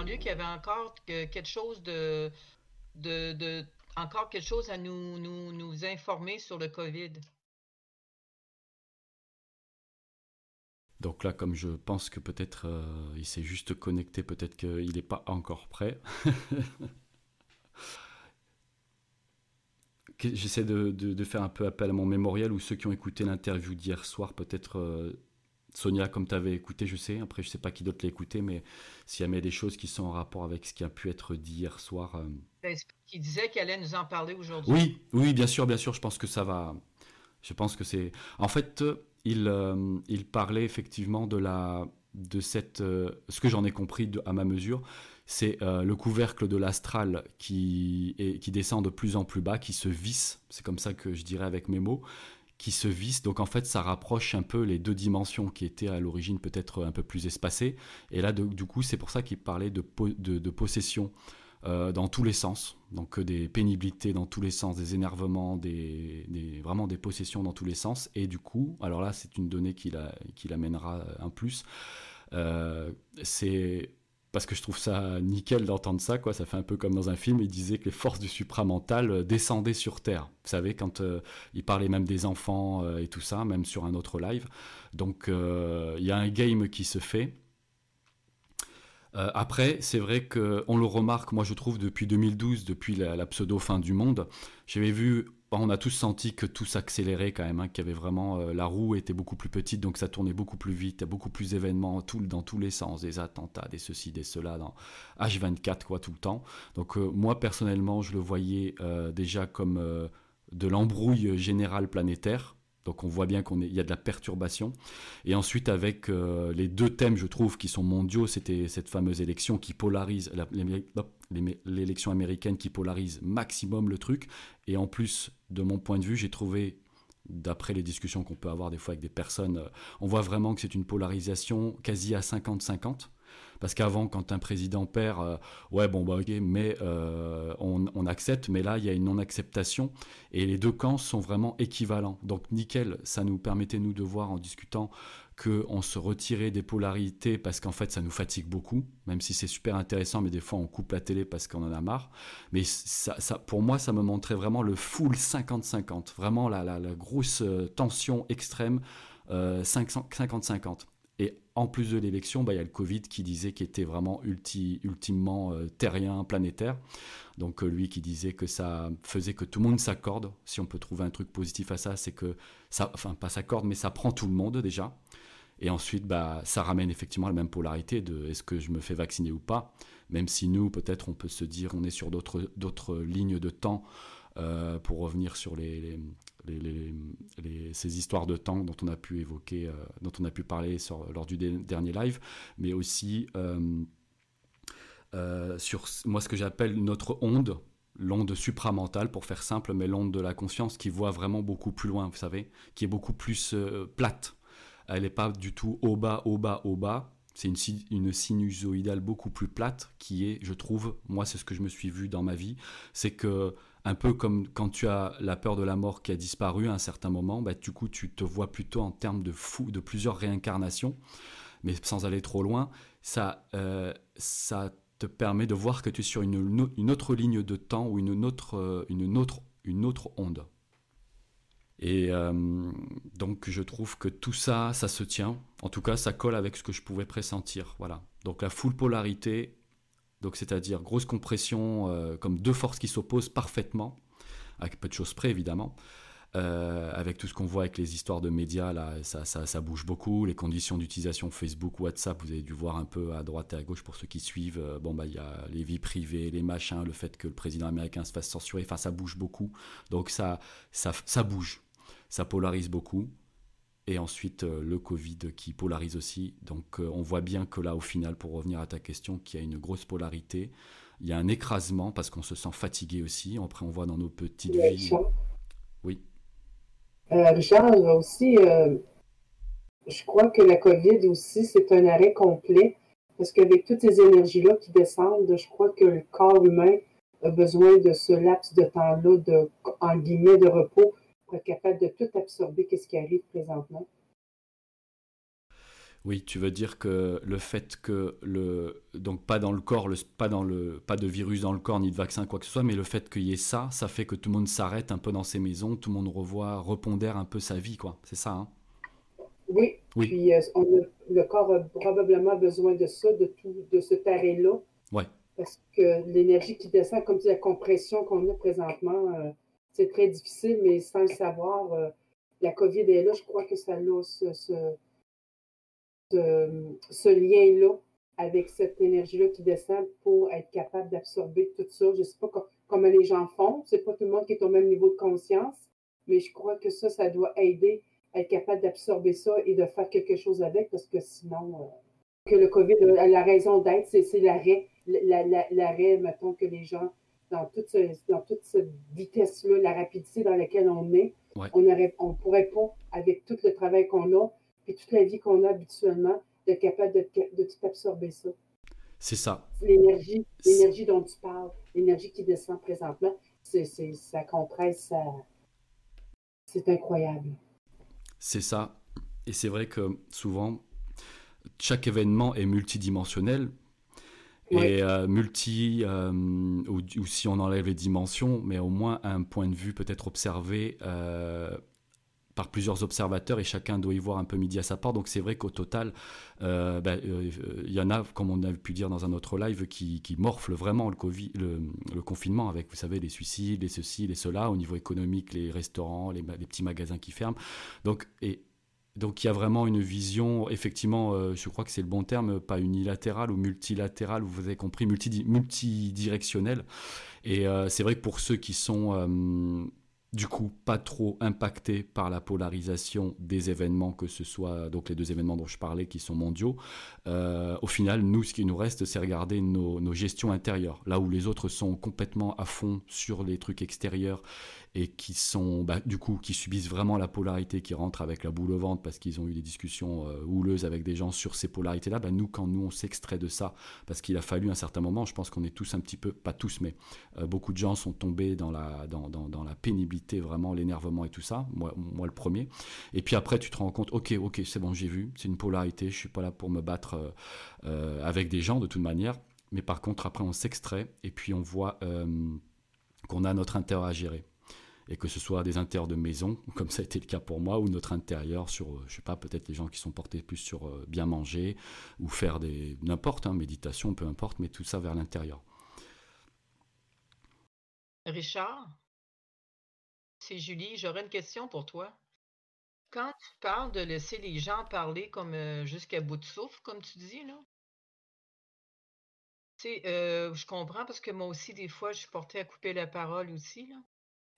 savoir si Jean-Luc avait encore quelque chose de, encore quelque chose à nous informer sur le COVID. Donc là, comme je pense que peut-être euh, il s'est juste connecté, peut-être qu'il n'est pas encore prêt. J'essaie de, faire un peu appel à mon mémorial ou ceux qui ont écouté l'interview d'hier soir, peut-être euh, Sonia, comme tu avais écouté, je sais, après je sais pas qui d'autre l'a écouté, mais s'il y a des choses qui sont en rapport avec ce qui a pu être dit hier soir. Euh... Ben, qui disait qu'elle allait nous en parler aujourd'hui. Oui, oui, bien sûr, bien sûr, je pense que ça va. Je pense que c'est. En fait, il, euh, il parlait effectivement de la de cette euh, ce que j'en ai compris à ma mesure c'est euh, le couvercle de l'astral qui qui descend de plus en plus bas qui se visse c'est comme ça que je dirais avec mes mots qui se visse donc en fait ça rapproche un peu les deux dimensions qui étaient à l'origine peut-être un peu plus espacées et là du coup c'est pour ça qu'il parlait de, de possession euh, dans tous les sens. Donc des pénibilités dans tous les sens, des énervements, des, vraiment des possessions dans tous les sens. Et du coup, alors là, c'est une donnée qui, l'amènera un plus. Euh, c'est parce que je trouve ça nickel d'entendre ça, quoi. Ça fait un peu comme dans un film. Il disait que les forces du supramental descendaient sur Terre. Vous savez, quand euh, il parlait même des enfants et tout ça, même sur un autre live. Donc, il y a un game qui se fait. Euh, après, c'est vrai qu'on le remarque, moi je trouve, depuis 2012, depuis la, pseudo fin du monde. J'avais vu, on a tous senti que tout s'accélérait quand même, hein, qu'il y avait vraiment, euh, la roue était beaucoup plus petite, donc ça tournait beaucoup plus vite, beaucoup plus d'événements dans tous les sens, des attentats, des ceci, des cela, dans H24, quoi, tout le temps. Donc euh, moi, personnellement, je le voyais déjà comme de l'embrouille générale planétaire donc on voit bien qu'il y a de la perturbation. Et ensuite avec euh, les deux thèmes, je trouve, qui sont mondiaux, c'était cette fameuse élection qui polarise, l'élection américaine qui polarise maximum le truc. Et en plus, de mon point de vue, j'ai trouvé, d'après les discussions qu'on peut avoir des fois avec des personnes, euh, on voit vraiment que c'est une polarisation quasi à 50-50. Parce qu'avant, quand un président perd, euh, ouais, bon, bah, ok, mais euh, on, accepte, mais là, il y a une non-acceptation. Et les deux camps sont vraiment équivalents. Donc, nickel, ça nous permettait, nous, de voir en discutant qu'on se retirait des polarités parce qu'en fait, ça nous fatigue beaucoup, même si c'est super intéressant, mais des fois, on coupe la télé parce qu'on en a marre. Mais ça, pour moi, ça me montrait vraiment le full 50-50, vraiment la, grosse euh, tension extrême 50-50. En plus de l'élection, bah, il y a le Covid qui disait qu'il était vraiment ultimement euh, terrien, planétaire. Donc euh, lui qui disait que ça faisait que tout le monde s'accorde. Si on peut trouver un truc positif à ça, c'est que ça, enfin pas s'accorde, mais ça prend tout le monde déjà. Et ensuite, bah, ça ramène effectivement la même polarité de est-ce que je me fais vacciner ou pas? Même si nous, peut-être, on peut se dire on est sur d'autres lignes de temps euh, pour revenir sur les, ces histoires de temps dont on a pu évoquer, euh, dont on a pu parler lors du dernier live, mais aussi euh, sur moi ce que j'appelle notre onde, l'onde supramentale pour faire simple, mais l'onde de la conscience qui voit vraiment beaucoup plus loin, vous savez, qui est beaucoup plus plate. Elle n'est pas du tout au bas, au bas, au bas. C'est une sinusoïdale beaucoup plus plate qui est, je trouve, moi c'est ce que je me suis vu dans ma vie, c'est que un peu comme quand tu as la peur de la mort qui a disparu à un certain moment, bah, du coup tu te vois plutôt en termes de fou, de plusieurs réincarnations, mais sans aller trop loin, ça, euh, ça te permet de voir que tu es sur une, autre ligne de temps ou une autre, euh, une autre, une autre onde. Et euh, donc je trouve que tout ça, ça se tient. En tout cas, ça colle avec ce que je pouvais pressentir. Voilà. Donc la full polarité, donc c'est-à-dire grosse compression, euh, comme deux forces qui s'opposent parfaitement, avec peu de choses près évidemment. Euh, avec tout ce qu'on voit avec les histoires de médias, là, ça, ça, bouge beaucoup. Les conditions d'utilisation Facebook, WhatsApp, vous avez dû voir un peu à droite et à gauche pour ceux qui suivent. Euh, bon, bah, il y a les vies privées, les machins, le fait que le président américain se fasse censurer. Enfin, ça bouge beaucoup. Donc, ça, ça, ça bouge. Ça polarise beaucoup et ensuite euh, le Covid qui polarise aussi. Donc euh, on voit bien que là, au final, pour revenir à ta question, qu'il y a une grosse polarité. Il y a un écrasement parce qu'on se sent fatigué aussi. Après, on voit dans nos petites vies. Oui. Euh, Richard, aussi, je crois que la COVID aussi, c'est un arrêt complet parce qu'avec toutes ces énergies-là qui descendent, je crois que le corps humain a besoin de ce laps de temps-là, de, en guillemets, de repos être capable de tout absorber, qu'est-ce qui arrive présentement. Oui, tu veux dire que le fait que le donc pas dans le corps, le, pas dans le pas de virus dans le corps ni de vaccin quoi que ce soit, mais le fait qu'il y ait ça, ça fait que tout le monde s'arrête un peu dans ses maisons, tout le monde revoit, repondère un peu sa vie quoi. C'est ça. Hein? Oui. oui. Puis euh, le corps a probablement besoin de ça, de tout, de ce taré-là. Ouais. Parce que l'énergie qui descend, comme la compression qu'on a présentement, euh, c'est très difficile, mais sans le savoir, euh, la COVID est là. Je crois que ça a ce lien-là avec cette énergie-là qui descend pour être capable d'absorber tout ça. Je ne sais pas comment les gens font. Ce n'est pas tout le monde qui est au même niveau de conscience, mais je crois que ça, ça doit aider à être capable d'absorber ça et de faire quelque chose avec, parce que sinon, euh, que le COVID, la raison d'être, c'est l'arrêt, l'arrêt, mettons, que les gens, dans toute, dans toute cette vitesse-là, la rapidité dans laquelle on est, on ne on pourrait pas, avec tout le travail qu'on a, et toute la vie qu'on a habituellement, d'être capable de, de, tout absorber ça. C'est ça. L'énergie, l'énergie dont tu parles, l'énergie qui descend présentement, c'est, ça compresse, ça... c'est incroyable. C'est ça. Et c'est vrai que souvent, chaque événement est multidimensionnel. Et euh, multi, euh, ou, si on enlève les dimensions, mais au moins un point de vue peut-être observé euh, par plusieurs observateurs et chacun doit y voir un peu midi à sa part. Donc c'est vrai qu'au total, il y en a, comme on a pu dire dans un autre live, qui, qui vraiment le, COVID, le, confinement avec, vous savez, les suicides, les ceci, les cela, au niveau économique, les restaurants, les, petits magasins qui ferment. Donc, et, donc il y a vraiment une vision, effectivement, euh, je crois que c'est le bon terme, pas unilatérale ou multilatérale, vous avez compris, multi, multidirectionnelle. Et c'est vrai que pour ceux qui sont du coup pas trop impacté par la polarisation des événements, que ce soit donc les deux événements dont je parlais qui sont mondiaux. Euh, au final, nous, ce qui nous reste, c'est regarder nos, gestions intérieures, là où les autres sont complètement à fond sur les trucs extérieurs et qui sont bah, du coup qui subissent vraiment la polarité qui rentre avec la boule au ventre parce qu'ils ont eu des discussions euh, houleuses avec des gens sur ces polarités là bah, nous quand nous on s'extrait de ça parce qu'il a fallu un certain moment je pense qu'on est tous un petit peu pas tous mais euh, beaucoup de gens sont tombés dans la dans, dans la pénibilité vraiment l'énervement et tout ça moi, moi le premier. Et puis après tu te rends compte ok ok c'est bon j'ai vu c'est une polarité je suis pas là pour me battre euh, avec des gens de toute manière. Mais par contre après on s'extrait et puis on voit qu'on a notre intérêt à gérer et que ce soit des intérieurs de maison, comme ça a été le cas pour moi, ou notre intérieur sur, euh, je sais pas, peut-être les gens qui sont portés plus sur euh, bien manger, ou faire des, n'importe, hein, méditation, peu importe, mais tout ça vers l'intérieur. Richard, c'est Julie, j'aurais une question pour toi. Quand tu parles de laisser les gens parler comme euh, jusqu'à bout de souffle, comme tu dis, là, sais, je comprends parce que moi aussi, des fois, je suis portée à couper la parole aussi, là.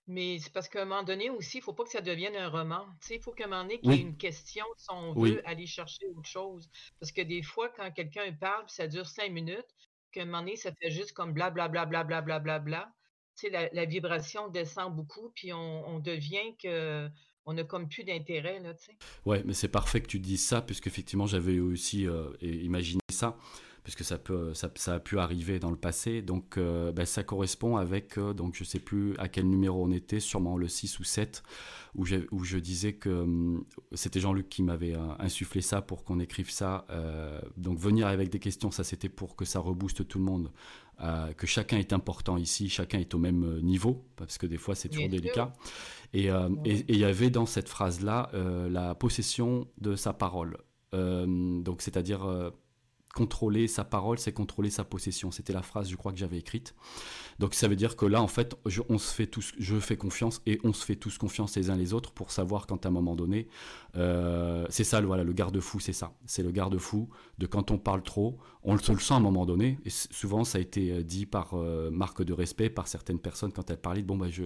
Mais c'est parce qu'à un moment donné aussi, il ne faut pas que ça devienne un roman. il faut qu'à un moment donné, qu'il y ait une question, si on veut aller chercher autre chose. Parce que des fois, quand quelqu'un parle, ça dure cinq minutes, qu'à un moment donné, ça fait juste comme blablabla, blablabla, bla, sais, la, la, vibration descend beaucoup, puis on, devient que on n'a comme plus d'intérêt, là, tu sais. Ouais, mais c'est parfait que tu dises ça, puisque effectivement, j'avais aussi euh, imaginé ça puisque ça, peut, ça, a pu arriver dans le passé. Donc euh, ben, ça correspond avec, euh, donc je ne sais plus à quel numéro on était, sûrement le 6 ou 7, où, où je disais que hum, c'était Jean-Luc qui m'avait euh, insufflé ça pour qu'on écrive ça. donc venir avec des questions, ça c'était pour que ça rebooste tout le monde. que chacun est important ici, chacun est au même niveau, parce que des fois c'est toujours délicat. Et il y avait dans cette phrase-là la possession de sa parole. donc c'est-à-dire contrôler sa parole, c'est contrôler sa possession. C'était la phrase, je crois, que j'avais écrite. Donc ça veut dire que là, en fait, je, on se fait tous, je fais confiance et on se fait tous confiance les uns les autres pour savoir quand à un moment donné, euh, c'est ça, voilà, le garde-fou, c'est ça. C'est le garde-fou de quand on parle trop, on le sent à un moment donné. Et souvent, ça a été euh, dit par euh, marque de respect par certaines personnes quand elles parlaient. Bon, bah, je,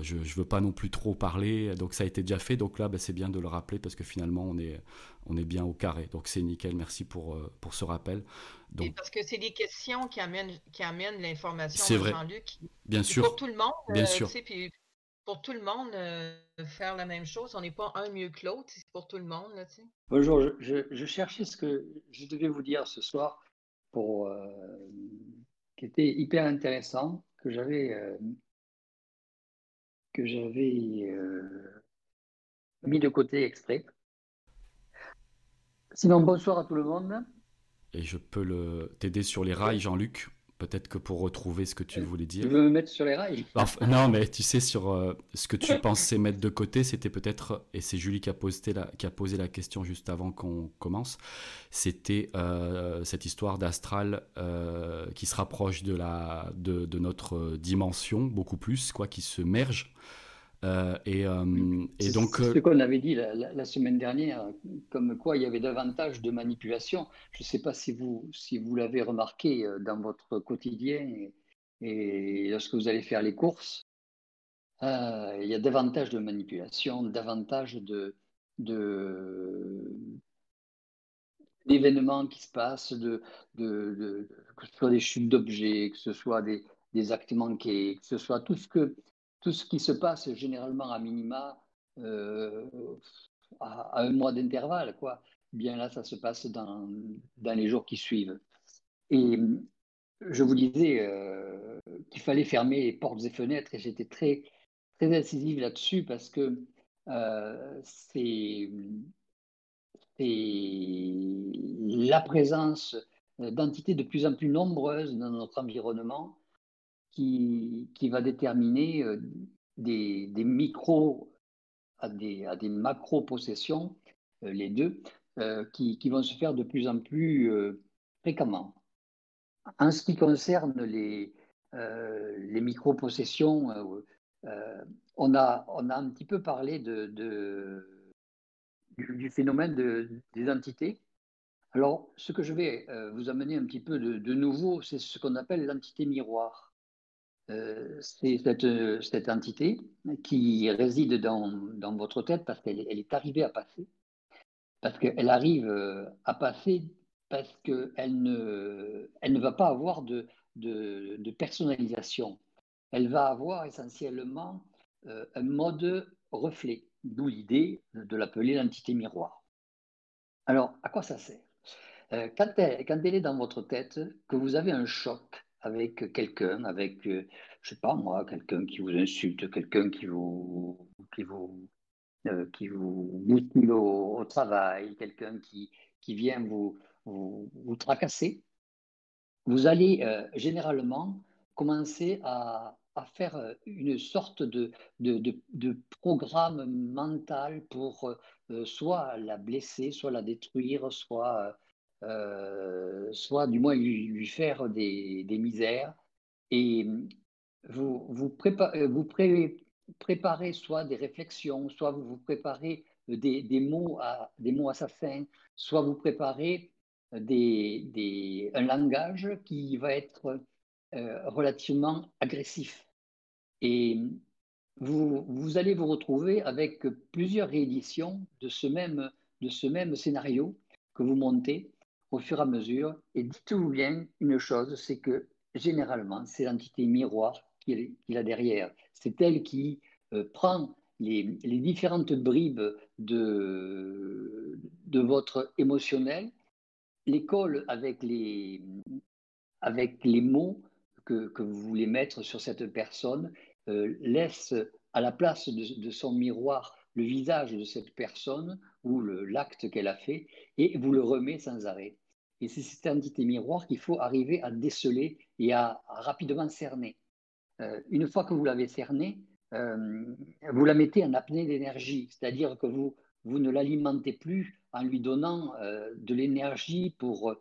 je, veux pas non plus trop parler. Donc ça a été déjà fait. Donc là, bah, c'est bien de le rappeler parce que finalement, on est, on est bien au carré. Donc c'est nickel. Merci pour, pour ce rappel. Donc, parce que c'est des questions qui amènent, qui amènent l'information à Jean-Luc. Bien sûr. Pour tout le monde. Bien sûr. Puis pour tout le monde, faire la même chose, on n'est pas un mieux que l'autre, c'est pour tout le monde. Là, Bonjour, je, je, cherchais ce que je devais vous dire ce soir pour, qui était hyper intéressant, que j'avais que j'avais mis de côté exprès. Sinon, bonsoir à tout le monde. Et je peux t'aider sur les rails, Jean-Luc Peut-être que pour retrouver ce que tu voulais dire. Tu veux me mettre sur les rails? Non, mais tu sais, sur euh, ce que tu pensais mettre de côté, c'était peut-être, et c'est Julie qui a, posé la, qui a posé la question juste avant qu'on commence, c'était euh, cette histoire d'astral euh, qui se rapproche de, la, de, de, notre dimension beaucoup plus, quoi, qui se merge. Euh, et, euh, et, donc. C'est ce qu'on avait dit la, semaine dernière, comme quoi il y avait davantage de manipulation. Je ne sais pas si vous, si vous l'avez remarqué euh, dans votre quotidien et, lorsque vous allez faire les courses, il y a davantage de manipulation, davantage de, de d'événements qui se passent, de, de, que ce soit des chutes d'objets, que ce soit des, des actes manqués, que ce soit tout ce que tout ce qui se passe généralement à minima euh, à, un mois d'intervalle, quoi. Bien là, ça se passe dans, dans, les jours qui suivent. Et je vous disais euh, qu'il fallait fermer les portes et fenêtres, et j'étais très, très incisive là-dessus parce que euh, c'est la présence d'entités de plus en plus nombreuses dans notre environnement qui, qui va déterminer euh, des, des micros à des, à des macro-possessions, euh, les deux, euh, qui, qui, vont se faire de plus en plus fréquemment. En ce qui concerne les, les micro-possessions, on, a, on a un petit peu parlé de, de du, phénomène de, des entités. Alors, ce que je vais vous amener un petit peu de, de nouveau, c'est ce qu'on appelle l'entité miroir. Euh, c'est cette, entité qui réside dans, votre tête parce qu'elle elle est arrivée à passer, parce qu'elle arrive euh, à passer parce qu'elle ne, va pas avoir de, personnalisation. Elle va avoir essentiellement euh, un mode reflet, d'où l'idée de l'appeler l'entité miroir. Alors, à quoi ça sert? Quand elle est dans votre tête, que vous avez un choc, avec quelqu'un, avec, euh, je sais pas moi, quelqu'un qui vous insulte, quelqu'un qui vous, qui vous, euh, qui vous bouscule au, travail, quelqu'un qui, qui vient vous, vous, vous tracasser, vous allez euh, généralement commencer à, à, faire une sorte de, de, de programme mental pour soit la blesser, soit la détruire, soit euh, soit du moins lui, faire des, misères. Et vous, vous, préparez, vous préparez soit des réflexions, soit vous vous préparez des, mots, à, des mots assassins, soit vous préparez des, un langage qui va être euh, relativement agressif. Et vous, vous, allez vous retrouver avec plusieurs rééditions de ce même, de ce même scénario que vous montez au fur et à mesure. Et dites-vous bien une chose, c'est que généralement, c'est l'entité miroir qu'il a derrière. C'est elle qui euh, prend les, différentes bribes de, votre émotionnel, les colle avec les, mots que, vous voulez mettre sur cette personne, euh, laisse à la place de son miroir le visage de cette personne ou l'acte qu'elle a fait et vous le remet sans arrêt. Et c'est cette entité miroir qu'il faut arriver à déceler et à, rapidement cerner. Euh, une fois que vous l'avez cerné, euh, vous la mettez en apnée d'énergie, c'est-à-dire que vous, vous ne l'alimentez plus en lui donnant euh, de l'énergie pour,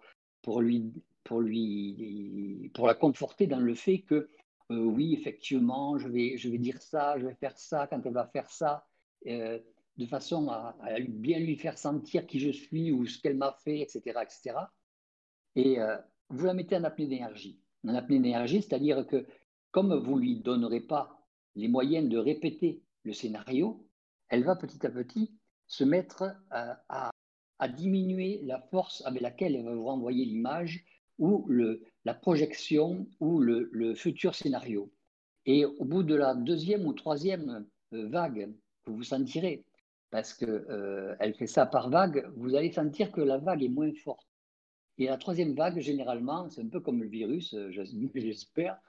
pour, lui, pour, lui, pour la conforter dans le fait que oui, effectivement, je vais, je vais dire ça, je vais faire ça quand elle va faire ça, de façon à, à, bien lui faire sentir qui je suis ou ce qu'elle m'a fait, etc., etc. Et euh, vous la mettez en apnée d'énergie. En apnée d'énergie, c'est-à-dire que comme vous ne lui donnerez pas les moyens de répéter le scénario, elle va petit à petit se mettre euh, à, diminuer la force avec laquelle elle va vous renvoyer l'image ou la projection ou le, futur scénario. Et au bout de la deuxième ou troisième euh, vague que vous sentirez, parce qu'elle elle fait ça par vague, vous allez sentir que la vague est moins forte. Et la troisième vague, généralement, c'est un peu comme le virus, euh, j'espère,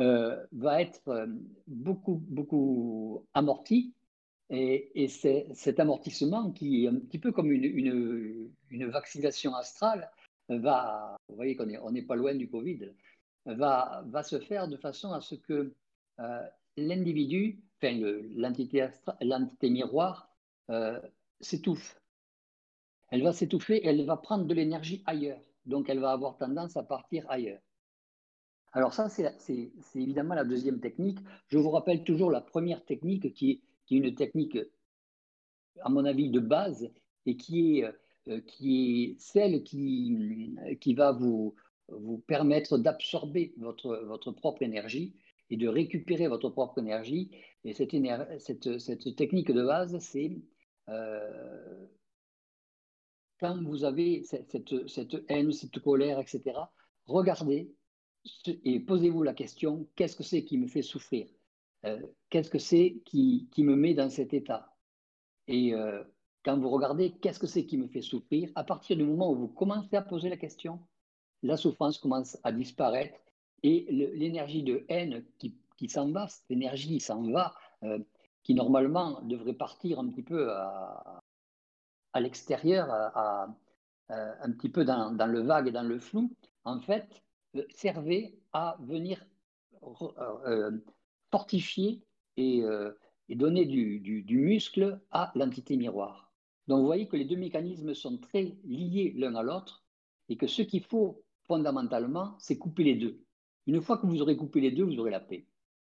euh, va être euh, beaucoup, beaucoup amortie Et, c'est cet amortissement qui est un petit peu comme une, une, vaccination astrale va, vous voyez qu'on n'est on pas loin du Covid, va, va se faire de façon à ce que l'individu, enfin l'entité miroir, s'étouffe. Elle va s'étouffer et elle va prendre de l'énergie ailleurs. Donc elle va avoir tendance à partir ailleurs. Alors ça, c'est évidemment la deuxième technique. Je vous rappelle toujours la première technique qui est, une technique, à mon avis, de base et qui est, euh, qui est celle qui, qui va vous, vous permettre d'absorber votre, votre propre énergie et de récupérer votre propre énergie. Et cette, cette, cette technique de base, c'est euh, quand vous avez cette, cette, haine, cette colère, etc., regardez et posez-vous la question, qu'est-ce que c'est qui me fait souffrir? Euh, Qu'est-ce que c'est qui, qui, me met dans cet état? Et euh, quand vous regardez, qu'est-ce que c'est qui me fait souffrir? À partir du moment où vous commencez à poser la question, la souffrance commence à disparaître et l'énergie de haine qui, qui s'en va, cette énergie s'en va, euh, qui normalement devrait partir un petit peu à, à l'extérieur, à, un petit peu dans, le vague et dans le flou, en fait, euh, servait à venir euh, fortifier et, donner du, muscle à l'entité miroir. Donc vous voyez que les deux mécanismes sont très liés l'un à l'autre et que ce qu'il faut fondamentalement, c'est couper les deux. Une fois que vous aurez coupé les deux, vous aurez la paix.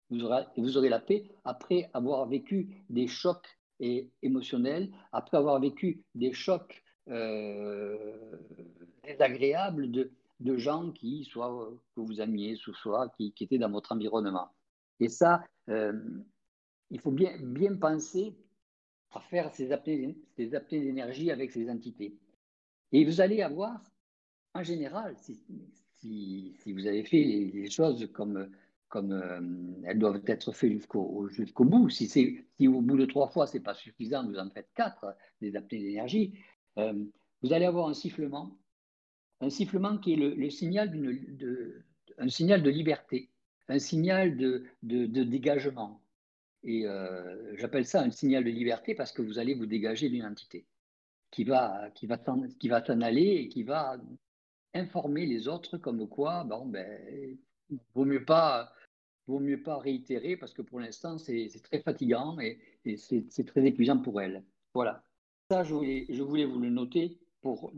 Vous aurez la paix après avoir vécu des chocs émotionnels, après avoir vécu des chocs euh, désagréables de, de, gens qui, soit que vous aimiez, soit qui, qui étaient dans votre environnement. Et ça, euh, il faut bien, bien penser à faire ces apnées, ces apnées d'énergie avec ces entités. Et vous allez avoir en général, si, vous avez fait les, choses comme, comme euh, elles doivent être faites jusqu'au bout, si, si au bout de trois fois, ce n'est pas suffisant, vous en faites quatre, des apnées d'énergie, euh, vous allez avoir un sifflement, un sifflement qui est le, signal, de, un signal de liberté, un signal de, de, dégagement. Et euh, j'appelle ça un signal de liberté parce que vous allez vous dégager d'une entité qui va, qui va s'en aller et qui va informer les autres comme quoi, bon, ben, vaut mieux pas, vaut mieux pas réitérer parce que pour l'instant, c'est très fatigant et, c'est très épuisant pour elle. Voilà. Ça, je voulais, je voulais vous le noter pour,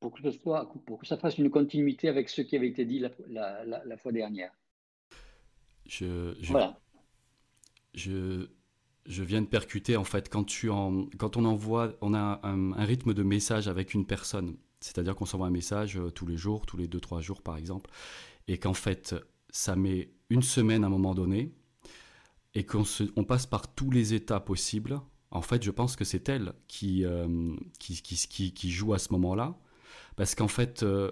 pour, que ce soit, pour que ça fasse une continuité avec ce qui avait été dit la, la, fois dernière. Je, je, voilà. Je, je viens de percuter en fait quand tu en, quand on envoie, on a un, un rythme de message avec une personne c'est-à-dire qu'on s'envoie un message euh, tous les jours, tous les 2-3 jours par exemple, et qu'en fait ça met une semaine à un moment donné, et qu'on on passe par tous les états possibles. En fait, je pense que c'est elle qui, euh, qui, qui, qui, joue à ce moment-là, parce qu'en fait, euh,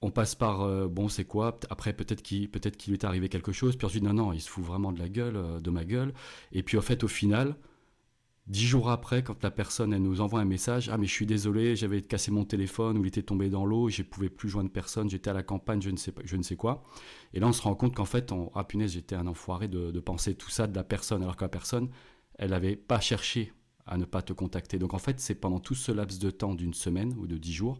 on passe par bon, c'est quoi Après, peut-être qu'il peut qu'il lui est arrivé quelque chose, puis ensuite, non, non, il se fout vraiment de la gueule, de ma gueule, et puis en fait, au final, Dix jours après, quand la personne elle nous envoie un message, ah mais je suis désolé, j'avais cassé mon téléphone ou il était tombé dans l'eau, je ne pouvais plus joindre personne, j'étais à la campagne, je ne sais pas, je ne sais quoi. Et là on se rend compte qu'en fait, on, ah punaise, j'étais un enfoiré de, penser tout ça de la personne, alors que la personne, elle n'avait pas cherché à ne pas te contacter. Donc en fait, c'est pendant tout ce laps de temps d'une semaine ou de dix jours,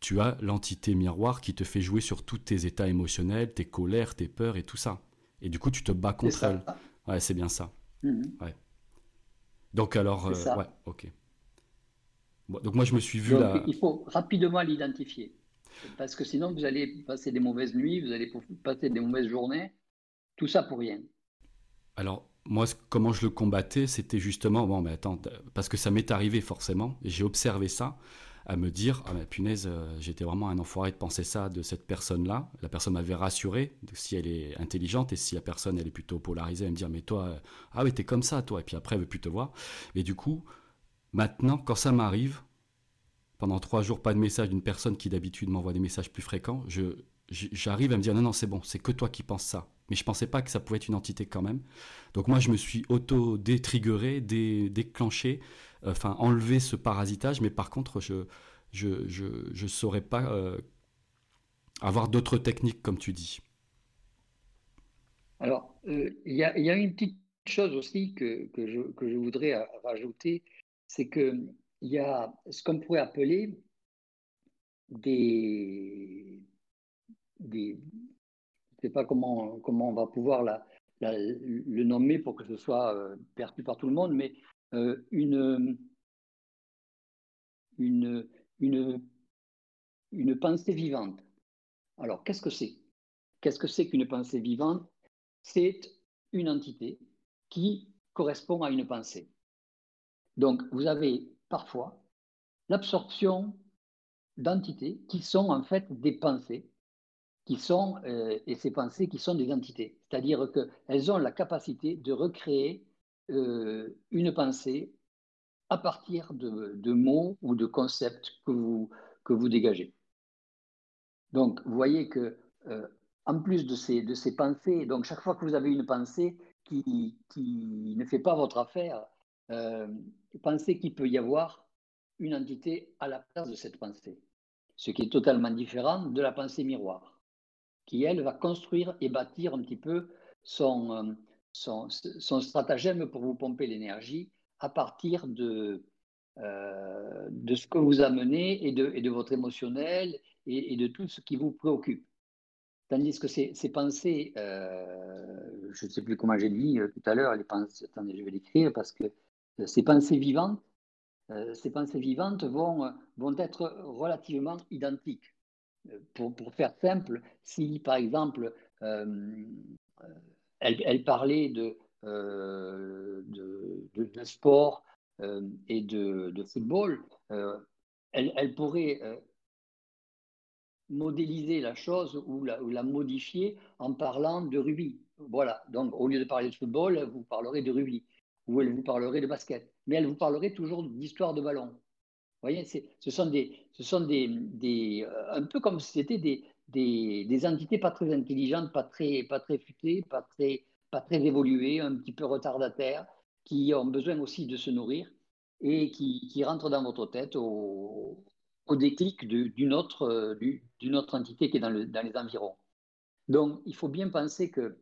tu as l'entité miroir qui te fait jouer sur tous tes états émotionnels, tes colères, tes peurs et tout ça. Et du coup, tu te bats contre elle. Ouais, c'est bien ça. Ouais. Donc alors, euh, ouais, ok. donc moi je me suis vu là. Il faut rapidement l'identifier. Parce que sinon vous allez passer des mauvaises nuits, vous allez passer des mauvaises journées, tout ça pour rien. Alors moi comment je le combattais, c'était justement, bon mais attends, parce que ça m'est arrivé forcément, et j'ai observé ça à me dire ah mais punaise euh, j'étais vraiment un enfoiré de penser ça de cette personne là la personne m'avait rassuré si elle est intelligente et si la personne elle est plutôt polarisée. Elle me dire mais toi euh, ah oui t'es comme ça toi. Et puis après elle veut plus te voir. Et du coup maintenant quand ça m'arrive pendant trois jours pas de message d'une personne qui d'habitude m'envoie des messages plus fréquents je j'arrive à me dire non non c'est bon c'est que toi qui penses ça. Mais je pensais pas que ça pouvait être une entité quand même. Donc moi je me suis auto détriggeré déclenché enfin enlever ce parasitage, mais par contre, je je, je, je saurais pas euh, avoir d'autres techniques, comme tu dis. Alors, euh, il y, a, y, a une petite chose aussi que, que, je, que je voudrais rajouter, c'est qu'il y a ce qu'on pourrait appeler des, des, je ne sais pas comment, comment on va pouvoir le nommer pour que ce soit euh, perçu par tout le monde, mais euh, une, une, une, une pensée vivante. Alors, qu'est-ce que c'est? Qu'est-ce que c'est qu'une pensée vivante? C'est une entité qui correspond à une pensée. Donc, vous avez parfois l'absorption d'entités qui sont en fait des pensées, qui sont, euh, et ces pensées qui sont des entités. C'est-à-dire qu'elles ont la capacité de recréer euh, une pensée à partir de, mots ou de concepts que vous, que vous dégagez. Donc, vous voyez que euh, en plus de ces, de ces pensées, donc chaque fois que vous avez une pensée qui, qui ne fait pas votre affaire, euh, pensez qu'il peut y avoir une entité à la place de cette pensée, ce qui est totalement différent de la pensée miroir, qui, elle, va construire et bâtir un petit peu son, son, stratagème pour vous pomper l'énergie à partir de, euh, de ce que vous amenez et de, et de votre émotionnel et, de tout ce qui vous préoccupe. Tandis que ces, pensées, euh, je ne sais plus comment j'ai dit euh, tout à l'heure, les pensées, attendez, je vais l'écrire parce que ces pensées vivantes, ces pensées vivantes vont, vont être relativement identiques. Pour, pour, faire simple, si par exemple elle, parlait de, de, de, sport et de, football, elle, elle, pourrait modéliser la chose ou la, ou la, modifier en parlant de rugby. Voilà, donc au lieu de parler de football, vous parlerez de rugby ou elle vous parlerait de basket, mais elle vous parlerait toujours d'histoire de ballon. Vous voyez, ce sont, des, ce sont des, des euh, un peu comme si c'était des, des, entités pas très intelligentes, pas très, pas très futées, pas très, pas très évoluées, un petit peu retardataires, qui ont besoin aussi de se nourrir et qui, qui rentrent dans votre tête au, au déclic d'une autre, d'une autre entité qui est dans, dans, les environs. Donc, il faut bien penser que,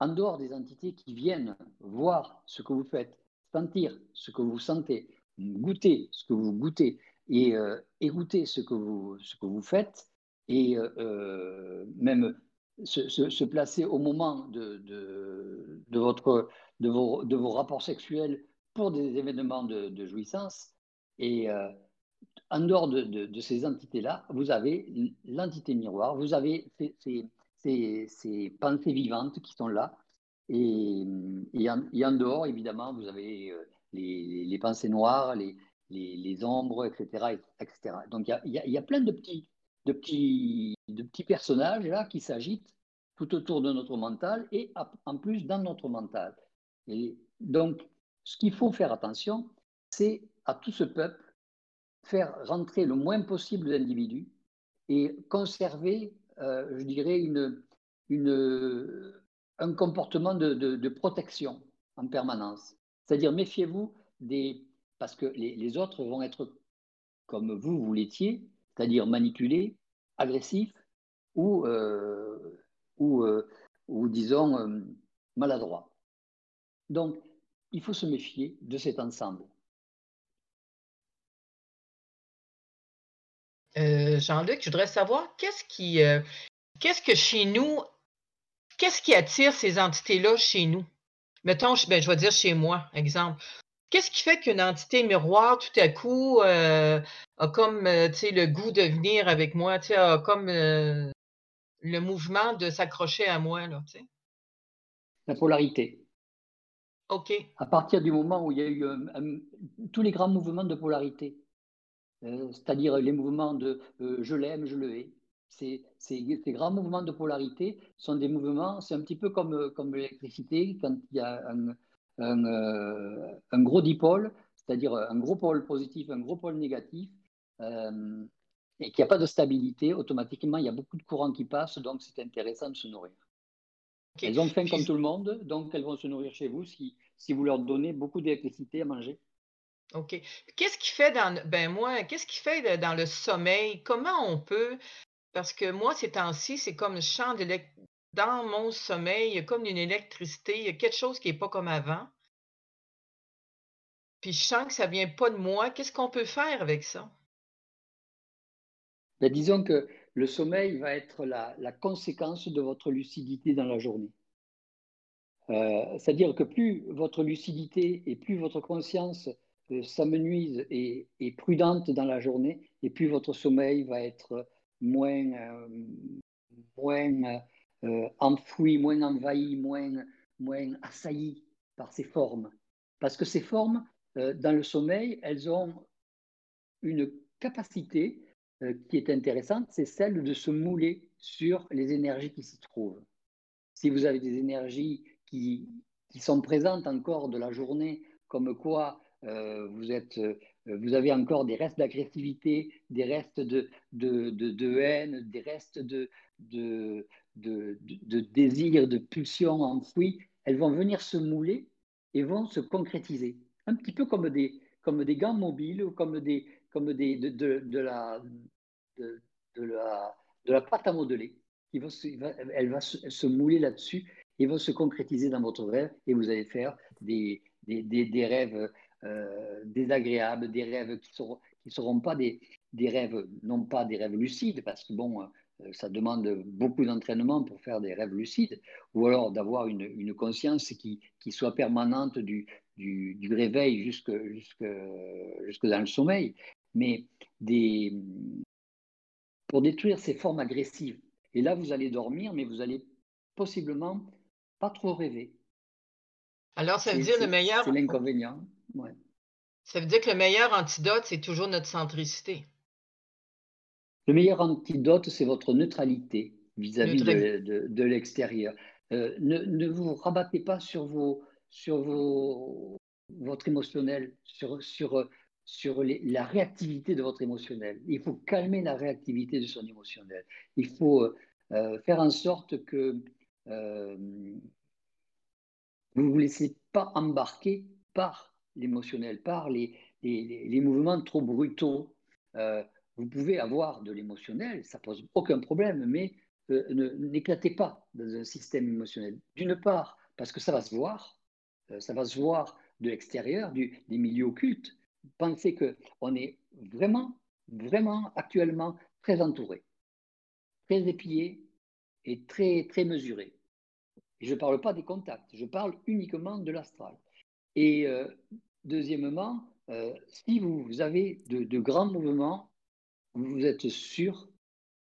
en dehors des entités qui viennent voir ce que vous faites, sentir ce que vous sentez, goûter ce que vous goûtez et euh, écouter ce que vous, ce que vous faites, et euh, même se, placer au moment de, de, de votre, de, vos, de vos rapports sexuels pour des événements de, de jouissance, et en dehors de, ces entités-là, vous avez l'entité miroir, vous avez ces, pensées vivantes qui sont là. Et, en, dehors, évidemment, vous avez euh, les, pensées noires, les, ombres, etc. etc. Donc il y, a, plein de petits, de, petits, de petits personnages là qui s'agitent tout autour de notre mental et en plus dans notre mental. Et donc, ce qu'il faut faire attention, c'est à tout ce peuple faire rentrer le moins possible d'individus et conserver, euh, je dirais, une, une, un comportement de, de, protection en permanence. C'est-à-dire, méfiez-vous des... Parce que les, les, autres vont être comme vous, vous l'étiez, c'est-à-dire manipulés, agressifs ou, euh, ou, euh, ou, disons, maladroits. Donc, il faut se méfier de cet ensemble. Euh, Jean-Luc, je voudrais savoir qu'est-ce qui, euh, qu'est-ce que chez nous, qu'est-ce qui attire ces entités-là chez nous? Mettons, ben, je vais dire chez moi, exemple. Qu'est-ce qui fait qu'une entité miroir, tout à coup, euh, a comme le goût de venir avec moi, a comme le mouvement de s'accrocher à moi? Là, La polarité. OK. À partir du moment où il y a eu tous les grands mouvements de polarité, euh, c'est-à-dire les mouvements de euh, je l'aime, je le hais. Ces, ces, grands mouvements de polarité sont des mouvements, c'est un petit peu comme, euh, comme l'électricité, quand il y a un, un, un gros dipôle, c'est-à-dire un gros pôle positif, un gros pôle négatif, et qu'il n'y a pas de stabilité, automatiquement, il y a beaucoup de courants qui passent, donc c'est intéressant de se nourrir. Elles ont faim comme tout le monde, donc elles vont se nourrir chez vous si, si vous leur donnez beaucoup d'électricité à manger. OK. Qu'est-ce qui fait dans ben moi, qu'est-ce qui fait dans le sommeil? Comment on peut parce que moi, ces temps-ci, c'est comme le champ dans mon sommeil, il y a comme une électricité, il y a quelque chose qui n'est pas comme avant. Puis je sens que ça vient pas de moi. Qu'est-ce qu'on peut faire avec ça? Ben, disons que le sommeil va être la, conséquence de votre lucidité dans la journée. Euh, c'est-à-dire que plus votre lucidité et plus votre conscience euh, s'amenuise et est prudente dans la journée, et plus votre sommeil va être moins, euh, moins enfoui, moins envahi, moins, moins assailli par ces formes. Parce que ces formes, dans le sommeil, elles ont une capacité euh, qui est intéressante, c'est celle de se mouler sur les énergies qui s'y trouvent. Si vous avez des énergies qui, qui, sont présentes encore de la journée, comme quoi euh, vous, êtes, euh, vous avez encore des restes d'agressivité, des restes de, de, de, haine, des restes de, de, de, désir, de pulsion enfouis, elles vont venir se mouler et vont se concrétiser. Un petit peu comme des, comme des gants mobiles ou comme des, comme des, de, la, de, la, de la pâte à modeler. Qui va elle va se, mouler là-dessus et va se concrétiser dans votre rêve et vous allez faire des, des, des, rêves euh, désagréables, des rêves qui ne seront, qui seront pas des, des rêves, non pas des rêves lucides, parce que bon, ça demande beaucoup d'entraînement pour faire des rêves lucides, ou alors d'avoir une, une, conscience qui, qui, soit permanente du, du, du réveil jusque, jusque, jusque, dans le sommeil mais des, pour détruire ces formes agressives. Et là, vous allez dormir, mais vous allez possiblement pas trop rêver. Alors, ça veut dire le meilleur. C'est l'inconvénient. Ça veut dire que le meilleur antidote, c'est toujours notre centricité. Le meilleur antidote, c'est votre neutralité vis-à-vis de, l'extérieur. Euh, ne, ne, vous rabattez pas sur, vos, sur vos, votre émotionnel, sur, sur, sur la réactivité de votre émotionnel. Il faut calmer la réactivité de son émotionnel. Il faut euh, euh, faire en sorte que euh, vous ne vous laissez pas embarquer par l'émotionnel, par les, les, mouvements trop brutaux. Vous pouvez avoir de l'émotionnel, ça pose aucun problème, mais n'éclatez pas dans un système émotionnel. D'une part, parce que ça va se voir, ça va se voir de l'extérieur, des milieux occultes, pensez qu'on est vraiment, vraiment actuellement très entouré, très épié et très, très mesuré. je ne parle pas des contacts, je parle uniquement de l'astral. Et euh, deuxièmement, euh, si vous avez de, grands mouvements, vous êtes sûr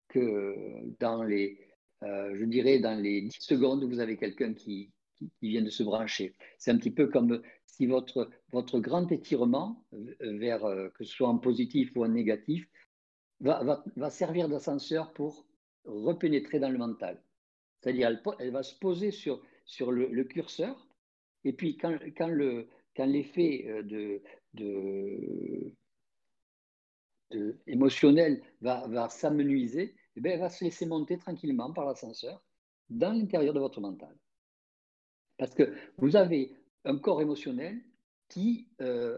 que dans les, euh, je dirais, dans les 10 secondes, vous avez quelqu'un qui, qui, vient de se brancher? C'est un petit peu comme si votre, votre grand étirement, euh, vers, euh, que ce soit en positif ou en négatif, va, va, servir d'ascenseur pour repénétrer dans le mental. C'est-à-dire, elle, va se poser sur, sur le, curseur, et puis quand, quand, le, quand l'effet de, de, émotionnel va, va s'amenuiser, eh bien, elle va se laisser monter tranquillement par l'ascenseur dans l'intérieur de votre mental. Parce que vous avez un corps émotionnel qui, euh,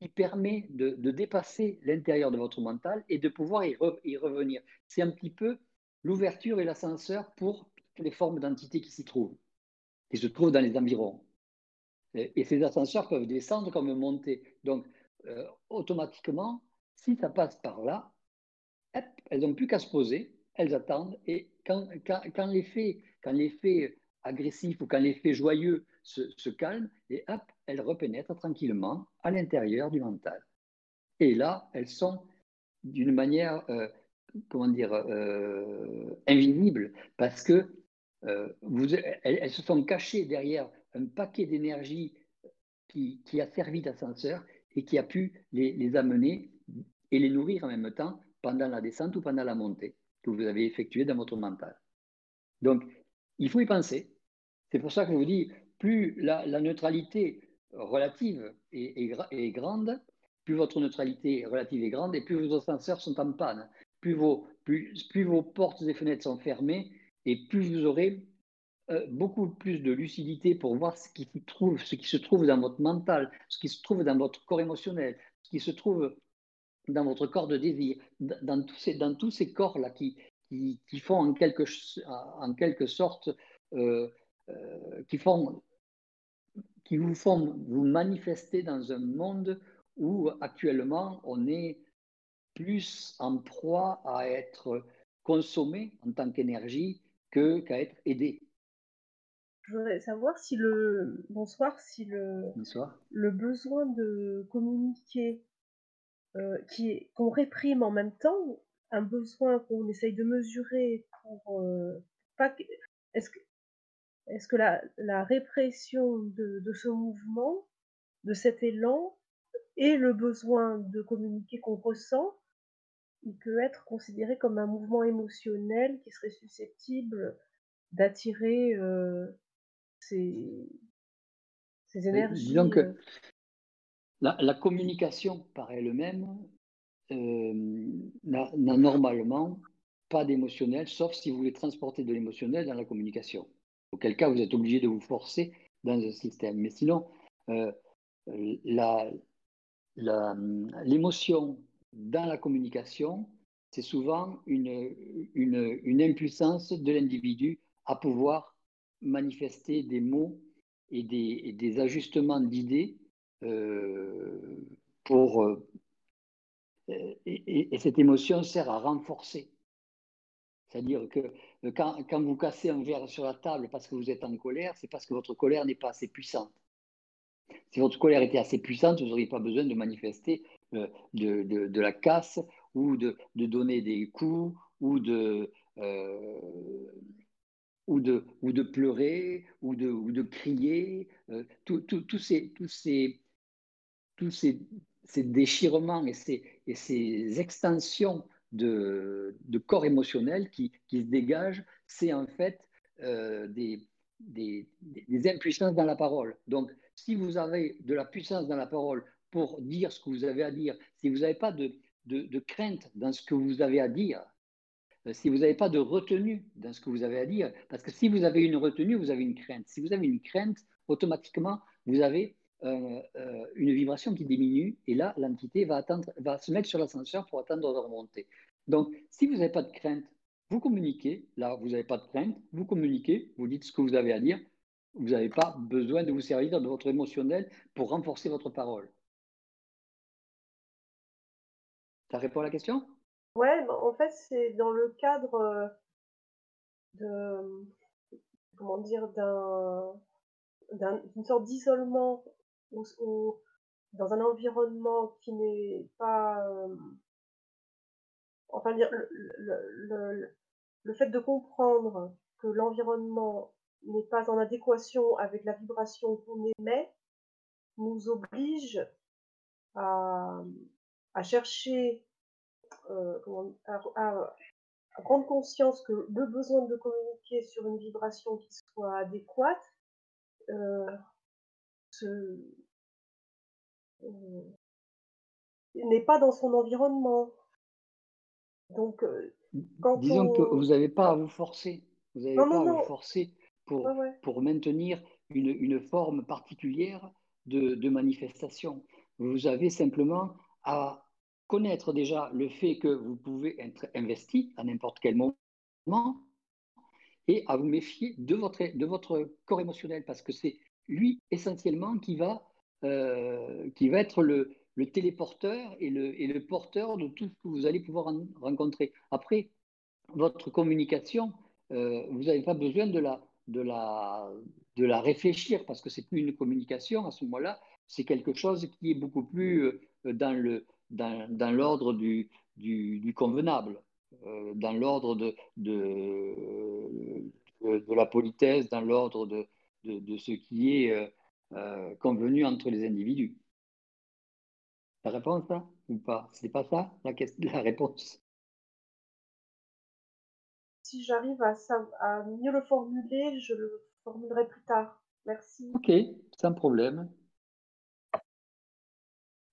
qui permet de, dépasser l'intérieur de votre mental et de pouvoir y, revenir. C'est un petit peu l'ouverture et l'ascenseur pour les formes d'entités qui s'y trouvent, qui se trouvent dans les environs. Et, ces ascenseurs peuvent descendre comme monter. Donc, euh, automatiquement, si ça passe par là, elles n'ont plus qu'à se poser, elles attendent. Et quand, quand, l'effet agressif ou quand l'effet joyeux se, calme, et hop, elles repénètrent tranquillement à l'intérieur du mental. Et là, elles sont d'une manière, euh, comment dire, euh, invisible, parce que euh, elles, se sont cachées derrière un paquet d'énergie qui, a servi d'ascenseur et qui a pu les, amener et les nourrir en même temps pendant la descente ou pendant la montée que vous avez effectuée dans votre mental. Donc, il faut y penser. C'est pour ça que je vous dis, plus la, neutralité relative est, grande, plus votre neutralité relative est grande et plus vos ascenseurs sont en panne, plus vos, portes et fenêtres sont fermées et plus vous aurez euh, beaucoup plus de lucidité pour voir ce qui se trouve dans votre mental, ce qui se trouve dans votre corps émotionnel, ce qui se trouve dans votre corps de désir, dans tous ces, dans tous ces corps-là qui, qui, font en quelque, en quelque sorte qui, font, qui vous font vous manifester dans un monde où actuellement on est plus en proie à être consommé en tant qu'énergie qu'à être aidé. Je voudrais savoir si le bonsoir, si le le besoin de communiquer euh, qui est qu'on réprime en même temps, un besoin qu'on essaye de mesurer pour euh, pas est-ce que est-ce que la, la répression de, de, ce mouvement, de cet élan, et le besoin de communiquer qu'on ressent, il peut être considéré comme un mouvement émotionnel qui serait susceptible d'attirer euh, ces, ces, énergies. Donc. La, communication par elle-même euh, n'a normalement pas d'émotionnel, sauf si vous voulez transporter de l'émotionnel dans la communication. Auquel cas, vous êtes obligé de vous forcer dans un système. Mais sinon, euh, l'émotion dans la communication, c'est souvent une, impuissance de l'individu à pouvoir manifester des mots et des, ajustements d'idées pour... Euh, et, et, cette émotion sert à renforcer. C'est-à-dire que quand, quand, vous cassez un verre sur la table parce que vous êtes en colère, c'est parce que votre colère n'est pas assez puissante. Si votre colère était assez puissante, vous n'auriez pas besoin de manifester euh, de, de, la casse ou de, de, donner des coups ou de, euh, ou de, ou de pleurer ou de, ou de crier. Euh, tous ces, tous ces, tous ces, déchirements et ces, extensions de, corps émotionnel qui, se dégagent, c'est en fait des, des, des, impuissances dans la parole. Donc, si vous avez de la puissance dans la parole pour dire ce que vous avez à dire, si vous n'avez pas de, de, crainte dans ce que vous avez à dire, euh, si vous n'avez pas de retenue dans ce que vous avez à dire, parce que si vous avez une retenue, vous avez une crainte. Si vous avez une crainte, automatiquement, vous avez euh, euh, une vibration qui diminue, et là, l'entité va, va se mettre sur l'ascenseur pour attendre de remonter. Donc, si vous n'avez pas de crainte, vous communiquez, là, vous n'avez pas de crainte, vous communiquez, vous dites ce que vous avez à dire, vous n'avez pas besoin de vous servir de votre émotionnel pour renforcer votre parole. Ça répond à la question? Ouais, bah, en fait, c'est dans le cadre euh, de. Comment dire D'une sorte d'isolement dans un environnement qui n'est pas. Euh, enfin, dire, le, le fait de comprendre que l'environnement n'est pas en adéquation avec la vibration qu'on émet nous oblige à, à chercher, euh, comment, à, prendre conscience que le besoin de communiquer sur une vibration qui soit adéquate euh, euh, n'est pas dans son environnement. Donc, quand disons que vous n'avez pas à vous forcer. Vous n'avez pas à vous forcer pour, pour maintenir une, une, forme particulière de, de manifestation. Vous avez simplement à connaître déjà le fait que vous pouvez être investi à n'importe quel moment et à vous méfier de votre, de votre corps émotionnel parce que c'est lui essentiellement qui va, euh, qui va être le, téléporteur et le, et le, porteur de tout ce que vous allez pouvoir rencontrer. Après, votre communication, euh, vous n'avez pas besoin de la, de, la, de la réfléchir parce que c'est plus une communication à ce moment-là, c'est quelque chose qui est beaucoup plus euh, dans le, dans, l'ordre du, du, convenable, dans l'ordre de, de, de, la politesse, dans l'ordre de, de, ce qui est euh, euh, convenu entre les individus. La réponse, ça ou pas? C'est pas ça la, la réponse? Si j'arrive à, à mieux le formuler, je le formulerai plus tard. Merci. Ok, sans problème.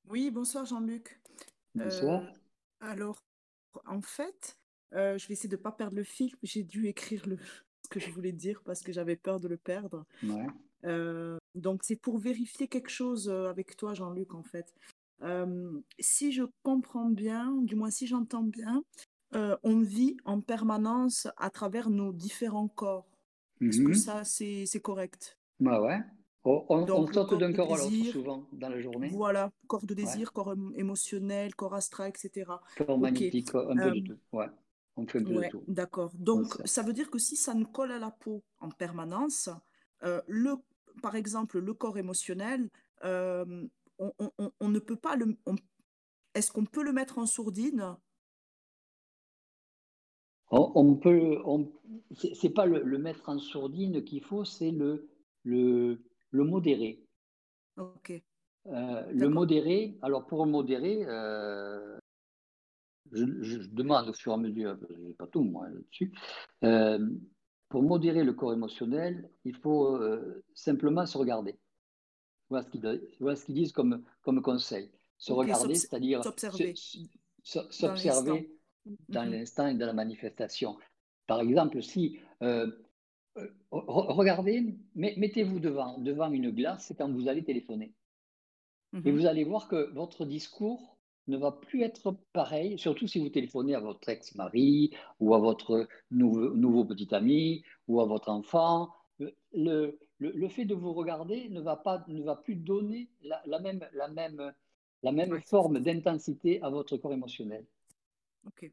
Oui, bonsoir Jean-Luc. Bonsoir. Euh, alors, en fait, euh, je vais essayer de ne pas perdre le fil. J'ai dû écrire le, ce que je voulais dire parce que j'avais peur de le perdre. Ouais. Euh, donc, c'est pour vérifier quelque chose avec toi, Jean-Luc, en fait. si je comprends bien, du moins si j'entends bien, on vit en permanence à travers nos différents corps. Est-ce que mhm. ça, c'est correct? Bah ouais. On, on, saute d'un corps à l'autre souvent dans la journée. Voilà, corps de désir, corps émotionnel, corps astral, etc. Corps magnétique, un peu de tout. Ouais. On fait tout. D'accord. Donc, ça veut dire que si ça nous colle à la peau en permanence, euh, le, par exemple, le corps émotionnel, euh, on, on, on, ne peut pas le. Est-ce qu'on peut le mettre en sourdine? On, peut, c'est pas le, mettre en sourdine qu'il faut, c'est le, le, le modérer. Ok. Euh, le modérer, alors pour modérer, euh, je, demande au fur et à mesure, je n'ai pas tout moi là-dessus, euh, pour modérer le corps émotionnel, il faut simplement se regarder. Voilà ce qu'ils disent comme, comme conseil. Se regarder, c'est-à-dire s'observer. S'observer dans mhm. l'instant et dans la manifestation. Par exemple, si euh, euh, regardez, mettez-vous devant, devant une glace quand vous allez téléphoner. Et mhm. vous allez voir que votre discours ne va plus être pareil, surtout si vous téléphonez à votre ex-mari ou à votre nouveau, nouveau, petit ami ou à votre enfant. Le, le, fait de vous regarder ne va, pas, ne va plus donner la, la même, la même, la même forme d'intensité à votre corps émotionnel.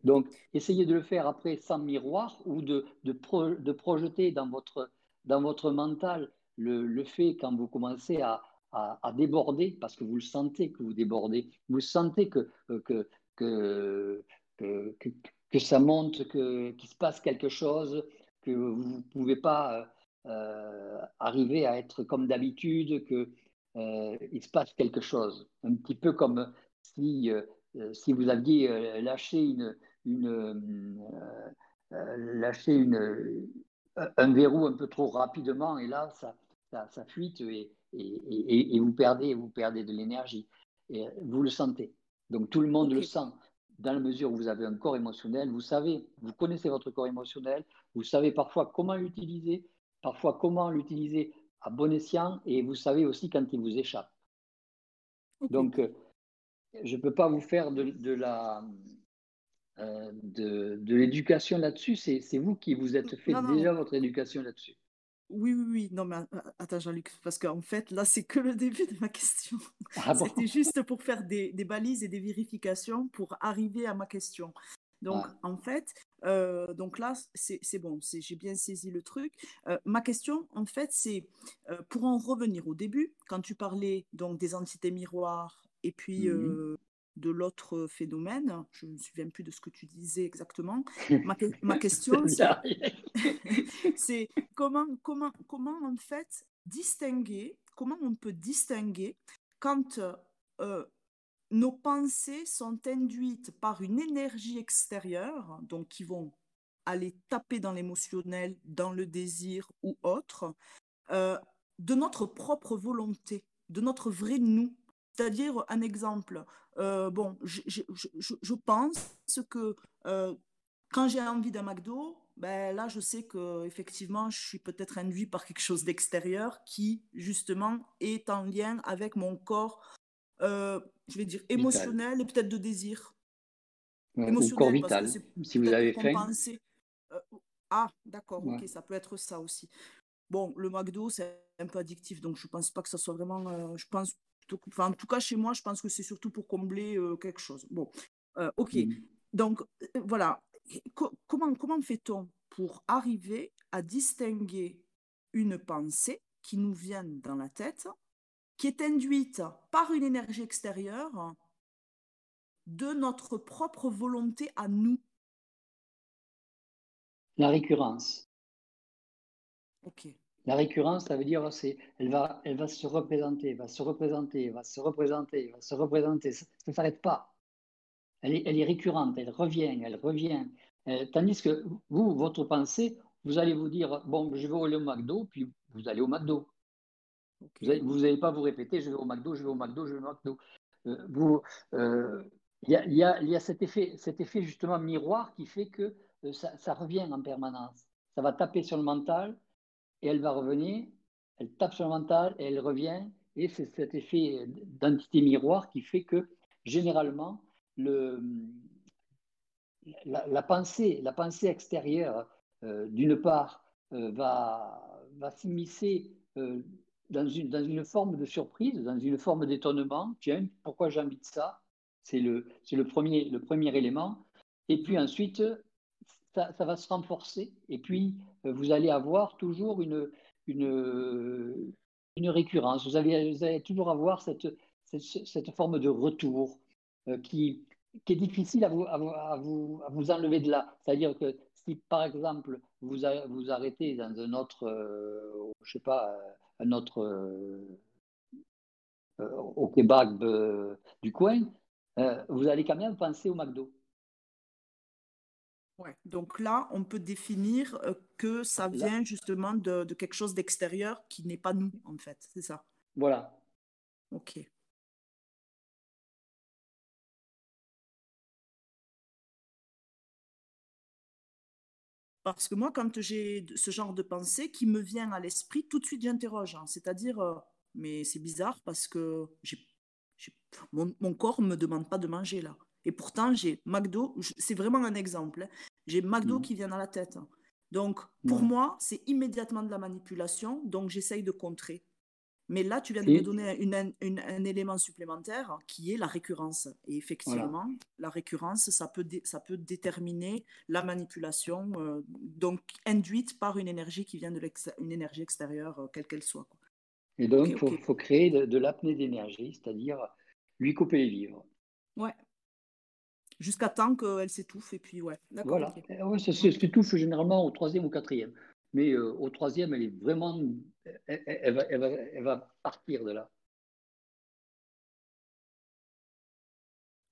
Donc, essayez de le faire après sans miroir ou de, de, de projeter dans votre, dans votre mental le, le, fait quand vous commencez à, à, déborder, parce que vous le sentez que vous débordez, vous sentez que, que, que, que, que ça monte, qu'il se passe quelque chose, que vous ne pouvez pas euh, arriver à être comme d'habitude, qu'il euh, se passe quelque chose. Un petit peu comme si euh, euh, si vous aviez euh, lâché une, une euh, une, un verrou un peu trop rapidement et là ça, ça, fuite et, et, et, vous perdez vous perdez de l'énergie. Et vous le sentez. Donc tout le monde le sent. Dans la mesure où vous avez un corps émotionnel vous savez vous connaissez votre corps émotionnel vous savez parfois comment l'utiliser parfois comment l'utiliser à bon escient et vous savez aussi quand il vous échappe. Donc je ne peux pas vous faire de, la euh, de, l'éducation là-dessus. C'est vous qui vous êtes fait déjà votre éducation là-dessus. Oui, oui, oui. Non, mais euh, attends, Jean-Luc, parce qu'en fait, là, c'est que le début de ma question. Ah C'était juste pour faire des, balises et des vérifications pour arriver à ma question. Donc, ah. en fait, euh, donc là, c'est bon, j'ai bien saisi le truc. ma question, en fait, c'est pour en revenir au début, quand tu parlais donc des entités miroirs, et puis mmh de l'autre phénomène, je ne me souviens plus de ce que tu disais exactement. Ma, ma question, c'est comment, comment, comment en fait distinguer, comment on peut distinguer quand nos pensées sont induites par une énergie extérieure, donc qui vont aller taper dans l'émotionnel, dans le désir ou autre, de notre propre volonté, de notre vrai nous, c'est-à-dire, un exemple, euh, bon, je, je, je, je, pense que euh, quand j'ai envie d'un McDo, ben là, je sais que effectivement, je suis peut-être induit par quelque chose d'extérieur qui, justement, est en lien avec mon corps, euh, je vais dire, émotionnel et peut-être de désir. émotionnel, corps vital, si vous avez faim. ah, d'accord, ok, ça peut être ça aussi. Bon, le McDo, c'est un peu addictif, donc je pense pas que ça soit vraiment. je pense en tout cas, chez moi, je pense que c'est surtout pour combler euh, quelque chose. Bon, euh, ok. Mmh. Donc, euh, voilà. comment, comment fait-on pour arriver à distinguer une pensée qui nous vient dans la tête, qui est induite par une énergie extérieure, de notre propre volonté à nous? La récurrence. Ok. La récurrence, ça veut dire c'est elle va, elle va se représenter, va se représenter, va se représenter, va se représenter. Ça ne s'arrête pas. Elle est, elle est, récurrente, elle revient, elle revient. Euh, tandis que vous, votre pensée, vous allez vous dire bon, je vais aller au McDo, puis vous allez au McDo. Vous n'allez pas vous répéter je vais au McDo, je vais au McDo, je vais au McDo. Euh, vous, euh, il y, a, y, a, y, a, cet effet, cet effet justement miroir qui fait que ça, ça revient en permanence. Ça va taper sur le mental, et elle va revenir, elle tape sur le mental et elle revient. Et c'est cet effet d'entité miroir qui fait que généralement, le, la, pensée, la pensée extérieure, euh, d'une part, va, va s'immiscer dans, une, dans une forme de surprise, dans une forme d'étonnement. Tiens, pourquoi j'invite ça? C'est le, le, premier, le premier élément. Et puis ensuite, ça, va se renforcer. Et puis, vous allez avoir toujours une, une, récurrence. Vous allez, toujours avoir cette, cette, forme de retour qui, qui est difficile à vous, à vous, à vous, enlever de là. C'est-à-dire que si, par exemple, vous vous arrêtez dans un autre, euh, je sais pas, un autre euh, euh, au kebab du coin, vous allez quand même penser au McDo. Ouais, donc là, on peut définir que ça vient justement de, de, quelque chose d'extérieur qui n'est pas nous, en fait, c'est ça. Voilà. Ok. Parce que moi, quand j'ai ce genre de pensée qui me vient à l'esprit, tout de suite j'interroge. Hein. C'est-à-dire, euh, mais c'est bizarre parce que mon, corps ne me demande pas de manger là. Et pourtant, j'ai McDo, c'est vraiment un exemple. Hein. J'ai McDo mmh. qui vient à la tête. Hein. Donc, pour moi, c'est immédiatement de la manipulation. Donc, j'essaye de contrer. Mais là, tu viens de me donner un élément supplémentaire qui est la récurrence. Et effectivement, la récurrence, ça peut, ça peut déterminer la manipulation, euh, donc induite par une énergie qui vient de une énergie extérieure, euh, quelle qu'elle soit. Et donc, il faut, créer de, l'apnée d'énergie, c'est-à-dire lui couper les vivres. Ouais. Jusqu'à temps qu'elle s'étouffe, et puis ouais. Voilà. Ouais, ça s'étouffe généralement au troisième ou quatrième. Mais euh, au troisième, elle est vraiment elle, va, elle, va, partir de là.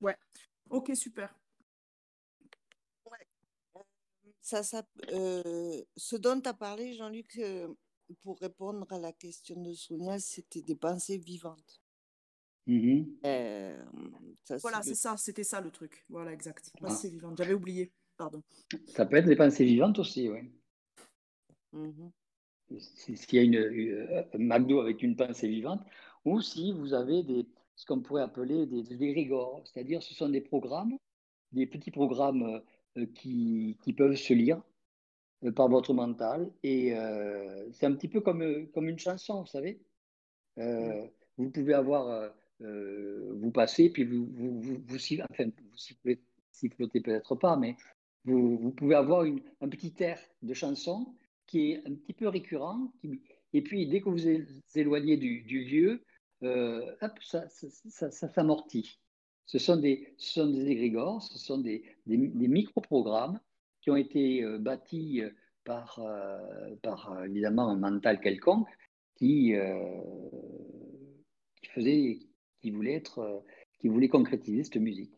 Ouais, ok, super. Ça, ça, euh, ce dont tu as parlé, Jean-Luc, euh, pour répondre à la question de Sonia, c'était des pensées vivantes. Mm-hmm. Euh, voilà, c'est ça, c'était ça le truc. Voilà, exact. Ah. Pensées vivantes. J'avais oublié, pardon. Ça peut être des pensées vivantes aussi, oui. Mm-hmm s'il y a une, un McDo avec une pensée vivante, ou si vous avez des, ce qu'on pourrait appeler des, des c'est-à-dire ce sont des programmes, des petits programmes euh, qui, qui, peuvent se lire euh, par votre mental, et euh, c'est un petit peu comme, comme une chanson, vous savez. vous pouvez avoir, vous passez, puis vous, vous, vous, vous, enfin, vous sifflotez, peut-être pas, mais vous, pouvez avoir une, un petit air de chanson qui est un petit peu récurrent. et puis, dès que vous vous éloignez du, lieu, euh, hop, ça, ça, s'amortit. Ce sont des, ce sont des égrégores, ce sont des, des, micro-programmes qui ont été euh, bâtis euh, par, par évidemment un mental quelconque qui, qui faisait, qui voulait être, qui voulait concrétiser cette musique.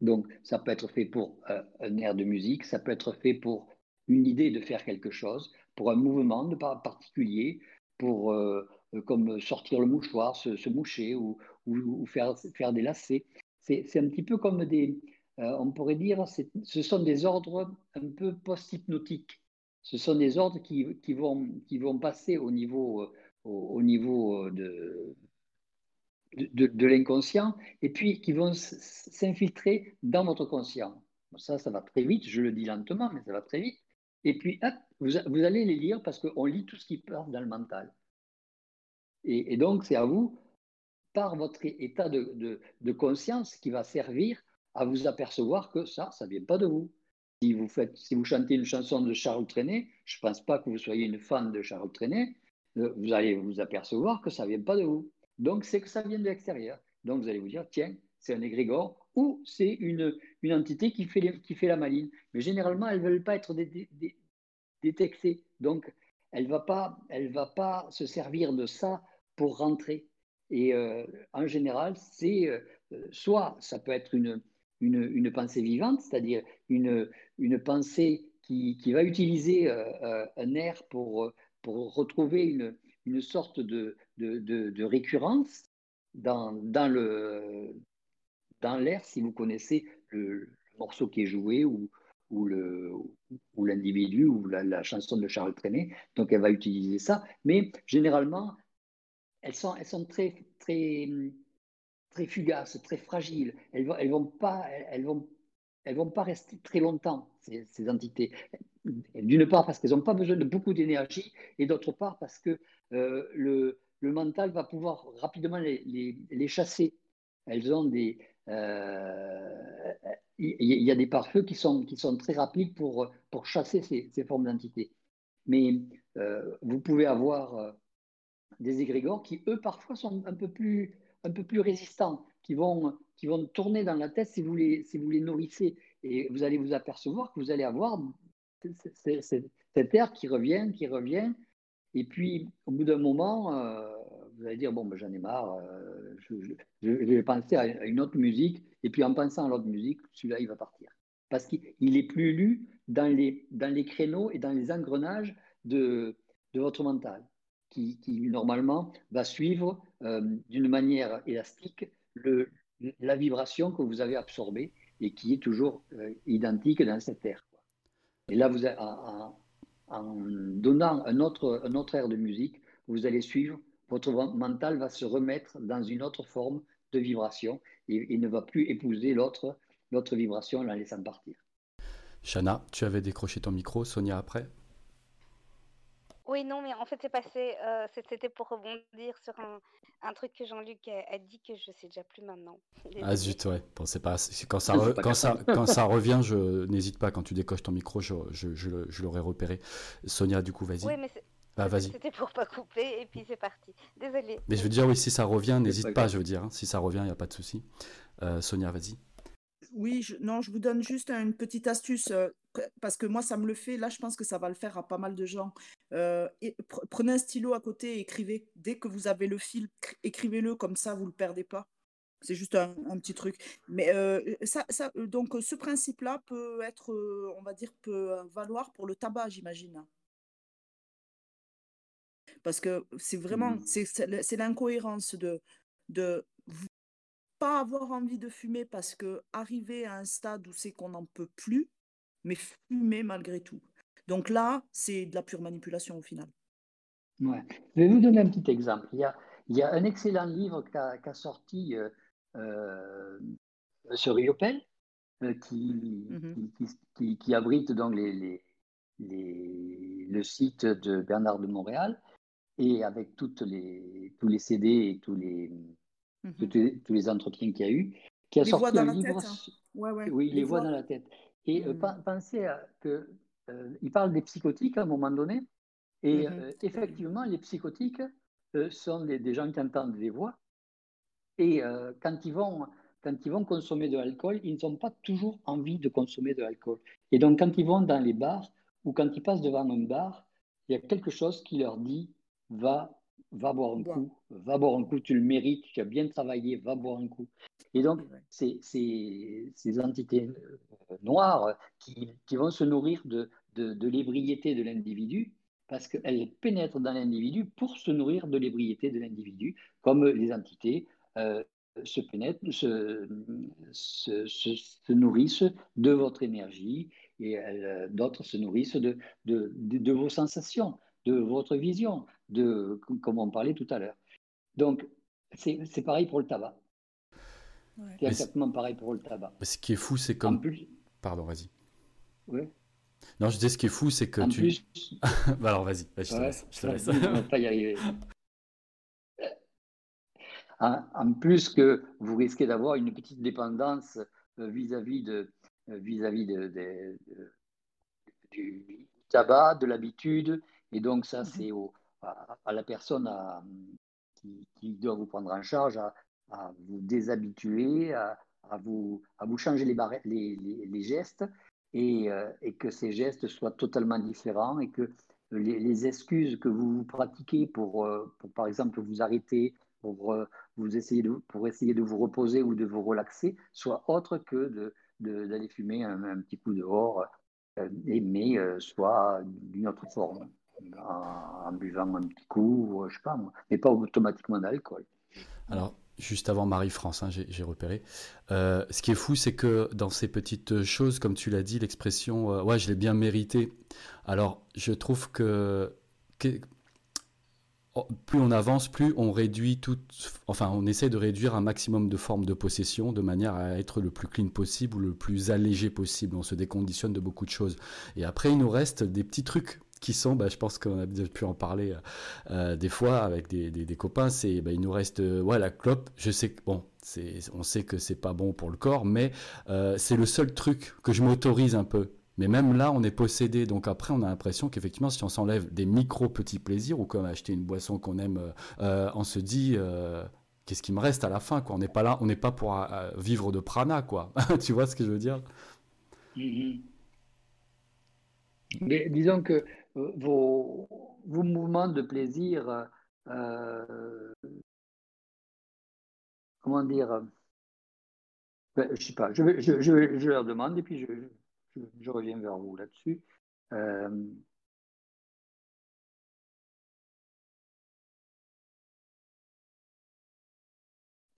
Donc, ça peut être fait pour un air de musique, ça peut être fait pour une idée de faire quelque chose, pour un mouvement de particulier, pour euh, euh, comme sortir le mouchoir, se, moucher ou, faire, faire des lacets. C'est un petit peu comme des, euh, on pourrait dire, ce sont des ordres un peu post-hypnotiques. Ce sont des ordres qui, vont, qui vont passer au niveau, au, niveau de, de, l'inconscient et puis qui vont s'infiltrer dans votre conscient. Ça, ça va très vite, je le dis lentement, mais ça va très vite. Et puis, vous, allez les lire parce qu'on lit tout ce qui passe dans le mental. Et, donc, c'est à vous, par votre état de, conscience, qui va servir à vous apercevoir que ça, ça ne vient pas de vous. Si vous, faites, si vous chantez une chanson de Charles Trenet, je ne pense pas que vous soyez une fan de Charles Trenet, euh, vous allez vous apercevoir que ça ne vient pas de vous. Donc, c'est que ça vient de l'extérieur. Donc, vous allez vous dire, tiens, c'est un égrégore ou c'est une, une entité qui fait, qui fait la maline. Mais généralement, elles ne veulent pas être détectées. Donc, elle ne va, pas, va pas se servir de ça pour rentrer. Et euh, en général, c'est euh, soit ça peut être une, une, une pensée vivante, c'est-à-dire une, une pensée qui, qui va utiliser euh, un air pour, pour retrouver une, une sorte de, de, de, récurrence dans, dans, dans l'air si vous connaissez le, morceau qui est joué ou, ou, ou l'individu ou la, chanson de Charles Trenet. Donc elle va utiliser ça. Mais généralement, elles sont, elles sont très, très, très fugaces, très fragiles. Elles ne elles vont, pas, elles vont, elles vont pas rester très longtemps, ces, ces entités. D'une part parce qu'elles n'ont pas besoin de beaucoup d'énergie, et d'autre part parce que le, le, mental va pouvoir rapidement les, les, chasser. Elles ont des, il y, a des pare-feux qui sont, qui sont très rapides pour, pour chasser ces, ces formes d'entités. Mais vous pouvez avoir des égrégores qui, eux, parfois sont un peu plus, un peu plus résistants, qui vont, qui vont tourner dans la tête si vous, les, si vous les nourrissez. Et vous allez vous apercevoir que vous allez avoir cet air qui revient, qui revient. Et puis, au bout d'un moment, euh, vous allez dire, bon, ben, j'en ai marre, euh, je, je, vais penser à une autre musique. Et puis, en pensant à l'autre musique, celui-là, il va partir. Parce qu'il est plus lu dans les, dans les créneaux et dans les engrenages de, de votre mental qui, normalement va suivre euh, d'une manière élastique le, la vibration que vous avez absorbée et qui est toujours identique dans cette air. Et là, vous, en, en, donnant un autre, air de musique, vous allez suivre, votre mental va se remettre dans une autre forme de vibration. Et, ne va plus épouser l'autre vibration en la laissant partir. Shana, tu avais décroché ton micro, Sonia après oui, non, mais en fait, c'est passé. Euh, c'était pour rebondir sur un, truc que Jean-Luc a, dit que je sais déjà plus maintenant. Ah zut, ouais. Bon, c'est pas. Quand ça, quand, ça, quand ça revient, je n'hésite pas. Quand tu décoches ton micro, je, je, je, l'aurais repéré. Sonia, du coup, vas-y. Oui, mais bah, vas-y. C'était pour pas couper et puis c'est parti. Désolée. Mais je veux dire, oui, si ça revient, n'hésite pas, je veux dire. Hein. Si ça revient, il n'y a pas de souci. Euh, Sonia, vas-y. Oui, non, je vous donne juste une petite astuce euh, parce que moi, ça me le fait. Là, je pense que ça va le faire à pas mal de gens. Euh, prenez un stylo à côté et écrivez. Dès que vous avez le fil, écrivez-le comme ça, vous ne le perdez pas. C'est juste un, petit truc. Mais euh, ça, ça, donc, ce principe-là peut être, on va dire, peut valoir pour le tabac, j'imagine. Parce que c'est vraiment, mmh. c'est l'incohérence de, de pas avoir envie de fumer parce que arriver à un stade où c'est qu'on n'en peut plus, mais fumer malgré tout. Donc là, c'est de la pure manipulation au final. Ouais. Je vais vous donner un petit exemple. Il y a, il y a un excellent livre qu'a sorti euh, euh, M. Riopel, euh, mm-hmm. qui, qui, qui, abrite donc les, les, les, le site de Bernard de Montréal, et avec toutes les, tous les CD et tous les, Mhm. tous, les entretiens qu'il y a eu, qui a sorti un livre. Hein. Oui, les, voix, dans la tête. Et euh, mhm. pensez à que euh, il parle des psychotiques à un moment donné, et mhm. euh, effectivement, les psychotiques sont des, gens qui entendent des voix, et quand ils vont quand ils vont consommer de l'alcool, ils n'ont pas toujours envie de consommer de l'alcool. Et donc, quand ils vont dans les bars ou quand ils passent devant un bar, il y a quelque chose qui leur dit va va boire un coup, va boire un coup, tu le mérites, tu as bien travaillé, va boire un coup. Et donc, c'est ces entités euh, noires qui, qui, vont se nourrir de, de, de l'ébriété de l'individu, parce qu'elles pénètrent dans l'individu pour se nourrir de l'ébriété de l'individu, comme les entités euh, se pénètrent, se, se, se, nourrissent de votre énergie, et d'autres se nourrissent de, de, de vos sensations, de votre vision, de, comme on parlait tout à l'heure. Donc, c'est pareil pour le tabac. C'est exactement pareil pour le tabac. Ce qui est fou, c'est comme. Plus... Pardon, vas-y. Oui. Non, je dis ce qui est fou, c'est que tu. Plus... bah alors, vas-y, je te laisse. Je te laisse. on va pas y arriver. En, plus que vous risquez d'avoir une petite dépendance euh, vis-à-vis de euh, vis-à-vis de, du tabac, de l'habitude, et donc ça, mhm. c'est au, à, la personne qui, doit vous prendre en charge à, vous déshabituer, à, vous, à vous changer les, gestes et, euh, et, que ces gestes soient totalement différents et que les, excuses que vous pratiquez pour, euh, pour, par exemple, vous arrêter, pour, euh, vous essayer de, pour essayer de vous reposer ou de vous relaxer, soient autres que d'aller de, fumer un, petit coup dehors, mais soit d'une autre forme en, buvant un petit coup, je sais pas, mais pas automatiquement d'alcool. Alors, juste avant Marie-France, hein, j'ai repéré. Euh, ce qui est fou, c'est que dans ces petites choses, comme tu l'as dit, l'expression euh, ouais, je l'ai bien mérité. Alors, je trouve que, plus on avance, plus on réduit tout, enfin, on essaie de réduire un maximum de formes de possession de manière à être le plus clean possible ou le plus allégé possible. On se déconditionne de beaucoup de choses. Et après, il nous reste des petits trucs qui sont, bah, je pense qu'on a déjà pu en parler euh, des fois avec des, des, copains, c'est, bah, il nous reste, euh, ouais, la clope. Je sais que, bon, c'est, on sait que c'est pas bon pour le corps, mais euh, c'est le seul truc que je m'autorise un peu. Mais même là, on est possédé. Donc après, on a l'impression qu'effectivement, si on s'enlève des micro petits plaisirs ou comme acheter une boisson qu'on aime, on se dit qu'est-ce qui me reste à la fin quoi On n'est pas là, on n'est pas pour vivre de prana quoi. tu vois ce que je veux dire? Mm-hmm. Mais disons que vos, mouvements de plaisir, euh, comment dire, ben, je sais pas, je, je, je, leur demande et puis je, reviens vers vous là-dessus. Euh,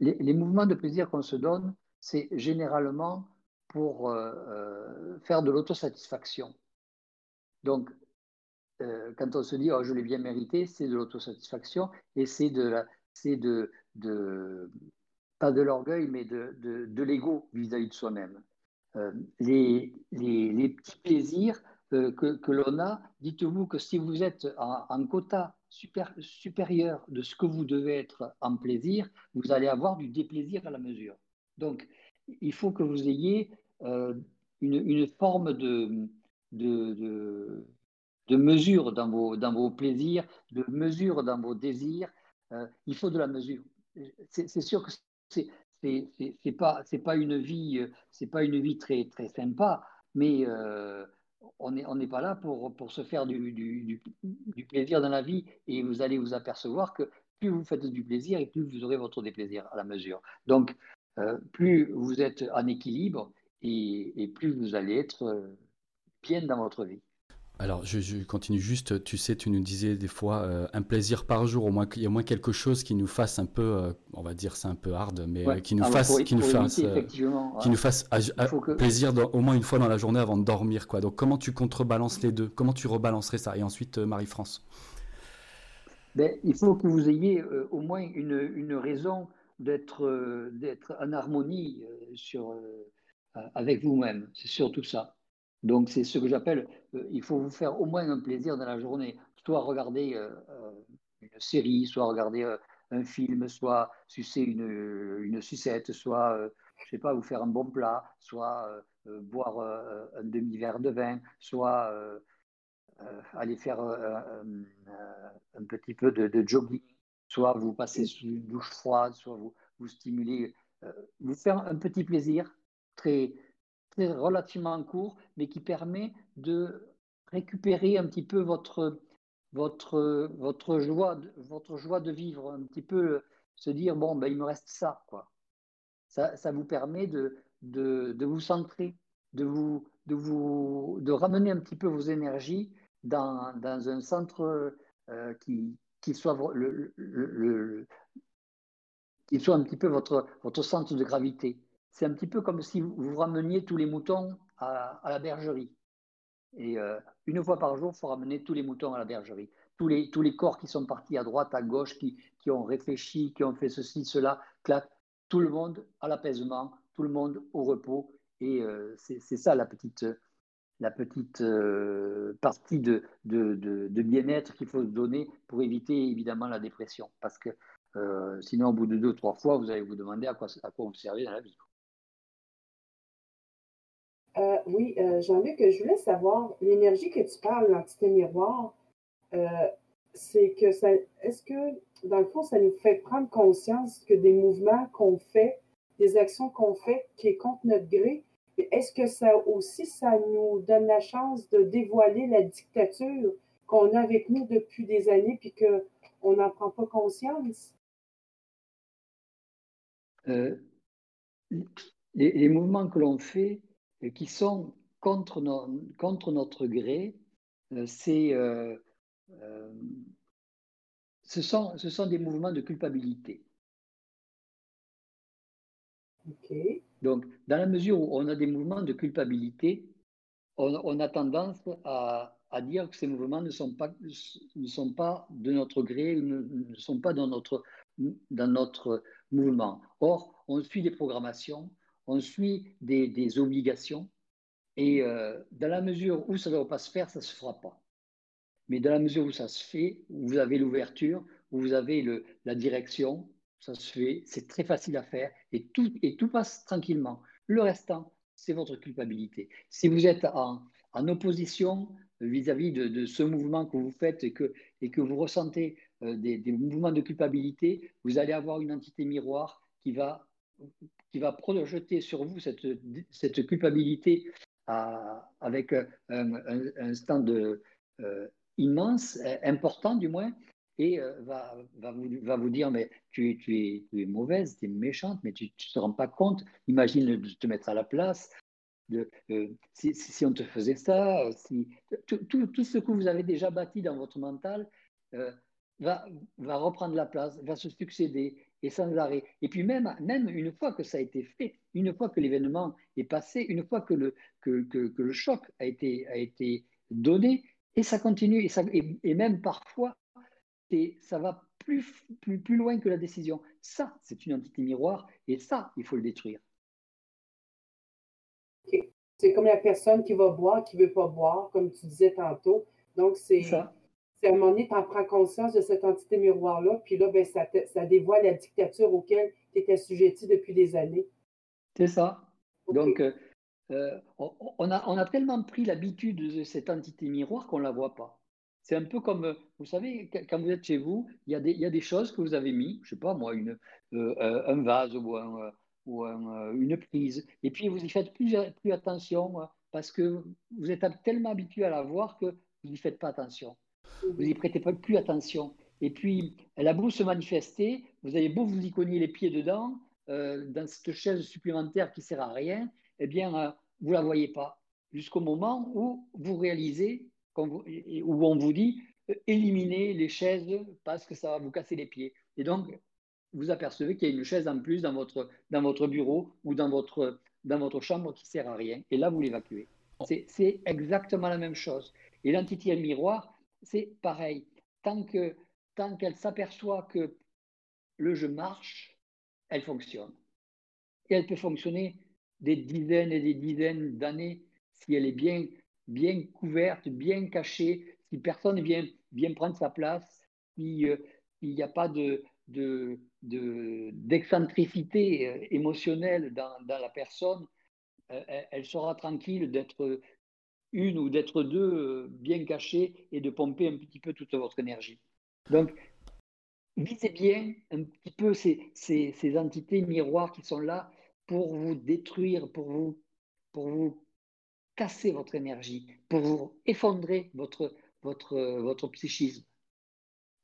les, les, mouvements de plaisir qu'on se donne, c'est généralement pour euh, faire de l'autosatisfaction. Donc, euh, quand on se dit oh, je l'ai bien mérité, c'est de l'autosatisfaction et c'est de c'est de, pas de l'orgueil, mais de, de, l'ego vis-à-vis de soi-même. Euh, les, les, petits plaisirs euh, que, l'on a, dites-vous que si vous êtes en, quota supérieur de ce que vous devez être en plaisir, vous allez avoir du déplaisir à la mesure. Donc, il faut que vous ayez une, forme de mesure dans vos, dans vos plaisirs, de mesure dans vos désirs. Euh, il faut de la mesure. C'est sûr que c'est c'est pas c'est pas une vie c'est pas une vie très très sympa, mais euh, on n'est on pas là pour, pour se faire du, du, plaisir dans la vie et vous allez vous apercevoir que plus vous faites du plaisir et plus vous aurez votre déplaisir à la mesure. Donc euh, plus vous êtes en équilibre et, et plus vous allez être bien dans votre vie. Alors, je, continue juste. Tu sais, tu nous disais des fois euh, un plaisir par jour, au moins qu'il y a au moins quelque chose qui nous fasse un peu, euh, on va dire, c'est un peu hard, mais euh, qui nous fasse, qui nous fasse, qui nous fasse plaisir au moins une fois dans la journée avant de dormir, quoi. Donc, comment tu contrebalances les deux? Comment tu rebalancerais ça? Et ensuite, Marie-France. Ben, il faut que vous ayez au moins une, une raison d'être d'être en harmonie sur avec vous-même. C'est surtout ça. Donc, c'est ce que j'appelle, euh, il faut vous faire au moins un plaisir dans la journée, soit regarder euh, euh, une série, soit regarder un film, soit sucer une, une sucette, soit, je sais pas, vous faire un bon plat, soit boire un demi-verre de vin, soit aller faire un petit peu de, jogging, soit vous passer sous une douche froide, soit vous, vous stimuler, vous faire un petit plaisir très, relativement court, mais qui permet de récupérer un petit peu votre, votre, votre, joie, votre joie de vivre, un petit peu se dire, bon, ben, il me reste ça. Quoi. Ça, ça vous permet de, de, de, vous centrer, de, vous, de, vous, de ramener un petit peu vos énergies dans, dans un centre euh, qui, qui, soit le, le, qui soit un petit peu votre, votre centre de gravité c'est un petit peu comme si vous rameniez tous les moutons à, la bergerie. Et euh, une fois par jour, il faut ramener tous les moutons à la bergerie. Tous les, corps qui sont partis à droite, à gauche, qui, ont réfléchi, qui ont fait ceci, cela, clac, tout le monde à l'apaisement, tout le monde au repos. Et euh, c'est ça la petite, euh, partie de, bien-être qu'il faut donner pour éviter évidemment la dépression. Parce que sinon, au bout de deux, trois fois, vous allez vous demander à quoi, à quoi vous servez dans la vie. Euh, oui, euh, Jean-Luc, je voulais savoir, l'énergie que tu parles, l'entité miroir, euh, c'est que ça, est-ce que, dans le fond, ça nous fait prendre conscience que des mouvements qu'on fait, des actions qu'on fait qui est contre notre gré, est-ce que ça aussi, ça nous donne la chance de dévoiler la dictature qu'on a avec nous depuis des années puis qu'on n'en prend pas conscience? les, mouvements que l'on fait, qui sont contre, contre notre gré, euh, c'est, euh, euh, ce, sont, ce sont des mouvements de culpabilité. Donc, dans la mesure où on a des mouvements de culpabilité, on, a tendance à, à dire que ces mouvements ne sont pas, ne sont pas de notre gré, ne, ne sont pas dans notre, dans notre mouvement. Or, on suit des programmations, on suit des, des obligations, et euh, dans la mesure où ça ne doit pas se faire, ça ne se fera pas. Mais dans la mesure où ça se fait, où vous avez l'ouverture, où vous avez le, la direction, ça se fait, c'est très facile à faire et tout, et tout passe tranquillement. Le restant, c'est votre culpabilité. Si vous êtes en, en opposition vis-à-vis de, de, ce mouvement que vous faites et que, et que vous ressentez euh, des, des, mouvements de culpabilité, vous allez avoir une entité miroir qui va, qui va projeter sur vous cette, culpabilité avec un, un, un stand euh, immense, important du moins, et euh, va, vous, dire mais tu, es, mauvaise, tu es méchante, mais tu ne te rends pas compte. Imagine de te mettre à la place. Euh, si, on te faisait ça, tout, ce que vous avez déjà bâti dans votre mental euh, va reprendre la place, va se succéder et sans arrêt. Et puis même, même une fois que ça a été fait, une fois que l'événement est passé, une fois que le, que, que, que le choc a été, a été donné, et ça continue, et, ça, et, et même parfois, ça va plus, plus, plus loin que la décision. Ça, c'est une entité miroir, et ça, il faut le détruire. C'est comme la personne qui va boire, qui ne veut pas boire, comme tu disais tantôt. Donc, c'est à un moment donné, tu en prends conscience de cette entité miroir-là, puis là, ben, ça, te, ça dévoile la dictature auquel tu étais assujetti depuis des années. C'est ça. Okay. Donc, euh, on, a, on a tellement pris l'habitude de cette entité miroir qu'on ne la voit pas. C'est un peu comme, vous savez, quand vous êtes chez vous, il y a des, il y a des choses que vous avez mis, je ne sais pas moi, une, euh, un vase ou, un, ou un, une prise, et puis vous y faites plus, plus attention parce que vous êtes tellement habitué à la voir que vous n'y faites pas attention. Vous n'y prêtez pas plus attention. Et puis, elle a beau se manifester, vous avez beau vous y cogner les pieds dedans, euh, dans cette chaise supplémentaire qui ne sert à rien, eh bien, euh, vous ne la voyez pas. Jusqu'au moment où vous réalisez où on vous dit euh, éliminez les chaises parce que ça va vous casser les pieds. Et donc, vous apercevez qu'il y a une chaise en plus dans votre, dans votre bureau ou dans votre, dans votre chambre qui ne sert à rien. Et là, vous l'évacuez. Oh. C'est exactement la même chose. Et l'entité miroir, c'est pareil. Tant qu'elle tant qu'elle s'aperçoit que le jeu marche, elle fonctionne. Et elle peut fonctionner des dizaines et des dizaines d'années si elle est bien bien couverte, bien cachée, si personne vient, vient prendre sa place, si euh, n'y a pas de, de, d'excentricité euh, émotionnelle dans, dans, la personne, euh, elle sera tranquille d'être une ou d'être deux bien cachées et de pomper un petit peu toute votre énergie. Donc, visez bien un petit peu ces, ces, entités miroirs qui sont là pour vous détruire, pour vous, pour vous casser votre énergie, pour vous effondrer votre, votre, votre psychisme.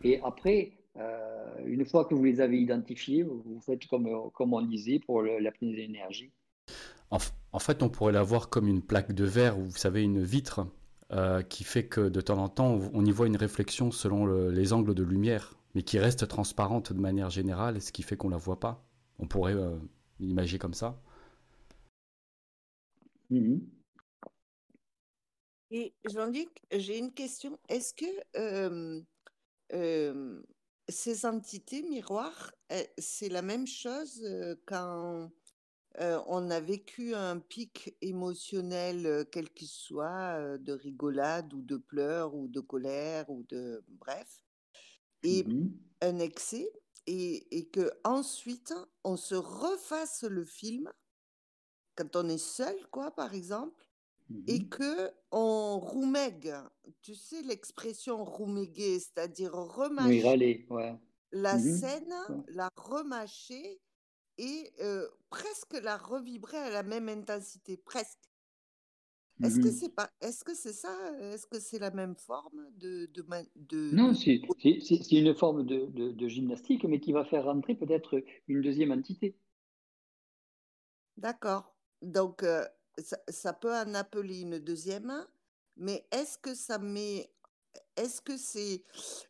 Et après, euh, une fois que vous les avez identifiés, vous faites comme, comme on disait pour le, la prise d'énergie. En, en, fait, on pourrait la voir comme une plaque de verre, ou vous savez, une vitre, euh, qui fait que de temps en temps, on y voit une réflexion selon le, les angles de lumière, mais qui reste transparente de manière générale, ce qui fait qu'on ne la voit pas. On pourrait euh, l'imaginer comme ça. Mm -hmm. Et Jean-Luc, j'ai une question. Est-ce que euh, euh, ces entités miroirs, c'est la même chose quand euh, on a vécu un pic émotionnel, quel qu'il soit, de rigolade ou de pleurs ou de colère ou de bref, et mmh un excès, et, et que ensuite on se refasse le film quand on est seul, quoi, par exemple, et mmh que on roumègue, tu sais l'expression rouméguer, c'est-à-dire remâcher oui, râler, ouais. la mmh scène, ouais. la remâcher et euh, presque la revibrer à la même intensité, presque. Mmh est-ce que c'est pas, est-ce que c'est ça, est-ce que c'est la même forme de, de, de Non, c'est une forme de, de, de, gymnastique, mais qui va faire rentrer peut-être une deuxième entité. D'accord. Donc euh, ça, ça, peut en appeler une deuxième, mais est-ce que ça met, est-ce que c'est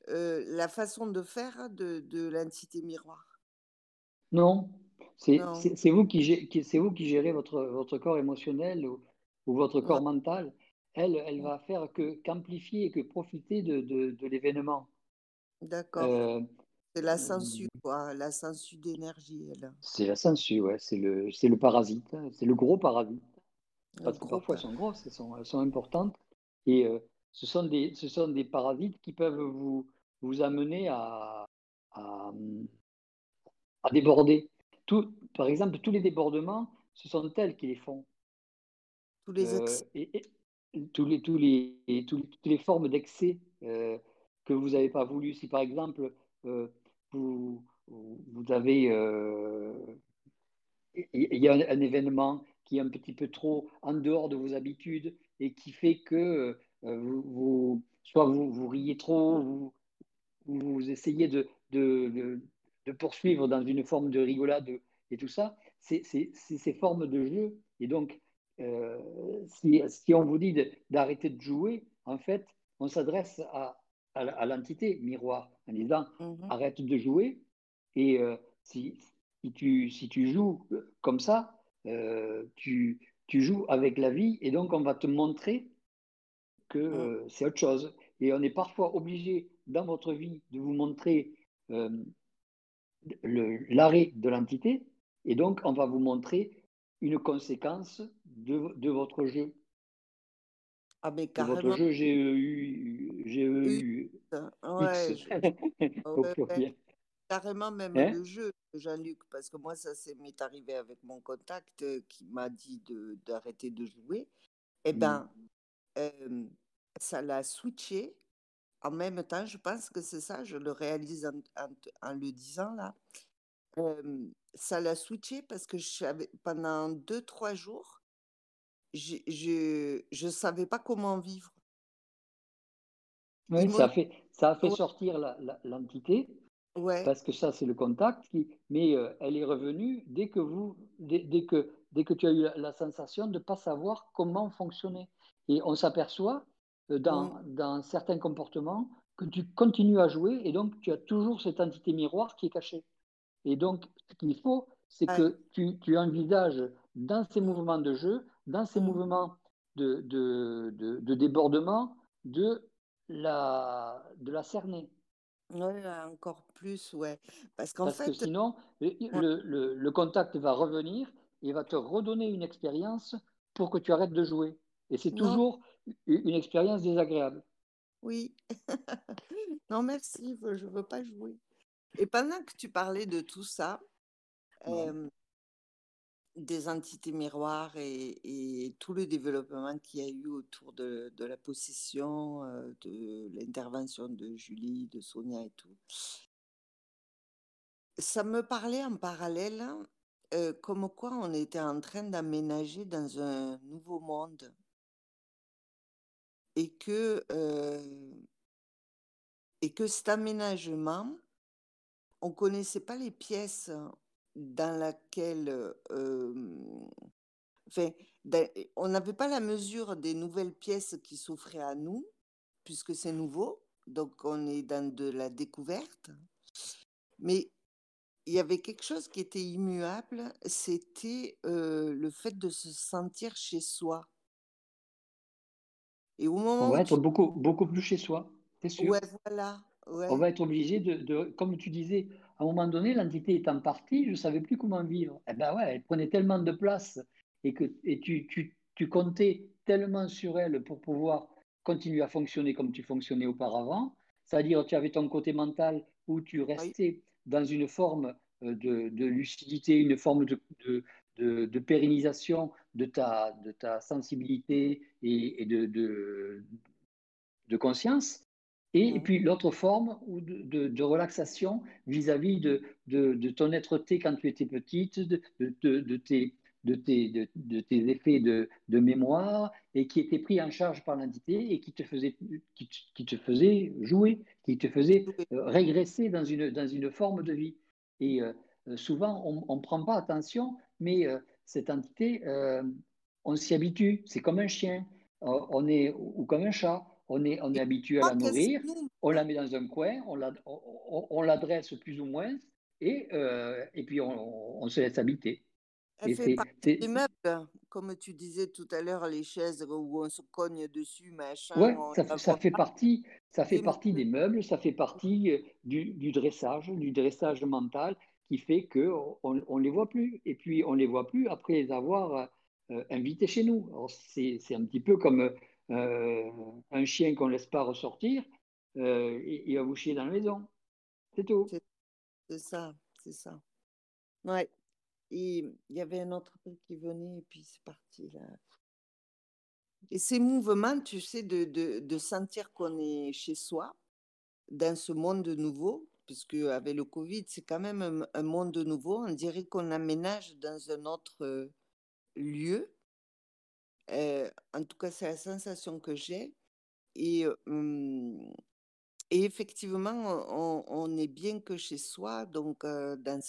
euh, la façon de faire de, de l'entité miroir? Non, c'est vous qui c'est vous qui gérez votre votre corps émotionnel ou, ou votre corps ouais. mental. elle, elle va faire que qu'amplifier et que profiter de, de, l'événement. D'accord. Euh, c'est la sensu, quoi, la sensu d'énergie, elle. C'est la sensu, ouais, c'est le, le parasite, hein. c'est le gros parasite. Parce que parfois elles sont grosses, elles sont, elles sont importantes. Et euh, ce, sont des, ce sont des parasites qui peuvent vous, vous amener à, à, à déborder. Tout, par exemple, tous les débordements, ce sont elles qui les font. Tous les euh, et, tous les, tous les, toutes les formes d'excès euh, que vous n'avez pas voulu. Si par exemple, euh, vous, vous avez. Il y a un, événement qui est un petit peu trop en dehors de vos habitudes et qui fait que vous, soit vous, vous riez trop, vous, vous essayez de, de, de, poursuivre dans une forme de rigolade et tout ça, c'est ces formes de jeu. Et donc, euh, si, si, on vous dit d'arrêter de, jouer, en fait, on s'adresse à, à, l'entité miroir en disant mhm. arrête de jouer. Et euh, si, si, tu, si tu joues comme ça, euh, tu, tu joues avec la vie et donc on va te montrer que c'est autre chose. Et on est parfois obligé dans votre vie de vous montrer l'arrêt de l'entité, et donc on va vous montrer une conséquence de, de votre jeu. Ah, mais carrément. Votre jeu GEU, GEU ouais, Carrément même hein? le jeu, Jean-Luc, parce que moi, ça m'est arrivé avec mon contact euh, qui m'a dit d'arrêter de, jouer. Eh bien, mmh. ça l'a switché en même temps, je pense que c'est ça, je le réalise en, le disant là. ça l'a switché parce que pendant deux, trois jours, je ne savais pas comment vivre. Oui, ça a fait, ça a fait sortir l'entité, ouais. parce que ça, c'est le contact, qui, mais elle est revenue dès que, vous, dès, que, dès que tu as eu la, sensation de ne pas savoir comment fonctionner. Et on s'aperçoit euh, dans, dans, certains comportements que tu continues à jouer et donc tu as toujours cette entité miroir qui est cachée. Et donc, ce qu'il faut, c'est que tu, tu, envisages dans ces mouvements de jeu, dans ces mmh. mouvements de, de, de, débordement, de la, de la cerner. Oui, encore plus, ouais. Parce qu'en fait. Que sinon, le, le, le, contact va revenir et va te redonner une expérience pour que tu arrêtes de jouer. Et c'est toujours une expérience désagréable. Oui. non, merci, je ne veux pas jouer. Et pendant que tu parlais de tout ça, des entités miroirs et, tout le développement qu'il y a eu autour de, la possession, de l'intervention de Julie, de Sonia et tout, ça me parlait en parallèle comme quoi on était en train d'aménager dans un nouveau monde et que, et que cet aménagement, on ne connaissait pas les pièces dans lesquelles... enfin, on n'avait pas la mesure des nouvelles pièces qui s'offraient à nous, puisque c'est nouveau, donc on est dans de la découverte. Mais il y avait quelque chose qui était immuable, c'était le fait de se sentir chez soi on va être beaucoup, beaucoup plus chez soi, c'est sûr? voilà. On va être obligé de, comme tu disais, à un moment donné, l'entité est en partie, je ne savais plus comment vivre. Eh ben ouais, elle prenait tellement de place et que et tu, tu, tu comptais tellement sur elle pour pouvoir continuer à fonctionner comme tu fonctionnais auparavant. C'est-à-dire, tu avais ton côté mental où tu restais dans une forme euh, de, de, lucidité, une forme de, de, de, pérennisation de ta, de ta sensibilité et, de, de, conscience. Et, puis l'autre forme de, relaxation vis-à-vis de, de, ton être-té quand tu étais petite, de, de, tes, de, tes, de, tes effets de, mémoire, et qui était pris en charge par l'entité et qui te, faisait, qui, te faisait jouer, qui te faisait euh, régresser dans une, dans une forme de vie. Et euh, souvent, on ne prend pas attention, mais euh, cette entité, euh, on s'y habitue. C'est comme un chien, euh, on est ou comme un chat. On est, on est habitué à la nourrir, on la met dans un coin, on l'adresse plus ou moins, et, euh, et puis on, se laisse habiter. Elle fait partie des meubles, comme tu disais tout à l'heure, les chaises où on se cogne dessus, machin. Oui, ça, fait partie, ça fait partie des meubles, ça fait partie du, dressage, du dressage mental qui fait qu'on ne les voit plus. Et puis, on ne les voit plus après les avoir euh, invités chez nous. C'est un petit peu comme euh, un chien qu'on ne laisse pas ressortir, il va vous chier dans la maison. C'est tout. C'est ça, c'est ça. Ouais. Et il y avait un autre qui venait et puis c'est parti là. Et ces mouvements, tu sais, de, de, de sentir qu'on est chez soi, dans ce monde nouveau, puisque avec le Covid, c'est quand même un, monde nouveau. On dirait qu'on aménage dans un autre euh, lieu. Euh, en tout cas, c'est la sensation que j'ai. Et hum, et effectivement, on, est bien que chez soi, donc dans,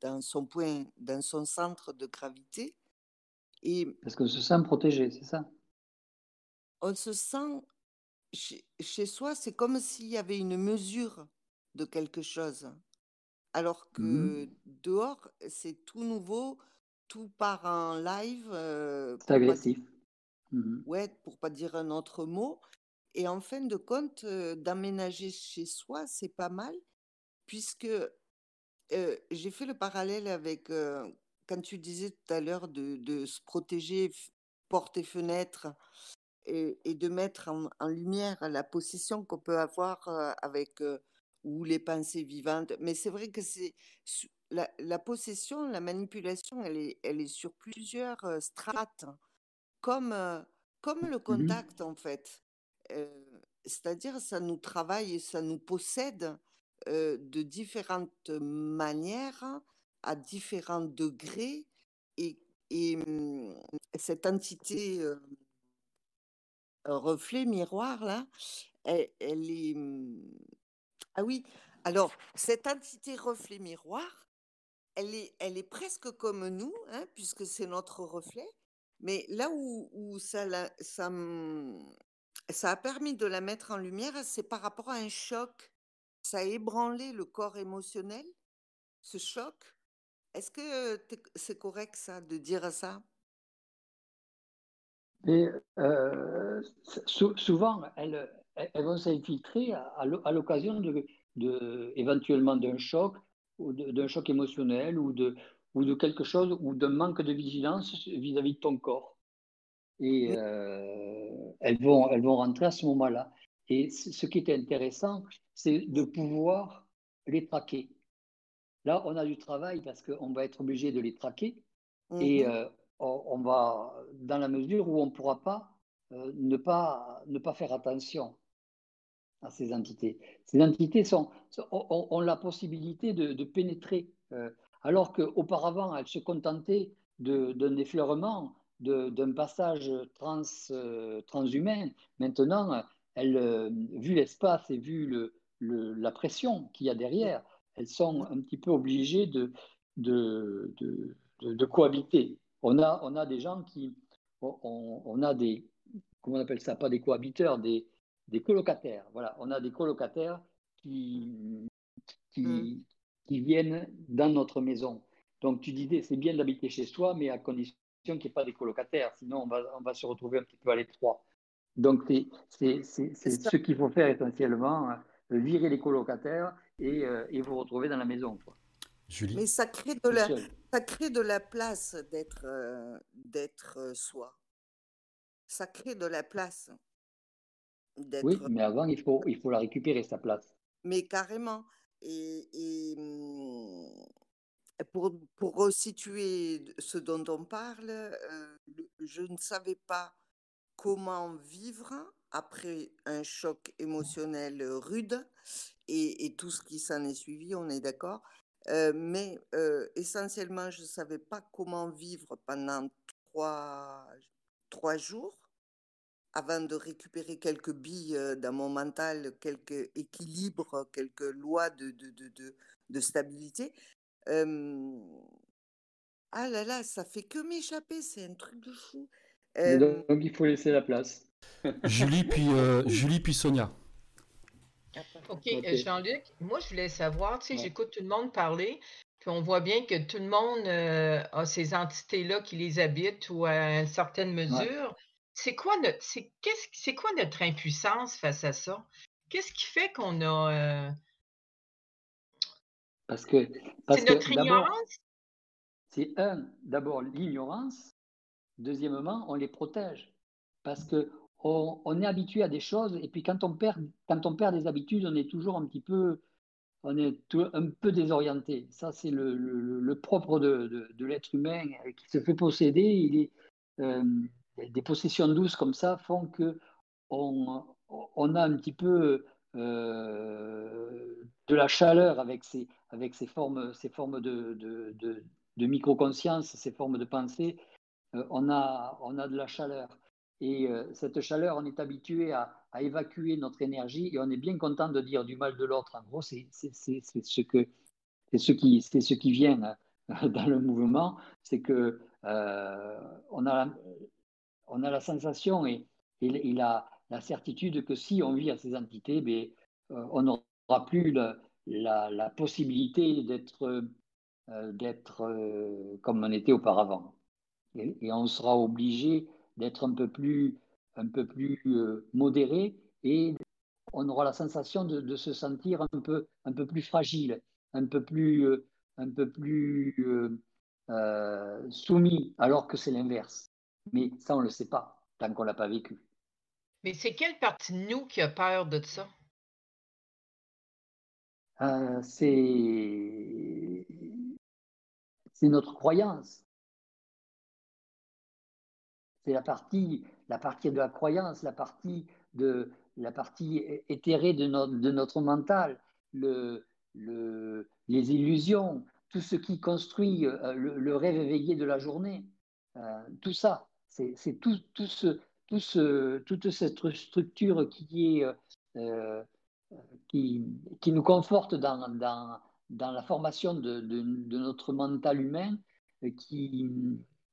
dans, son point, dans son centre de gravité. Et Parce qu'on se sent protégé, c'est ça? On se sent chez, soi, c'est comme s'il y avait une mesure de quelque chose. Alors que mmh dehors, c'est tout nouveau, tout part en live. c'est agressif. Mmh ouais, pour pas dire un autre mot. Et en fin de compte, d'aménager chez soi, c'est pas mal, puisque j'ai fait le parallèle avec, quand tu disais tout à l'heure de, se protéger portes et fenêtres et, de mettre en, lumière la position qu'on peut avoir avec ou les pensées vivantes. Mais c'est vrai que c'est la, possession, la manipulation, elle est, elle est sur plusieurs strates, comme, comme le mmh contact en fait. C'est-à-dire ça nous travaille et ça nous possède de différentes manières, à différents degrés, et, mmh, cette entité reflet, miroir, là, elle, est... Ah oui, alors, cette entité reflet, miroir, elle est, elle est presque comme nous, hein, puisque c'est notre reflet, mais là où, ça, ça a permis de la mettre en lumière, c'est par rapport à un choc. Ça a ébranlé le corps émotionnel, ce choc. Est-ce que c'est correct ça, de dire ça? Et, euh, souvent, elles, elles vont s'infiltrer à, l'occasion de, éventuellement d'un choc, ou d'un choc émotionnel, ou de, ou de quelque chose, ou d'un manque de vigilance vis-à-vis -vis de ton corps et euh, elles, vont, elles vont rentrer à ce moment-là. Et ce qui est intéressant, c'est de pouvoir les traquer. Là, on a du travail parce qu'on va être obligé de les traquer et mhm. euh, on, va, dans la mesure où on ne pourra pas, euh, ne pas ne pas faire attention à ces entités. Ces entités ont, la possibilité de, pénétrer, alors qu'auparavant, elles se contentaient d'un effleurement d'un passage trans, euh, transhumain. Maintenant, elle, euh, vu l'espace et vu le, la pression qu'il y a derrière, elles sont un petit peu obligées de, cohabiter. On a, on a des gens qui, on, on, a des, comment on appelle ça, pas des cohabiteurs, des, des colocataires. Voilà, on a des colocataires qui, qui, mmh. qui viennent dans notre maison. Donc tu disais, c'est bien d'habiter chez soi, mais à condition qu'il n'y ait pas des colocataires, sinon on va, on va se retrouver un petit peu à l'étroit. Donc c'est ce qu'il faut faire essentiellement, euh, virer les colocataires et, euh, et, vous retrouver dans la maison. Quoi. Julie. Mais ça crée de, la, ça crée de la place d'être euh, d'être soi. Ça crée de la place. Oui, mais avant, il faut, il faut la récupérer, sa place. Mais carrément. Et, et hum, pour, pour resituer ce dont on parle, euh, je ne savais pas comment vivre après un choc émotionnel rude et, tout ce qui s'en est suivi, on est d'accord. Euh, mais euh, essentiellement, je ne savais pas comment vivre pendant trois, trois jours avant de récupérer quelques billes dans mon mental, quelques équilibres, quelques lois de, de, de, de stabilité ah là là, ça fait que m'échapper, c'est un truc de fou. Donc, il faut laisser la place. Julie, puis, euh, Julie, puis Sonia. Ok, euh, Jean-Luc, moi je voulais savoir, tu sais, j'écoute tout le monde parler, on voit bien que tout le monde euh, a ces entités-là qui les habitent ou à une certaine mesure. C'est quoi notre c'est qu'est-ce c'est quoi notre impuissance face à ça? Qu'est-ce qui fait qu'on a euh Parce que c'est notre ignorance? C'est un, d'abord l'ignorance. Deuxièmement, on les protège. Parce que on, est habitué à des choses et puis quand on perd, quand on perd des habitudes, on est toujours un petit peu on est un peu désorienté. Ça, c'est le, propre de, l'être humain qui se fait posséder. Il est, euh, des possessions douces comme ça font que on, a un petit peu euh, de la chaleur avec ces, avec formes, formes de, de, micro-conscience, ces formes de pensée. Euh, on, a, on a de la chaleur. Et euh, cette chaleur, on est habitué à, évacuer notre énergie et on est bien content de dire du mal de l'autre. En gros, c'est ce, que, ce, qui, ce qui vient euh, dans le mouvement, c'est que euh, on, a, on a la sensation et, et, la, certitude que si on vit à ces entités, ben, on n'aura plus la, possibilité d'être d'être comme on était auparavant. Et, et on sera obligé d'être un peu plus, un peu plus euh, modéré et on aura la sensation de, se sentir un peu, un peu plus fragile, un peu plus, euh, un peu plus euh, soumis, alors que c'est l'inverse. Mais ça, on ne le sait pas tant qu'on ne l'a pas vécu. Mais c'est quelle partie de nous qui a peur de ça? c'est c'est notre croyance c'est la partie, la partie de la croyance, la partie, de, la partie éthérée de notre, de notre mental, le, le, les illusions, tout ce qui construit euh, le, rêve éveillé de la journée. Euh, tout ça, c'est tout, tout ce, tout ce, toute cette structure qui, est, euh, qui, qui, nous conforte dans, dans, dans la formation de, de, de, notre mental humain, qui,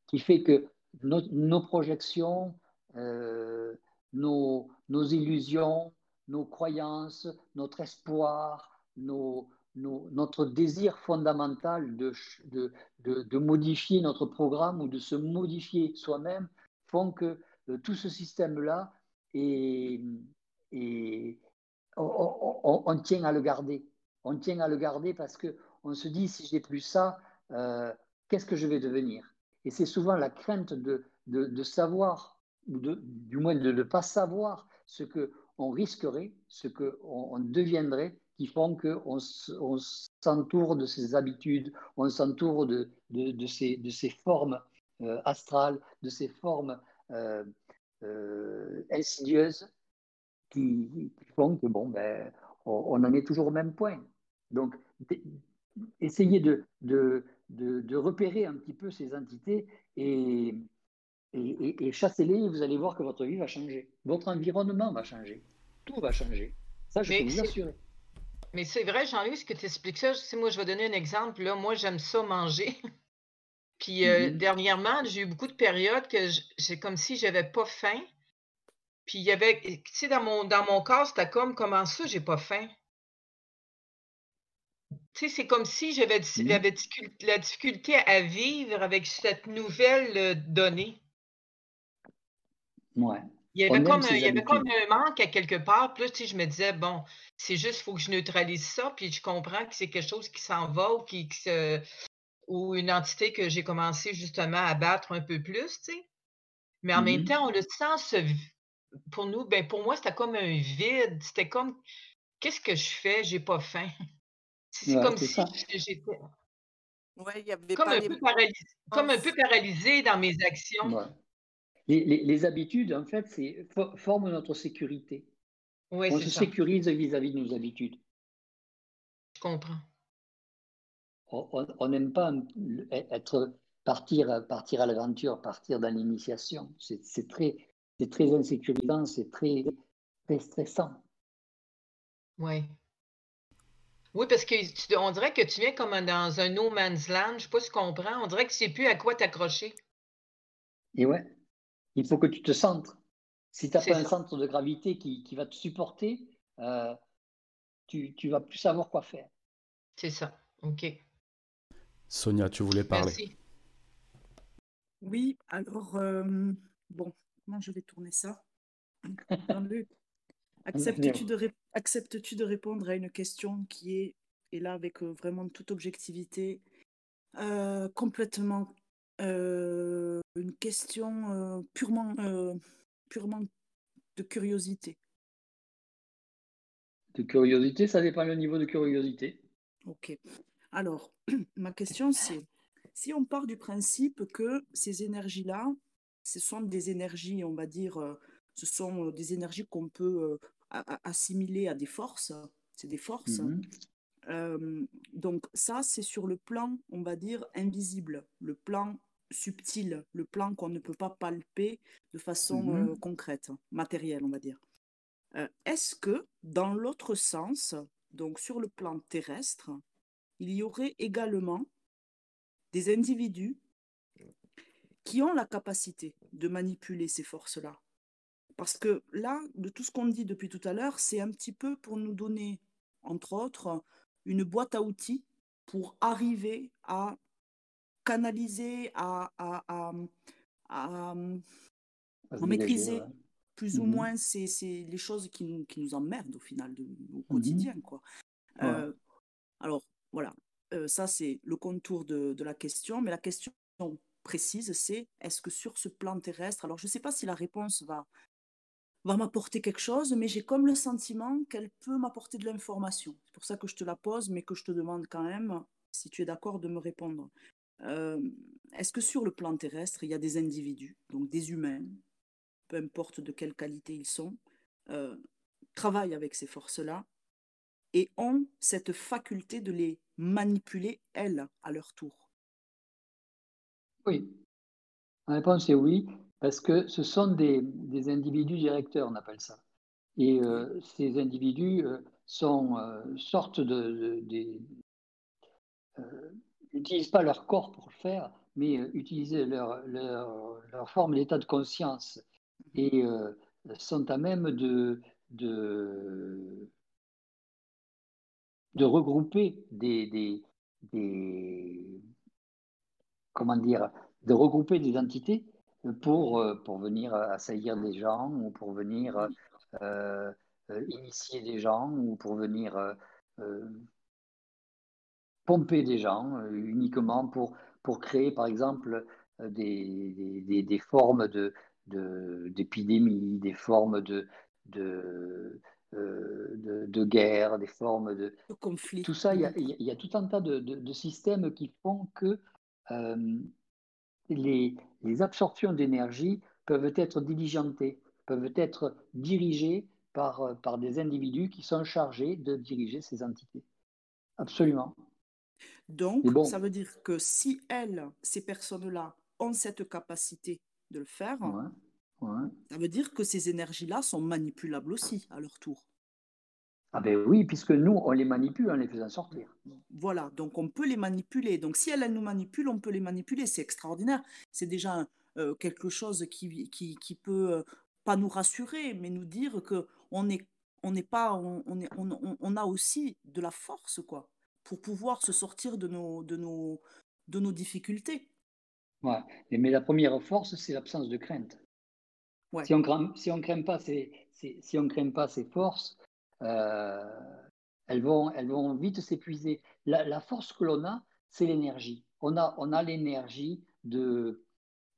qui fait que nos, projections, euh, nos, illusions, nos croyances, notre espoir, notre désir fondamental de, de, modifier notre programme ou de se modifier soi-même font que euh, tout ce système-là, et, on, tient à le garder. On tient à le garder parce qu'on se dit, si j'ai plus ça, euh, qu'est-ce que je vais devenir? Et c'est souvent la crainte de, de, savoir, ou du moins de ne pas savoir ce qu'on risquerait, ce qu'on on deviendrait, qui font qu'on on, s'entoure de ces habitudes, on s'entoure de, ces, de ces formes euh, astrales, de ces formes euh, euh, insidieuses qui, font que bon, ben, on, en est toujours au même point. Donc, essayer de, de, de, repérer un petit peu ces entités et, et, et, chassez-les vous allez voir que votre vie va changer. Votre environnement va changer. Tout va changer. Ça, je peux vous assurer. Mais c'est vrai, Jean-Louis, ce que tu expliques ça, moi, je vais donner un exemple. Là, moi, j'aime ça manger. Puis euh, mm-hmm. dernièrement, j'ai eu beaucoup de périodes que c'est comme si j'avais pas faim. Puis il y avait, tu sais, dans mon, dans mon corps, c'était comme, comment ça, j'ai pas faim? Tu sais, c'est comme si j'avais mmh. la, difficulté à vivre avec cette nouvelle euh, donnée. Ouais. Il y avait, comme un, il y avait comme un manque à quelque part. Puis tu sais, je me disais, bon, c'est juste, il faut que je neutralise ça. Puis je comprends que c'est quelque chose qui s'en va ou, qui, ou une entité que j'ai commencé justement à battre un peu plus, tu sais. Mais en même mmh temps, on le sent, pour nous, ben pour moi, c'était comme un vide. C'était comme, qu'est-ce que je fais? J'ai pas faim. C'est comme si j'étais comme, un peu paralysé, comme un peu paralysé dans mes actions. Les, les, habitudes, en fait, c'est, forment notre sécurité. Ouais, On se sécurise vis-à-vis de nos habitudes. Je comprends. On n'aime pas être, partir, partir à l'aventure, partir dans l'initiation. C'est, très, c'est très insécurisant, c'est très, très stressant. Oui. Oui, parce qu'on dirait que tu viens comme dans un no man's land. Je ne sais pas si tu comprends. On dirait que tu sais plus à quoi t'accrocher. Et ouais, il faut que tu te centres. Si tu n'as pas un centre de gravité qui, va te supporter, euh, tu ne vas plus savoir quoi faire. C'est ça. OK. Sonia, tu voulais parler. Merci. Oui, alors, bon, comment je vais tourner ça? Acceptes-tu de, acceptes de, répondre à une question qui est, et là avec vraiment toute objectivité, complètement une question purement, purement de curiosité? De curiosité, ça dépend le niveau de curiosité. Ok. Alors, ma question c'est, si on part du principe que ces énergies-là, ce sont des énergies, on va dire, ce sont des énergies qu'on peut assimiler à des forces, c'est des forces. Mmh donc ça, c'est sur le plan, on va dire, invisible, le plan subtil, le plan qu'on ne peut pas palper de façon mmh concrète, matérielle, on va dire. Est-ce que, dans l'autre sens, donc sur le plan terrestre, il y aurait également des individus qui ont la capacité de manipuler ces forces-là? Parce que là, de tout ce qu'on dit depuis tout à l'heure, c'est un petit peu pour nous donner, entre autres, une boîte à outils pour arriver à canaliser, à, à, à, maîtriser plus ou mmh moins c'est les choses qui nous, qui nous emmerdent au final de, au mmh quotidien. Quoi. Euh, alors, voilà, euh, ça c'est le contour de, de, la question, mais la question précise, c'est est-ce que sur ce plan terrestre, alors je ne sais pas si la réponse va, va m'apporter quelque chose, mais j'ai comme le sentiment qu'elle peut m'apporter de l'information. C'est pour ça que je te la pose, mais que je te demande quand même, si tu es d'accord, de me répondre. Euh, est-ce que sur le plan terrestre, il y a des individus, donc des humains, peu importe de quelle qualité ils sont, euh, travaillent avec ces forces-là et ont cette faculté de les manipuler, elles, à leur tour? Oui. La réponse est oui, parce que ce sont des, des individus directeurs, on appelle ça. Et euh, ces individus euh, sont sortes de, de, n'utilisent pas leur corps pour le faire, mais utilisent leur, leur, leur forme, l'état de conscience et sont à même de, de, de regrouper des, des, des, comment dire, de regrouper des entités pour, pour venir assaillir des gens ou pour venir euh, initier des gens ou pour venir euh, pomper des gens uniquement pour, pour créer, par exemple, des, des, des formes de, d'épidémies, des formes de, de, euh, de, guerre, des formes de, conflit. Tout ça, il y, a, tout un tas de, systèmes qui font que euh, les, les, absorptions d'énergie peuvent être diligentées, peuvent être dirigées par, par des individus qui sont chargés de diriger ces entités. Absolument. Donc, ça veut dire que si elles, ces personnes-là, ont cette capacité de le faire, ça veut dire que ces énergies-là sont manipulables aussi à leur tour. Ah ben oui, puisque nous, on les manipule en les faisant sortir. Voilà, donc on peut les manipuler. Donc si elles, nous manipulent, on peut les manipuler. C'est extraordinaire. C'est déjà euh, quelque chose qui, qui, qui peut euh, pas nous rassurer, mais nous dire que on est on n'est pas on, est, on, on, a aussi de la force quoi pour pouvoir se sortir de nos de nos de nos difficultés. Ouais. Mais la première force, c'est l'absence de crainte. Si on ne si on craint pas ces, si on craint pas ces forces, euh, elles, vont, elles vont vite s'épuiser. La, force que l'on a, c'est l'énergie. On a, on a l'énergie de,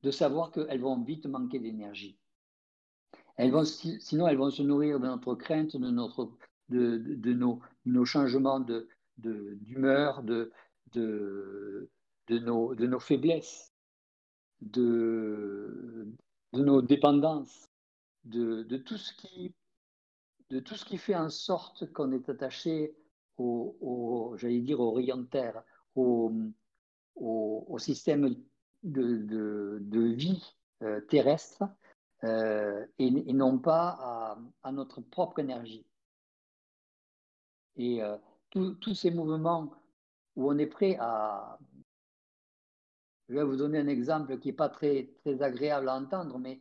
de savoir qu'elles vont vite manquer d'énergie. Elles vont, sinon, elles vont se nourrir de notre crainte, de, notre, de, de, nos, nos, changements d'humeur, de, de, nos, de nos faiblesses de, de nos dépendances, de, de, tout ce qui, de tout ce qui fait en sorte qu'on est attaché au, j'allais dire, au rayon terre, au, système de, vie euh, terrestre, euh, et, non pas à, notre propre énergie. Et euh, tous ces mouvements où on est prêt à, je vais vous donner un exemple qui n'est pas très, très agréable à entendre, mais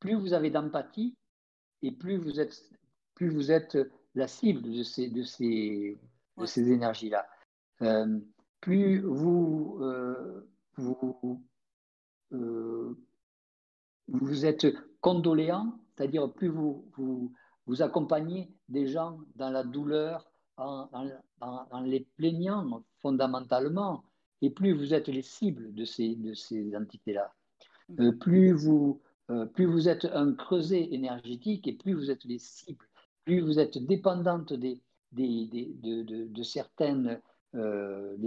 plus vous avez d'empathie et plus vous êtes, plus vous êtes la cible de ces, de ces, de ces énergies-là. Euh, plus vous, vous, vous êtes condoléant, c'est-à-dire plus vous, vous, vous accompagnez des gens dans la douleur en, en, les plaignant fondamentalement, et plus vous êtes les cibles de ces, de ces entités-là. Euh, plus, vous, euh, plus vous êtes un creuset énergétique et plus vous êtes les cibles, plus vous êtes dépendante euh, de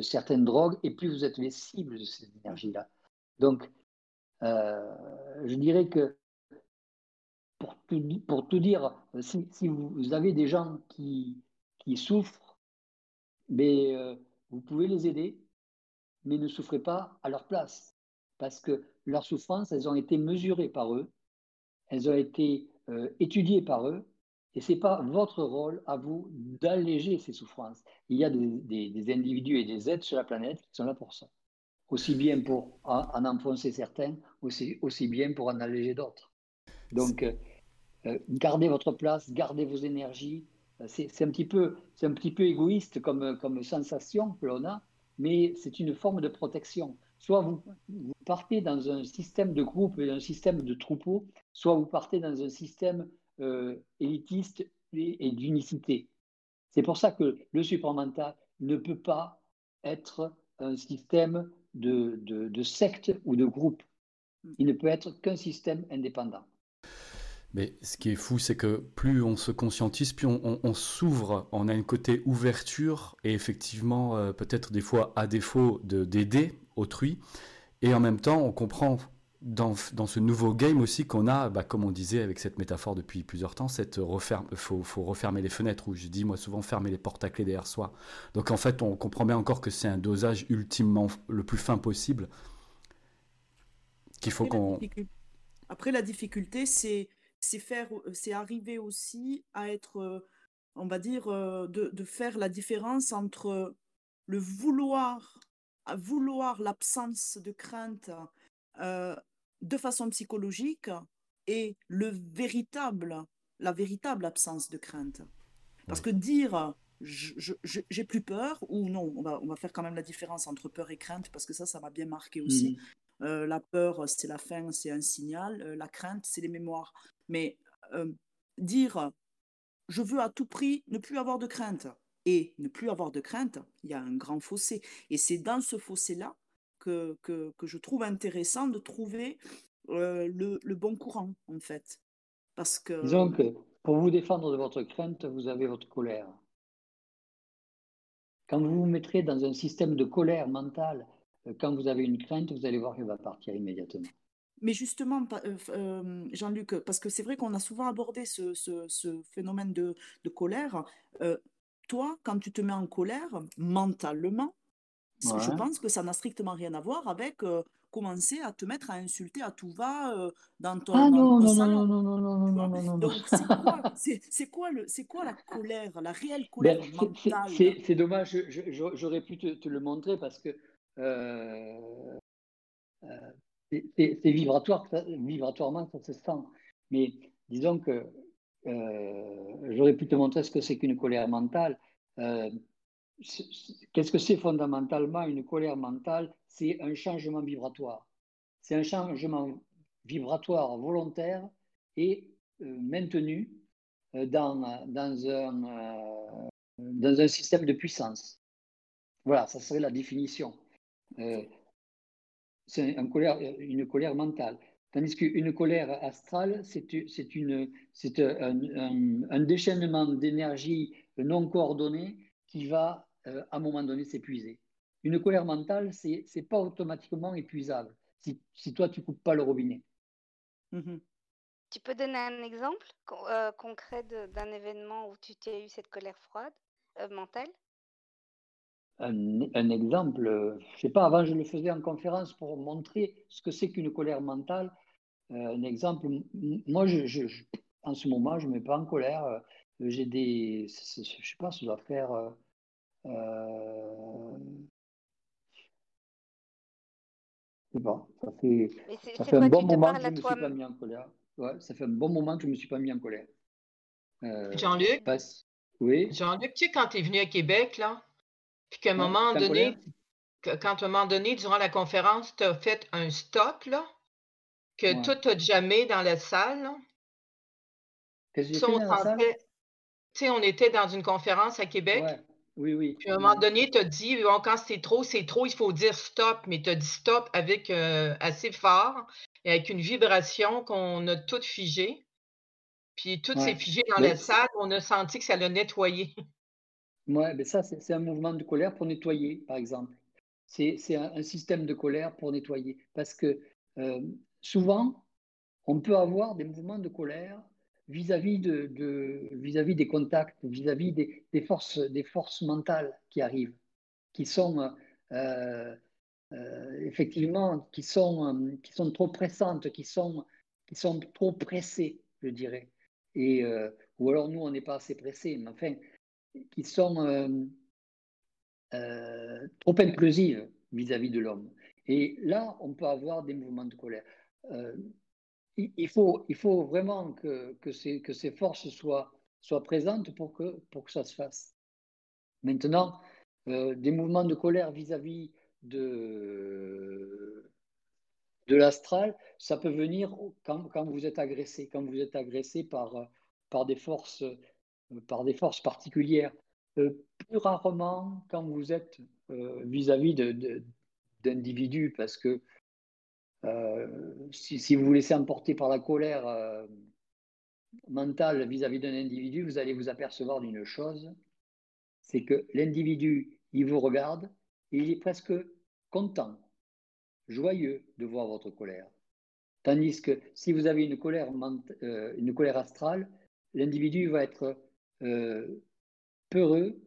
certaines drogues et plus vous êtes les cibles de ces énergies-là. Donc, je dirais que pour tout, pour tout dire, si, vous avez des gens qui, qui souffrent, vous pouvez les aider, mais ne souffrez pas à leur place, parce que leurs souffrances, elles ont été mesurées par eux, elles ont été euh, étudiées par eux, et ce n'est pas votre rôle à vous d'alléger ces souffrances. Il y a des, individus et des êtres sur la planète qui sont là pour ça. Aussi bien pour en, enfoncer certains, aussi, aussi bien pour en alléger d'autres. Donc, euh, euh, gardez votre place, gardez vos énergies. C'est un, petit peu, un petit peu égoïste comme, comme sensation que l'on a, mais c'est une forme de protection. Soit vous, partez dans un système de groupe et un système de troupeau, soit vous partez dans un système euh, élitiste et, d'unicité. C'est pour ça que le supramental ne peut pas être un système de, de secte ou de groupe. Il ne peut être qu'un système indépendant. Mais ce qui est fou, c'est que plus on se conscientise, plus on, s'ouvre, on a une côté ouverture et effectivement, euh, peut-être des fois à défaut d'aider autrui. Et en même temps, on comprend dans, dans ce nouveau game aussi qu'on a, bah, comme on disait avec cette métaphore depuis plusieurs temps, cette referme, faut, faut refermer les fenêtres, ou je dis moi souvent fermer les portes à clé derrière soi. Donc en fait, on comprend bien encore que c'est un dosage ultimement le plus fin possible. Qu'il faut qu'on. Après, la difficulté, c'est c'est faire, c'est arriver aussi à être, on va dire, de, de, faire la différence entre le vouloir, vouloir l'absence de crainte de façon psychologique et le véritable, la véritable absence de crainte. Parce que dire j'ai plus peur ou non, on va, on va faire quand même la différence entre peur et crainte parce que ça, ça m'a bien marqué aussi. Mmh. la peur, c'est la fin, c'est un signal. la crainte, c'est les mémoires. Mais euh, dire je veux à tout prix ne plus avoir de crainte et ne plus avoir de crainte, il y a un grand fossé. Et c'est dans ce fossé-là que, que, je trouve intéressant de trouver euh, le, le, bon courant, en fait. Parce que... Disons que pour vous défendre de votre crainte, vous avez votre colère. Quand vous vous mettrez dans un système de colère mentale, euh, quand vous avez une crainte, vous allez voir qu'elle va partir immédiatement. Mais justement, euh, Jean-Luc, parce que c'est vrai qu'on a souvent abordé ce, phénomène de, colère. Euh, toi, quand tu te mets en colère, mentalement, je pense que ça n'a strictement rien à voir avec commencer à te mettre à insulter à tout va dans ton, ah non, non, non, non, non, non, non, non, non, Donc, c'est quoi, quoi, la colère, la réelle colère ben, mentale? C'est dommage, j'aurais pu te, te, le montrer parce que c'est vibratoire, vibratoirement, ça se sent. Mais disons que euh, j'aurais pu te montrer ce que c'est qu'une colère mentale. Euh, qu'est-ce que c'est fondamentalement une colère mentale? C'est un changement vibratoire. C'est un changement vibratoire volontaire et euh, maintenu dans, dans, un, dans un système de puissance. Voilà, ça serait la définition c'est une colère, une colère mentale. Tandis qu'une colère astrale, c'est un, un, déchaînement d'énergie non coordonnée qui va euh, à un moment donné s'épuiser. Une colère mentale, ce n'est pas automatiquement épuisable si, si, toi, tu ne coupes pas le robinet. Mm-hmm. Tu peux donner un exemple euh, concret d'un événement où tu t'es eu cette colère froide, euh, mentale? Un, exemple, je sais pas, avant je le faisais en conférence pour montrer ce que c'est qu'une colère mentale. Euh, un exemple, moi, je, en ce moment, je ne me mets pas en colère. Euh, j'ai des, je sais pas, ça doit faire. Euh, je sais pas, ça fait, ça fait un bon moment que je ne me suis pas mis en colère. Ouais, ça fait un bon moment que je ne me suis pas mis en colère. Jean-Luc? Oui. Jean-Luc, tu sais, quand tu es venu à Québec, là, puis qu'à un moment donné, quand à un moment donné, durant la conférence, tu as fait un stop, là, que tout a jamais dans la salle. Qu'est-ce que sais, on était dans une conférence à Québec. Oui, oui. Puis à un moment donné, tu as dit, bon, quand c'est trop, c'est trop, il faut dire stop, mais tu as dit stop avec euh, assez fort et avec une vibration qu'on a toute figée. Puis tout s'est figé dans la salle, on a senti que ça l'a nettoyé. Oui, mais ça, c'est un mouvement de colère pour nettoyer, par exemple. C'est un, système de colère pour nettoyer. Parce que euh, souvent, on peut avoir des mouvements de colère vis-à-vis de, vis-à-vis des contacts, vis-à-vis des, forces, des forces mentales qui arrivent, qui sont euh, euh, effectivement qui sont, qui sont trop pressantes, qui sont, qui sont trop pressées, je dirais. Et, euh, ou alors nous, on n'est pas assez pressés, mais enfin, qui sont trop inclusives vis-à-vis de l'homme. Et là, on peut avoir des mouvements de colère il faut, il faut vraiment que, que, ces, que ces forces soient, soient présentes pour que, pour que ça se fasse. Maintenant, euh, des mouvements de colère vis-à-vis de, de l'astral, ça peut venir quand, quand, vous êtes agressé, quand vous êtes agressé par, par, des, forces, par des forces particulières. Euh, plus rarement quand vous êtes euh, vis-à-vis d'individus, parce que euh, si, vous vous laissez emporter par la colère euh, mentale vis-à-vis d'un individu, vous allez vous apercevoir d'une chose, c'est que l'individu, il vous regarde et il est presque content, joyeux de voir votre colère. Tandis que si vous avez une colère, euh, une colère astrale, l'individu va être peureux,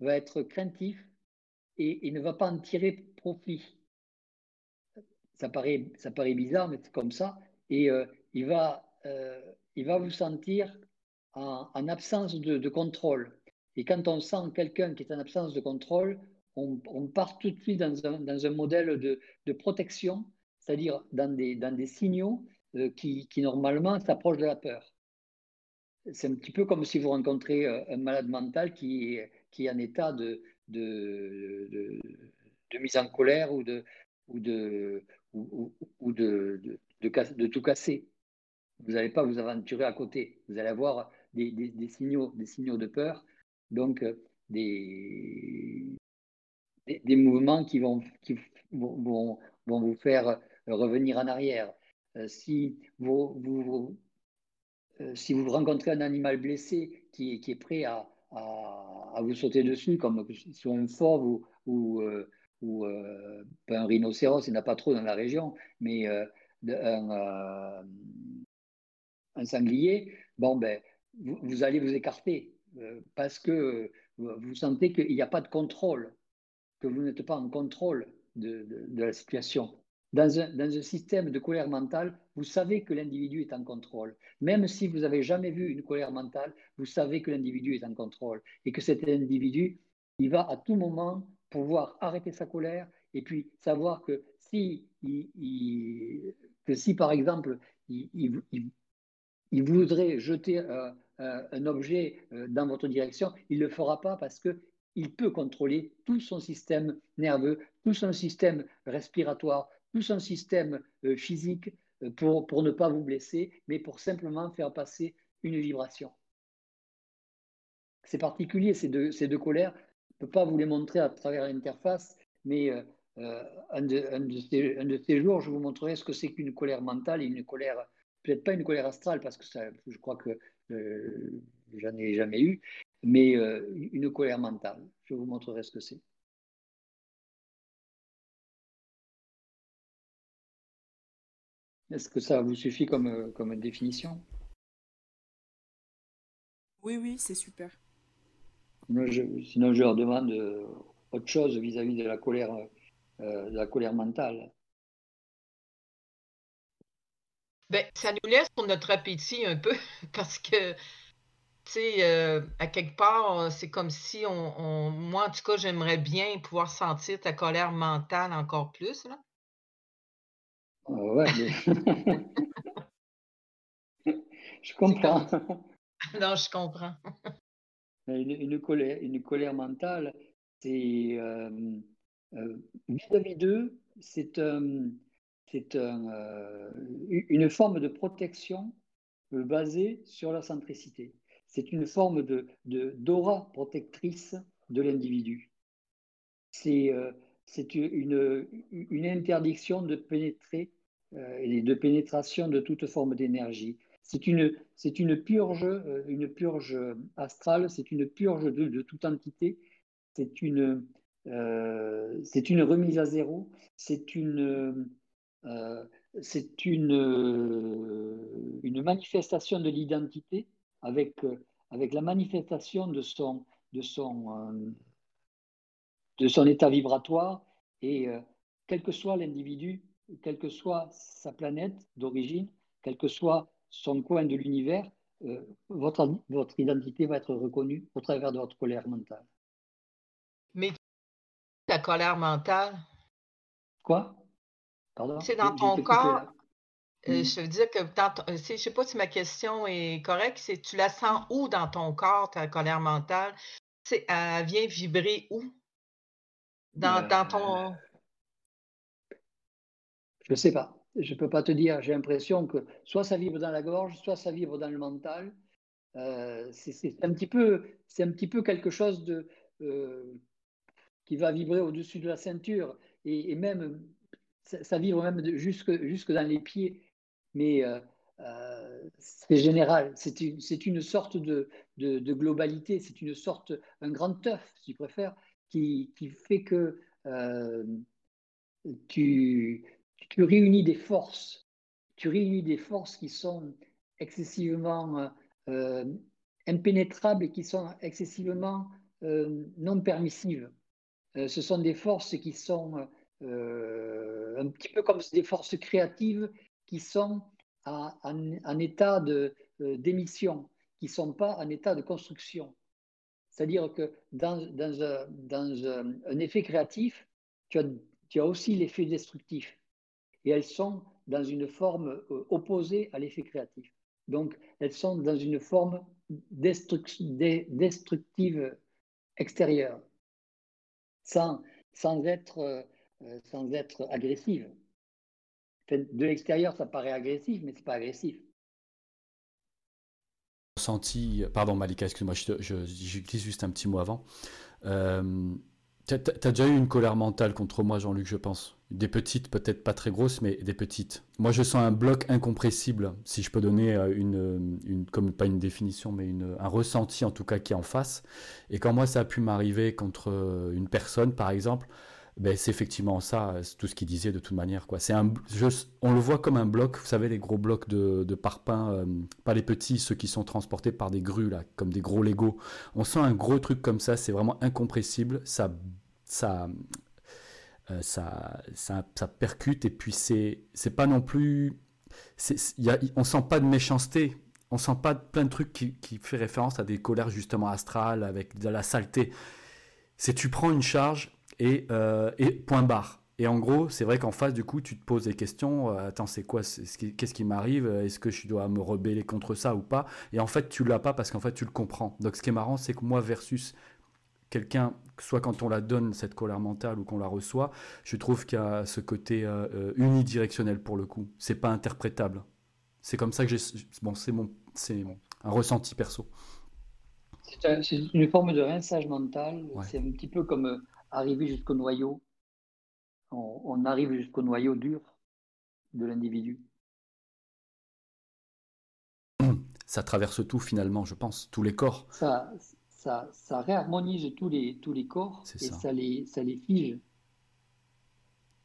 va être craintif et, et ne va pas en tirer profit ça paraît, ça paraît bizarre, mais c'est comme ça. Et euh, il, va, euh, il va vous sentir en, absence de, contrôle. Et quand on sent quelqu'un qui est en absence de contrôle, on, part tout de suite dans un, dans un modèle de, de protection, c'est-à-dire dans des, dans des signaux euh, qui, qui, normalement s'approchent de la peur. C'est un petit peu comme si vous rencontrez un malade mental qui, qui est en état de, de, de mise en colère ou de, ou de, ou, de, de, tout casser. Vous n'allez pas vous aventurer à côté. Vous allez avoir des, signaux, des signaux de peur, donc euh, des, des, mouvements qui, vont, qui vont, vont, vous faire revenir en arrière. Euh, si vous, euh, si vous rencontrez un animal blessé qui, qui est prêt à, à, vous sauter dessus, comme sur un ou, ou, ou euh, un rhinocéros, il n'y en a pas trop dans la région, mais euh, un, euh, un, sanglier, bon, ben, vous, allez vous écarter parce que vous sentez qu'il n'y a pas de contrôle, que vous n'êtes pas en contrôle de, de, la situation. Dans un, dans un, système de colère mentale, vous savez que l'individu est en contrôle. Même si vous n'avez jamais vu une colère mentale, vous savez que l'individu est en contrôle et que cet individu, il va à tout moment pouvoir arrêter sa colère et puis savoir que si, que si par exemple, il, voudrait jeter un objet euh, dans votre direction, il ne le fera pas parce qu'il peut contrôler tout son système nerveux, tout son système respiratoire, tout son système euh, physique euh, pour, pour ne pas vous blesser, mais pour simplement faire passer une vibration. C'est particulier ces deux, ces deux colères ne peux pas vous les montrer à travers l'interface, mais euh, euh, un, de, ces, jours, je vous montrerai ce que c'est qu'une colère mentale et une colère, peut-être pas une colère astrale, parce que je crois que euh, j'en ai jamais eu, mais une colère mentale. Je vous montrerai ce que c'est. Est-ce que ça vous suffit comme définition? Oui, oui, c'est super. Sinon je, leur demande euh, autre chose vis-à-vis de la colère, euh, de la colère mentale. Ben, ça nous laisse pour notre appétit un peu, parce que, tu sais, euh, à quelque part, c'est comme si on, Moi, en tout cas, j'aimerais bien pouvoir sentir ta colère mentale encore plus, là. ouais, je comprends. non, je comprends. Une, colère, mentale, c'est euh, vis-à-vis d'eux, c'est un, une forme de protection basée sur la centricité. C'est une forme de, d'aura protectrice de l'individu. C'est, c'est une, une interdiction de pénétrer et de pénétration de toute forme d'énergie. C'est une, c'est une purge, euh, une purge astrale, c'est une purge de, toute entité, c'est une, euh, c'est une remise à zéro, c'est une, euh, c'est une, une manifestation de l'identité avec, avec la manifestation de son, de son, de son état vibratoire. Et quel que soit l'individu, quelle que soit sa planète d'origine, quel que soit son coin de l'univers, euh, votre, votre identité va être reconnue au travers de votre colère mentale. Mais ta colère mentale? Quoi? Pardon? C'est dans ton corps. Euh, hmm. je veux dire que je ne sais pas si ma question est correcte, c'est tu la sens où dans ton corps, ta colère mentale? elle vient vibrer où? Dans, dans ton. Euh, je ne sais pas je ne peux pas te dire, j'ai l'impression que soit ça vibre dans la gorge, soit ça vibre dans le mental. Euh, c'est un, petit peu, un petit peu quelque chose de, euh, qui va vibrer au-dessus de la ceinture et, même, ça, vibre même jusque, jusque dans les pieds. Mais euh, c'est général, c'est une, une, sorte de, de, globalité, c'est une sorte, un grand œuf, si tu préfères, qui, qui fait que tu tu réunis des forces, tu réunis des forces qui sont excessivement euh, impénétrables et qui sont excessivement euh, non permissives. Euh, ce sont des forces qui sont un petit peu comme des forces créatives qui sont en, état d'émission, qui ne sont pas en état de construction. C'est-à-dire que dans, un, effet créatif, tu as aussi l'effet destructif et elles sont dans une forme euh, opposée à l'effet créatif. Donc, elles sont dans une forme destructive extérieure, sans, euh, sans être agressive. De l'extérieur, ça paraît agressif, mais ce n'est pas agressif. Pardon Malika, excuse-moi, j'utilise juste un petit mot avant. Euh, tu as, déjà eu une colère mentale contre moi, Jean-Luc, je pense? Des petites, peut-être pas très grosses, mais des petites. Moi, je sens un bloc incompressible, si je peux donner euh, une, une comme pas une définition, mais une, un ressenti en tout cas qui est en face. Et quand moi, ça a pu m'arriver contre euh, une personne, par exemple, ben, c'est effectivement ça, tout ce qu'il disait de toute manière. Quoi. Un, on le voit comme un bloc, vous savez, les gros blocs de, de parpaing, euh, pas les petits, ceux qui sont transportés par des grues, là, comme des gros Lego. On sent un gros truc comme ça, c'est vraiment incompressible, ça, ça, euh, ça, ça, ça, percute et puis c'est, c'est pas non plus, y a, on sent pas de méchanceté, on sent pas plein de trucs qui, qui fait référence à des colères justement astrales avec de la saleté. C'est tu prends une charge et, euh, et point barre. Et en gros, c'est vrai qu'en face, du coup, tu te poses des questions. Euh, attends, c'est quoi Qu'est-ce qui m'arrive Est-ce que je dois me rebeller contre ça ou pas? Et en fait, tu l'as pas parce qu'en fait, tu le comprends. Donc, ce qui est marrant, c'est que moi, versus quelqu'un, soit quand on la donne, cette colère mentale, ou qu'on la reçoit, je trouve qu'il y a ce côté euh, euh, unidirectionnel pour le coup. C'est pas interprétable. C'est comme ça que j'ai. Bon, c'est mon, c'est un ressenti perso. C'est une forme de rinçage mental. C'est un petit peu comme euh, arriver jusqu'au noyau. On, arrive jusqu'au noyau dur de l'individu. Ça traverse tout finalement, je pense, tous les corps. Ça, ça, réharmonise tous les, tous les corps et ça. les, ça les fige.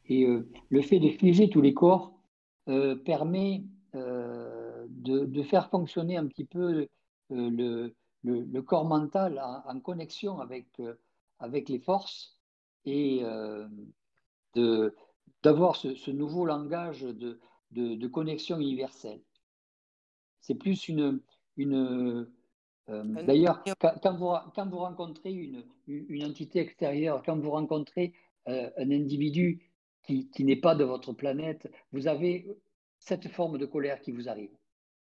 Et euh, le fait de figer tous les corps euh, permet euh, de, faire fonctionner un petit peu le, le, corps mental en, connexion avec, avec les forces et d'avoir ce, ce, nouveau langage de, de, de connexion universelle. C'est plus une, une, euh, d'ailleurs, quand, vous, rencontrez une, entité extérieure, quand vous rencontrez euh, un individu qui, n'est pas de votre planète, vous avez cette forme de colère qui vous arrive.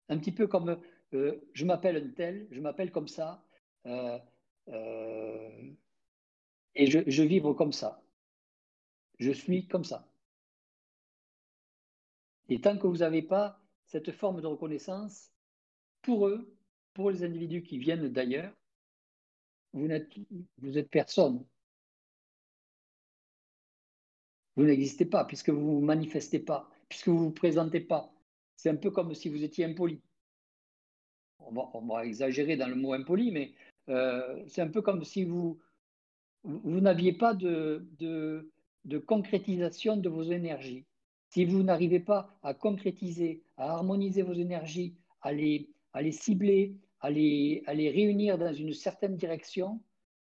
Un petit peu comme euh, je m'appelle un tel, je m'appelle comme ça, et je, je vibre comme ça. Je suis comme ça. Et tant que vous n'avez pas cette forme de reconnaissance, pour eux, pour les individus qui viennent d'ailleurs, vous n'êtes êtes personne. Vous n'existez pas puisque vous ne vous manifestez pas, puisque vous ne vous présentez pas. C'est un peu comme si vous étiez impoli. On va, exagérer dans le mot impoli, mais euh, c'est un peu comme si vous, vous n'aviez pas de, de, concrétisation de vos énergies. Si vous n'arrivez pas à concrétiser, à harmoniser vos énergies, à les, à les cibler, à les, à les réunir dans une certaine direction,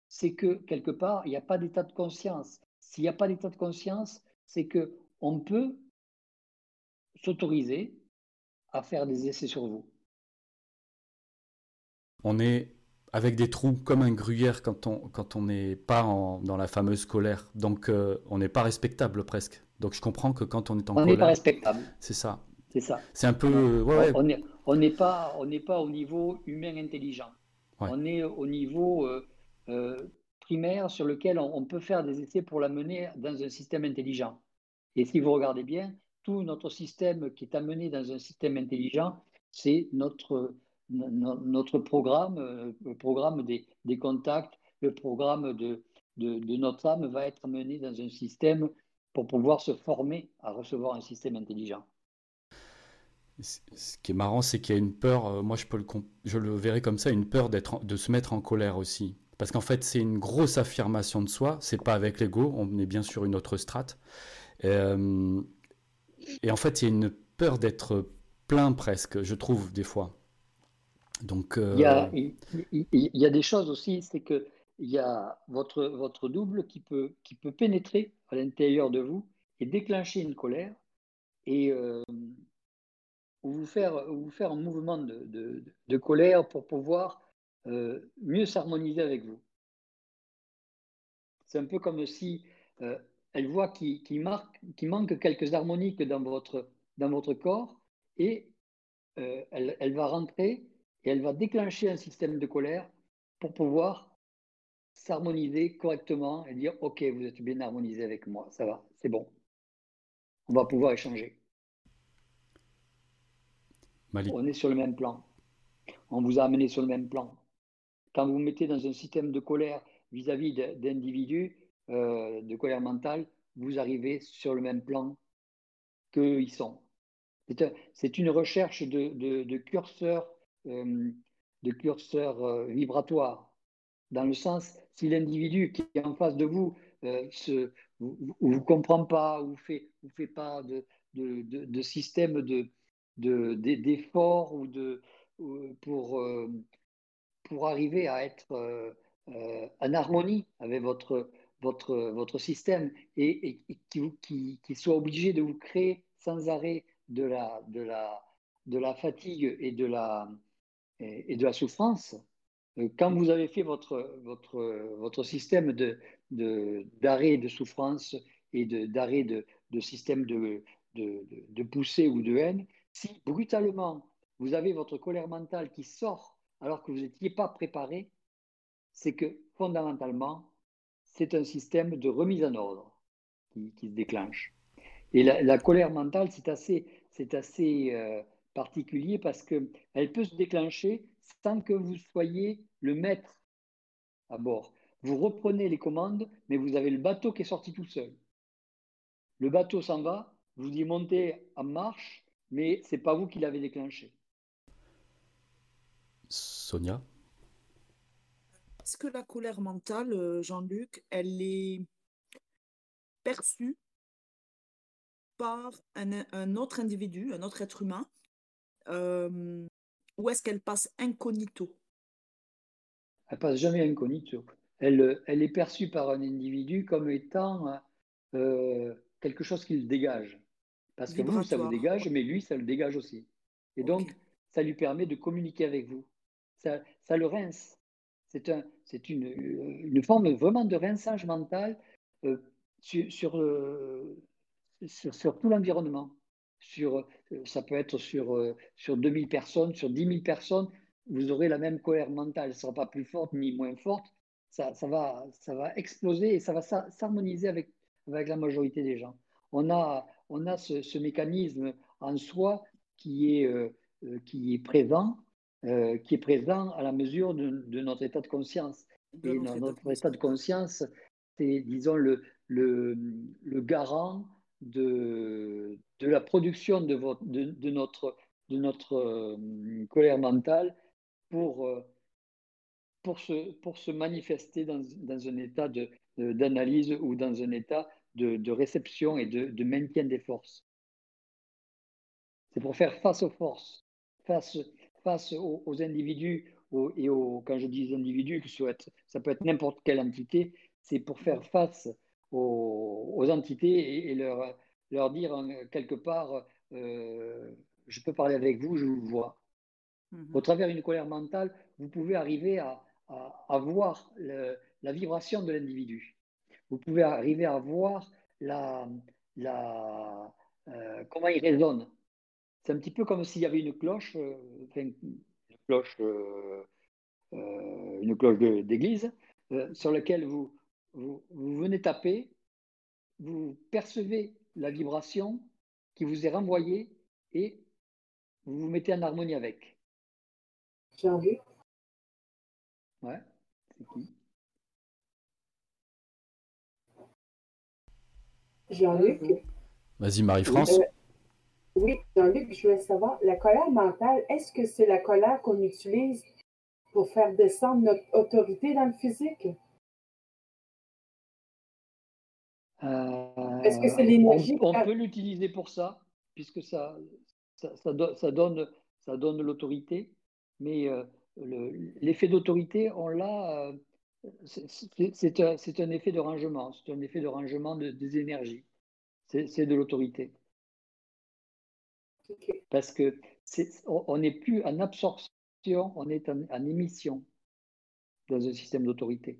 c'est que quelque part, il n'y a pas d'état de conscience. S'il n'y a pas d'état de conscience, c'est que on peut s'autoriser à faire des essais sur vous. On est avec des trous comme un gruyère quand on quand on n'est pas dans la fameuse colère. Donc euh, on n'est pas respectable presque. Donc je comprends que quand on est en colère, on n'est pas respectable. C'est ça. C'est ça. C'est un peu. On n'est pas on n'est pas au niveau humain intelligent. On est au niveau euh, euh, primaire sur lequel on, peut faire des essais pour la mener dans un système intelligent. Et si vous regardez bien, tout notre système qui est amené dans un système intelligent, c'est notre notre programme, euh, le programme des, des contacts, le programme de, de, notre âme va être amené dans un système pour pouvoir se former à recevoir un système intelligent. Ce qui est marrant, c'est qu'il y a une peur, euh, moi je, peux le, je le verrai comme ça, une peur de se mettre en colère aussi. Parce qu'en fait, c'est une grosse affirmation de soi, c'est pas avec l'ego, on est bien sur une autre strate. Euh, et en fait, il y a une peur d'être plein presque, je trouve, des fois. Donc, il, y a, euh, il, y a, des choses aussi, c'est que il y a votre, votre double qui peut, qui peut pénétrer à l'intérieur de vous et déclencher une colère et vous, faire, vous faire un mouvement de, de, colère pour pouvoir euh, mieux s'harmoniser avec vous. C'est un peu comme si elle voit qu'il qui, qui manque quelques harmoniques dans votre, dans votre corps et elle, elle va rentrer et elle va déclencher un système de colère pour pouvoir s'harmoniser correctement et dire Ok, vous êtes bien harmonisé avec moi, ça va, c'est bon. On va pouvoir échanger. On est sur le même plan. On vous a amené sur le même plan. Quand vous vous mettez dans un système de colère vis-à-vis d'individus, euh, de colère mentale, vous arrivez sur le même plan qu'ils sont. C'est une recherche de, de, de curseurs euh, euh, vibratoire, dans le sens, si l'individu qui est en face de vous euh, se, vous ne comprend pas ou fait, ou fait pas de, de, de, système d'effort ou de, pour, pour arriver à être en harmonie avec votre, votre, votre système et, et, qui, qui, soit obligé de vous créer sans arrêt de la, de la, de la fatigue et de la, et, de la souffrance, euh, quand vous avez fait votre, votre, votre système d'arrêt de, d'arrêt de, souffrance et d'arrêt de, de, système de, de, de poussée ou de haine, si brutalement vous avez votre colère mentale qui sort alors que vous n'étiez pas préparé, c'est que fondamentalement, c'est un système de remise en ordre qui, se déclenche. Et la, colère mentale, c'est assez, assez euh, particulier parce qu'elle peut se déclencher sans que vous soyez le maître à bord. Vous reprenez les commandes, mais vous avez le bateau qui est sorti tout seul. Le bateau s'en va, vous y montez en marche, mais ce n'est pas vous qui l'avez déclenché. Sonia? Est-ce que la colère mentale, euh, Jean-Luc, elle est perçue par un, autre individu, un autre être humain, euh, ou est-ce qu'elle passe incognito? Elle passe jamais incognito. Elle, elle est perçue par un individu comme étant euh, quelque chose qui le dégage. Parce que vous, ça vous dégage, mais lui, ça le dégage aussi. Et donc, ça lui permet de communiquer avec vous. Ça, ça le rince. C'est un, une, une, forme vraiment de rinçage mental euh, sur, sur, sur, tout l'environnement sur, euh, ça peut être sur, euh, sur 2000 personnes, sur 10 000 personnes, vous aurez la même colère mentale. Elle ne sera pas plus forte ni moins forte. Ça, ça, va, ça va exploser et ça va s'harmoniser avec, avec la majorité des gens. On a, on a ce, mécanisme en soi qui est, euh, euh, qui est présent, euh, qui est présent à la mesure de, notre état de conscience. Et notre, état de conscience, c'est, disons, le, le, le, garant de, de la production de, votre, de, notre, de notre colère mentale pour, pour, se, pour se manifester dans, dans un état d'analyse ou dans un état de, réception et de, maintien des forces. C'est pour faire face aux forces, face, face aux, individus, et aux, quand je dis individus, ça peut être n'importe quelle entité, c'est pour faire face aux, entités et, leur, leur dire quelque part, euh, je peux parler avec vous, je vous vois. Mm-hmm. Au travers d'une colère mentale, vous pouvez arriver à, à, voir la vibration de l'individu. Vous pouvez arriver à voir la, la, euh, comment il résonne. C'est un petit peu comme s'il y avait une cloche, euh, une cloche, euh, une cloche d'église, sur laquelle vous, vous, vous, venez taper, vous percevez la vibration qui vous est renvoyée et vous vous mettez en harmonie avec. Jean-Luc Ouais, c'est qui? Jean-Luc. Vas-y, Marie-France. Euh, oui, Jean-Luc, je voulais savoir, la colère mentale, est-ce que c'est la colère qu'on utilise pour faire descendre notre autorité dans le physique? Euh, est-ce que c'est l'énergie? On, peut l'utiliser pour ça, puisque ça, ça, donne, ça donne l'autorité, mais euh, l'effet d'autorité, on l'a c'est un, effet de rangement, c'est un effet de rangement des énergies. C'est de l'autorité. Parce que on n'est plus en absorption, on est en, émission dans un système d'autorité.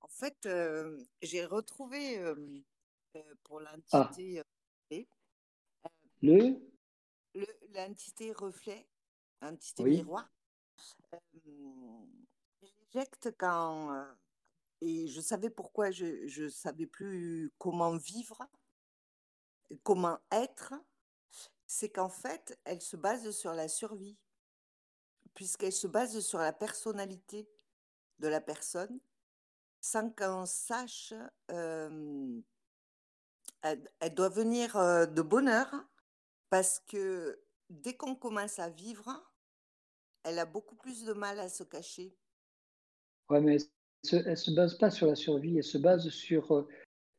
En fait, euh, j'ai retrouvé euh, euh, pour l'entité ah. le? l'entité reflet, l'entité miroir quand. Euh, et je savais pourquoi je ne savais plus comment vivre, comment être. C'est qu'en fait, elle se base sur la survie, puisqu'elle se base sur la personnalité de la personne, sans qu'on sache. elle, doit venir de bonheur, parce que dès qu'on commence à vivre, elle a beaucoup plus de mal à se cacher. Oui, mais elle ne se, base pas sur la survie, elle se base sur, euh,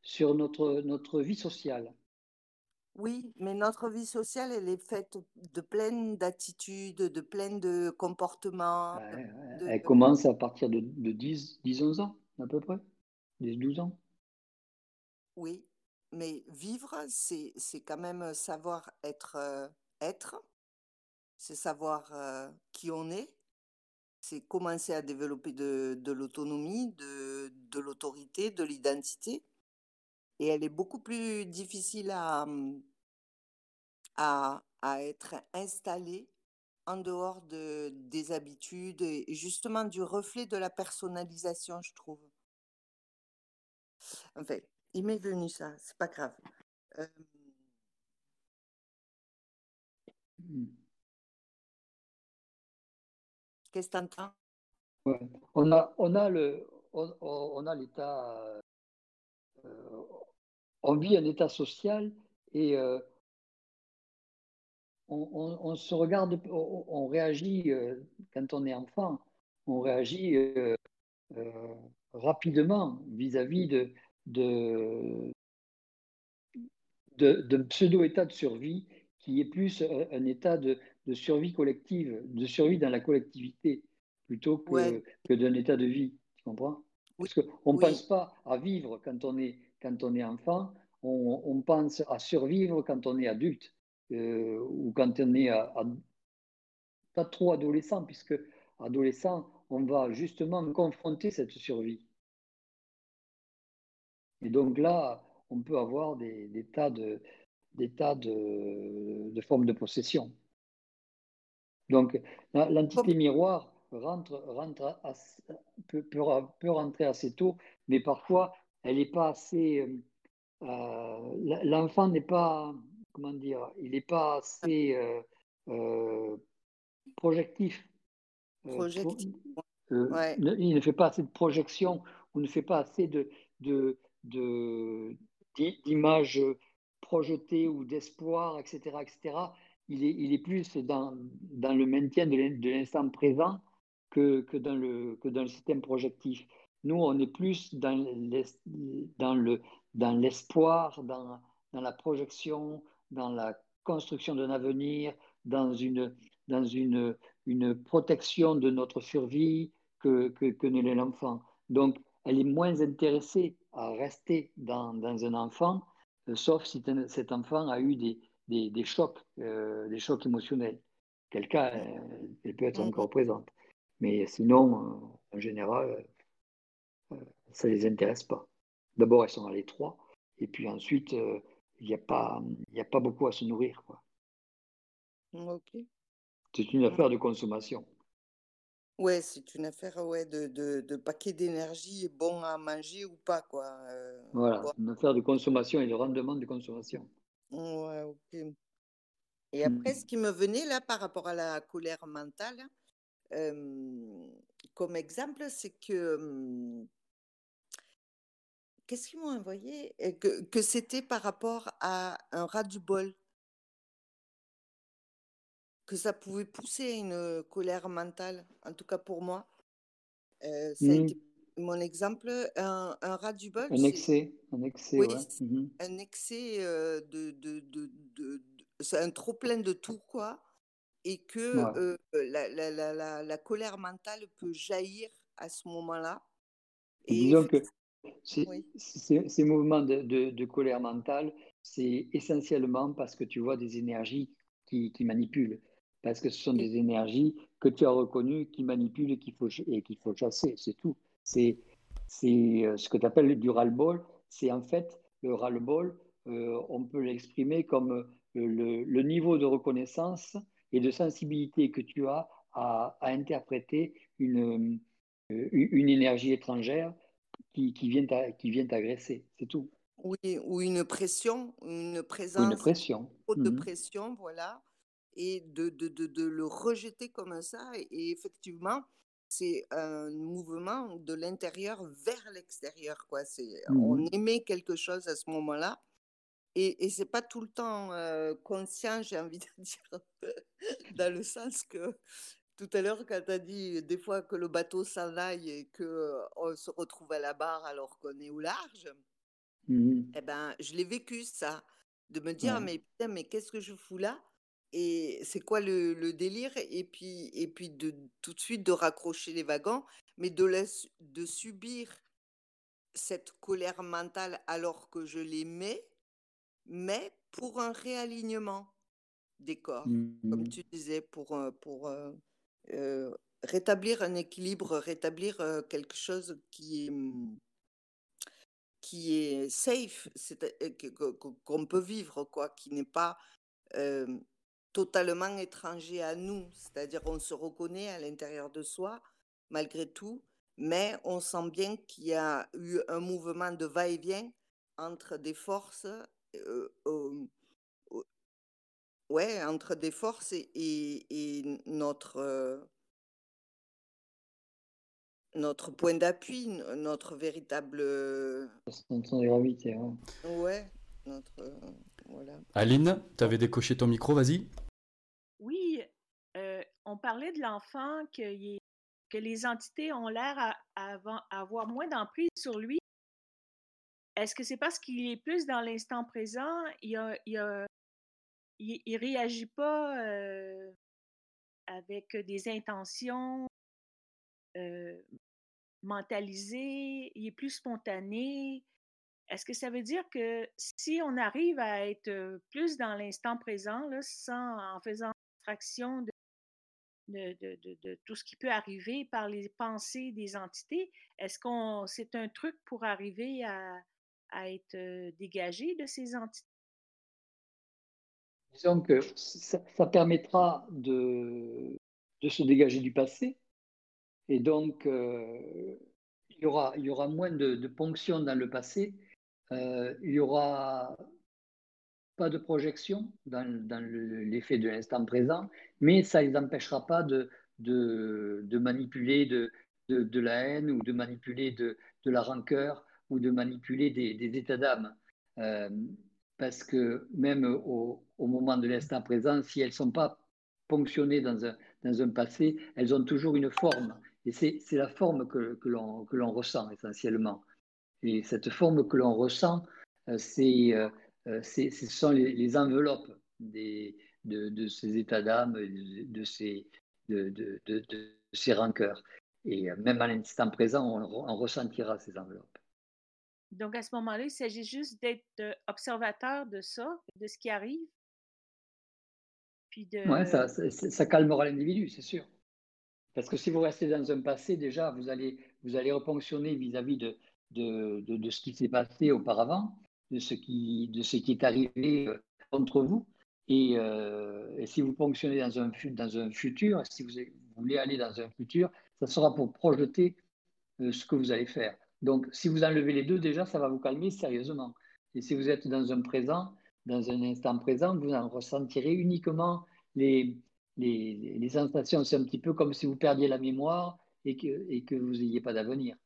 sur notre, notre vie sociale. Oui, mais notre vie sociale, elle est faite de plein d'attitudes, de plein de comportements. Elle commence à partir de, de 10, 10, 11 ans, à peu près. 10, 12 ans. Oui, mais vivre, c'est quand même savoir être, euh, être. C'est savoir euh, qui on est, c'est commencer à développer de, l'autonomie, de, l'autorité, de l'identité. Et elle est beaucoup plus difficile à, à, être installée en dehors de, des habitudes et justement du reflet de la personnalisation, je trouve. Enfin, il m'est venu ça, c'est pas grave. Euh, mmh. Qu'est-ce on, a, on a l'état, euh, on vit un état social et euh, on, se regarde, on, réagit euh, quand on est enfant, on réagit rapidement vis-à-vis de, de, de, pseudo-état de survie qui est plus un état de, de survie collective, de survie dans la collectivité, plutôt que, que d'un état de vie. Tu comprends? Parce qu'on ne pense pas à vivre quand on est, quand on est enfant, on, on pense à survivre quand on est adulte, euh, ou quand on est pas trop adolescent, puisque adolescent, on va justement confronter cette survie. Et donc là, on peut avoir des, des tas, de, des tas de, de formes de possession. Donc, l'entité miroir rentre, rentre peut, peut, rentrer assez tôt, mais parfois, elle n'est pas assez. L'enfant n'est pas, comment dire, il n'est pas assez projectif. Projectif. Il ne fait pas assez de projection ou ne fait pas assez de, de, d'images projetées ou d'espoir, etc., etc. Il est, plus dans, le maintien de l'instant présent que, dans le, système projectif. Nous, on est plus dans, dans, le, dans l'espoir, dans, la projection, dans la construction d'un avenir, dans une, protection de notre survie que, ne l'est l'enfant. Donc, elle est moins intéressée à rester dans, dans un enfant, euh, sauf si cet enfant a eu des, des, des chocs, euh, des chocs émotionnels. Quel cas, elle, peut être encore présente. Mais sinon, euh, en général, ça ne les intéresse pas. D'abord, elles sont à l'étroit, et puis ensuite, il n'y a, pas, a pas beaucoup à se nourrir. Quoi. C'est une affaire de consommation. Ouais, c'est une affaire ouais, de, de, de paquet d'énergie bon à manger ou pas, quoi. Euh, voilà, une affaire de consommation et de rendement de consommation. Ouais, ok. Et après, mmh. ce qui me venait là par rapport à la colère mentale, comme exemple, c'est que. Qu'est-ce qu'ils m'ont envoyé? Que, que c'était par rapport à un rat du bol que ça pouvait pousser une colère mentale, en tout cas pour moi. Euh, ça a mmh. été mon exemple, un, un rat du bol. Un excès, un excès, oui, mmh un excès de, de, de, un trop plein de tout, quoi. Et que la, la, la, la, colère mentale peut jaillir à ce moment-là. Et Disons que ces, mouvements de, de, colère mentale, c'est essentiellement parce que tu vois des énergies qui, qui manipulent parce que ce sont des énergies que tu as reconnues, qui manipulent et qu'il faut, et qu'il faut chasser, c'est tout. C'est, euh, ce que tu appelles du ras-le-bol, c'est en fait le ras-le-bol, euh, on peut l'exprimer comme euh, le, niveau de reconnaissance et de sensibilité que tu as à, interpréter une, une énergie étrangère qui, qui vient, t'agresser, c'est tout. Oui, ou une pression, une présence. Une pression. de mhm. pression, voilà et de, de, de, de le rejeter comme ça. Et, effectivement, c'est un mouvement de l'intérieur vers l'extérieur. Quoi. C'est, On mmh aimait quelque chose à ce moment-là. Et, et c'est pas tout le temps conscient, j'ai envie de dire, dans le sens que tout à l'heure, quand tu as dit des fois que le bateau s'en aille et qu'on se retrouve à la barre alors qu'on est au large, mmh eh ben, je l'ai vécu ça, de me dire, mais putain, mais qu'est-ce que je fous là? Et c'est quoi le, délire? Et puis et puis de tout de suite de raccrocher les wagons mais de de subir cette colère mentale alors que je l'aimais mais pour un réalignement des corps comme mmh. tu disais pour pour rétablir un équilibre rétablir quelque chose qui est mmh, qui est safe qu'on peut vivre quoi qui n'est pas totalement étranger à nous, c'est-à-dire on se reconnaît à l'intérieur de soi malgré tout, mais on sent bien qu'il y a eu un mouvement de va-et-vient entre des forces, euh, ouais, entre des forces et, notre euh, notre point d'appui, notre véritable. Notre gravité. Ouais, notre. Voilà. Aline, tu avais décoché ton micro, vas-y. Oui, euh, on parlait de l'enfant que, les entités ont l'air à, avoir moins d'emprise sur lui. Est-ce que c'est parce qu'il est plus dans l'instant présent, il a, réagit pas euh, avec des intentions euh, mentalisées, il est plus spontané? Est-ce que ça veut dire que si on arrive à être plus dans l'instant présent, sans, en faisant de, tout ce qui peut arriver par les pensées des entités, est-ce qu'on c'est un truc pour arriver à, à être dégagé de ces entités? Disons que ça, permettra de, de, se dégager du passé et donc il y aura, il y aura moins de, de ponctions dans le passé, il y aura pas de projection dans, l'effet de l'instant présent, mais ça ne les empêchera pas de, de, manipuler de, de, la haine ou de manipuler de, la rancœur ou de manipuler des, états d'âme. Euh, parce que même au, moment de l'instant présent, si elles ne sont pas ponctionnées dans un, dans un passé, elles ont toujours une forme. Et c'est la forme que, que l'on ressent essentiellement. Et cette forme que l'on ressent, euh, c'est euh, ce sont les, enveloppes des, de, ces états d'âme, de, ces, de, de, ces rancœurs. Et euh, même à l'instant présent, on, ressentira ces enveloppes. Donc, à ce moment-là, il s'agit juste d'être euh, observateur de ça, de ce qui arrive. Puis de... Oui, ça, ça, calmera l'individu, c'est sûr. Parce que si vous restez dans un passé, déjà, vous allez, vous allez reponctionner vis-à-vis de, de, de, ce qui s'est passé auparavant de ce qui, de ce qui est arrivé euh, contre vous. Euh, et, si vous fonctionnez dans un, dans un futur, si vous, voulez aller dans un futur, ça sera pour projeter euh, ce que vous allez faire. Donc, si vous enlevez les deux, déjà, ça va vous calmer sérieusement. Et si vous êtes dans un présent, dans un instant présent, vous en ressentirez uniquement les, les, les sensations. C'est un petit peu comme si vous perdiez la mémoire et que, et que vous n'ayez pas d'avenir.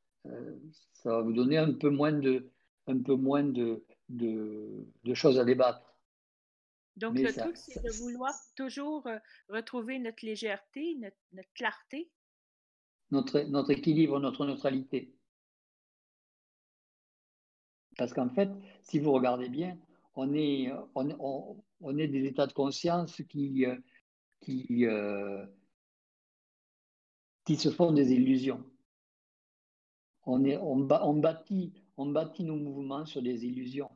ça va vous donner un peu moins de, un peu moins de, de, choses à débattre. Donc, le truc, c'est de vouloir toujours euh, retrouver notre légèreté, notre, clarté. Notre, notre équilibre, notre neutralité. Parce qu'en fait, si vous regardez bien, on est, on, on, est des états de conscience qui, euh, qui, euh, qui se font des illusions. On, est, on, on, bâtit, on bâtit nos mouvements sur des illusions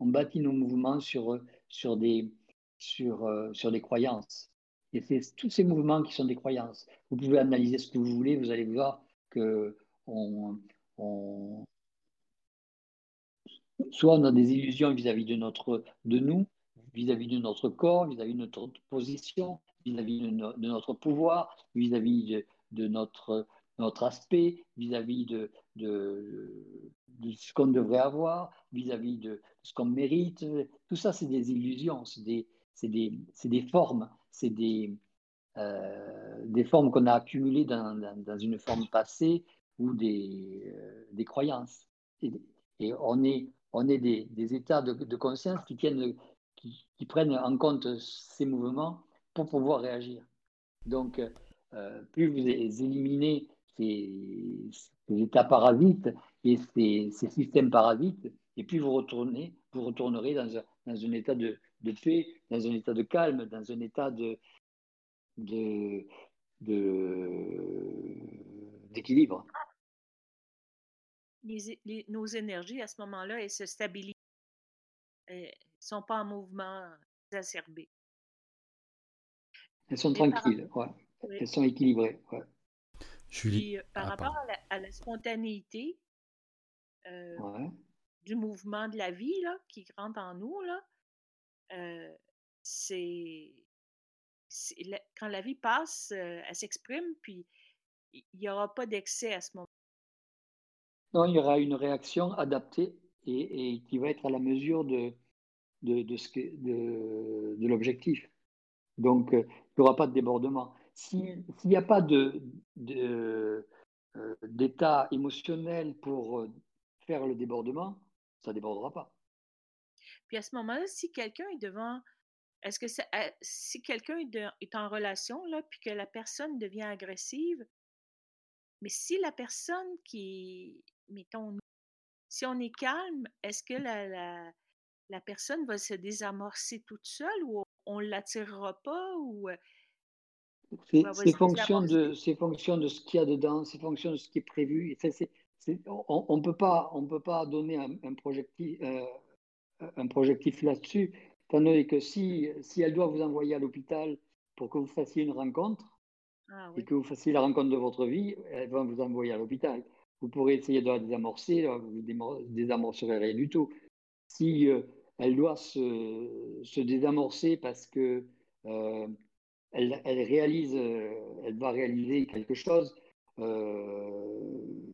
on bâtit nos mouvements sur, sur, des, sur, euh, sur des croyances. Et c'est tous ces mouvements qui sont des croyances. Vous pouvez analyser ce que vous voulez, vous allez voir que soit on a des illusions vis-à-vis de, notre, de nous, vis-à- -vis de notre corps, vis-à-vis de notre position, vis-à-vis de, notre pouvoir, vis-à-vis de, de, notre, notre aspect, vis-à-vis de, de, ce qu'on devrait avoir, vis-à-vis de ce qu'on mérite. Tout ça, c'est des illusions, c'est des, des, des, formes, c'est des, euh, des formes qu'on a accumulées dans, dans, une forme passée ou des, euh, des croyances. Et, on est, on est des, des états de, conscience qui, tiennent, qui, qui, prennent en compte ces mouvements pour pouvoir réagir. Donc, euh, plus vous éliminez ces, états parasites et ces, systèmes parasites, et puis vous retournez, vous retournerez dans un, dans un état de, de, paix, dans un état de calme, dans un état de, de, d'équilibre. Les, nos énergies à ce moment-là, elles se stabilisent. Elles ne sont pas en mouvement exacerbé. Elles sont tranquilles, ouais. elles sont équilibrées. Ouais. Puis, euh, par ah, rapport à la, spontanéité euh, du mouvement de la vie là, qui rentre en nous, là, euh, c'est quand la vie passe, elle s'exprime, puis il n'y aura pas d'excès à ce moment. Non, il y aura une réaction adaptée et, qui va être à la mesure de, de, de, de, de l'objectif. Donc, il n'y aura pas de débordement. S'il n'y a pas de, euh, d'état émotionnel pour euh, faire le débordement, ça débordera pas. Puis à ce moment-là, si quelqu'un est devant, est-ce que euh, si quelqu'un est, en relation, là, puis que la personne devient agressive, mais si la personne qui, mettons, si on est calme, est-ce que la, la, la, personne va se désamorcer toute seule ou on ne l'attirera pas ou c'est fonction, de, fonction de ce qu'il y a dedans, c'est fonction de ce qui est prévu. on ne peut, pas, on peut pas donner un, un projectif, euh, un projectif là-dessus, que si, si elle doit vous envoyer à l'hôpital pour que vous fassiez une rencontre, ah et que vous fassiez la rencontre de votre vie, elle va vous envoyer à l'hôpital. Vous pourrez essayer de la désamorcer, vous ne désamorcerez rien du tout. Si euh, elle doit se, se, désamorcer parce que euh, elle, réalise, euh, elle va réaliser quelque chose. Euh,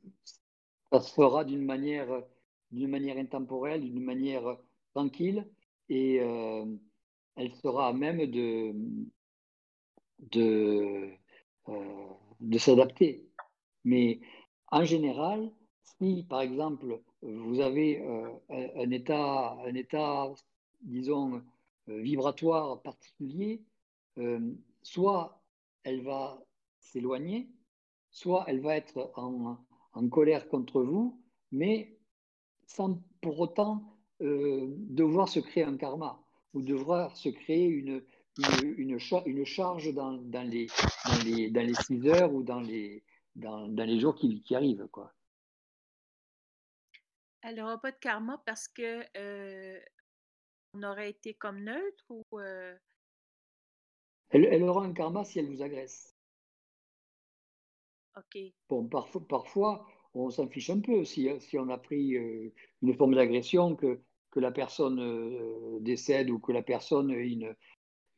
ça se fera d'une manière, d'une manière intemporelle, d'une manière tranquille, et elle sera à même de, de, de s'adapter. Mais en général, si par exemple vous avez un, état, un état, disons, vibratoire particulier, soit elle va s'éloigner, soit elle va être en, colère contre vous, mais sans pour autant euh, devoir se créer un karma ou devoir se créer une, une, charge dans, les, dans, les, dans les six heures ou dans les, dans, dans les jours qui, qui, arrivent. Quoi. Elle n'aura pas de karma parce que euh, on aurait été comme neutre ou euh, elle, aura un karma si elle vous agresse. Ok. Bon, parfois, parfois on s'en fiche un peu si, si on a pris euh, une forme d'agression, que, que la personne euh, décède ou que la personne ait une,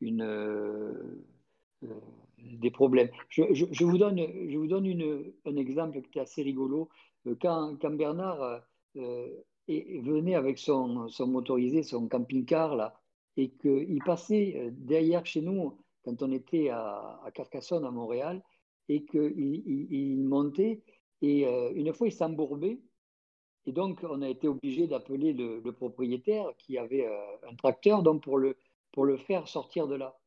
une, euh, des problèmes. Je, je, vous donne, je vous donne une, un exemple qui est assez rigolo. Quand, quand Bernard venait avec son, son motorisé, son camping-car, là, et qu'il passait derrière chez nous quand on était à, Carcassonne, à Montréal, et qu'il il, montait, et euh, une fois il s'embourbait, et donc on a été obligé d'appeler le, propriétaire qui avait euh, un tracteur donc pour le, pour le faire sortir de là.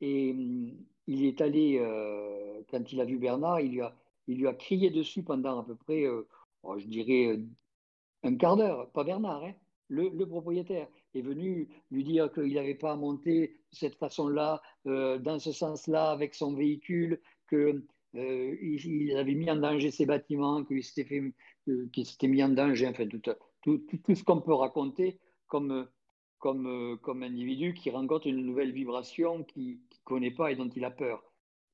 Et hum, il est allé, euh, quand il a vu Bernard, il lui a, il lui a crié dessus pendant à peu près, oh, je dirais, un quart d'heure, pas Bernard, hein, le, propriétaire est venu lui dire qu'il n'avait pas à monter de cette façon-là, euh, dans ce sens-là, avec son véhicule, qu'il euh, avait mis en danger ses bâtiments, qu'il s'était, mis en danger, enfin, tout, tout, tout, ce qu'on peut raconter comme, comme, comme individu qui rencontre une nouvelle vibration qu'il ne connaît pas et dont il a peur.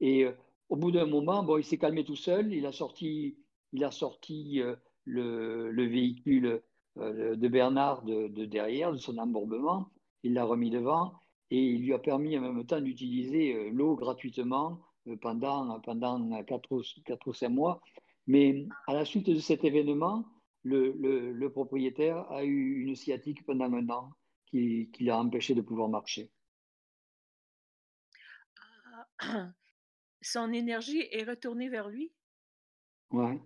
Et euh, au bout d'un moment, bon, il s'est calmé tout seul, il a sorti, il a sorti le, le véhicule euh, de Bernard de, derrière, de son embourbement. Il l'a remis devant et il lui a permis en même temps d'utiliser euh, l'eau gratuitement euh, pendant, pendant 4, ou, 4 ou 5 mois. Mais à la suite de cet événement, le, le, propriétaire a eu une sciatique pendant un an qui, qui l'a empêché de pouvoir marcher. Son énergie est retournée vers lui? Oui.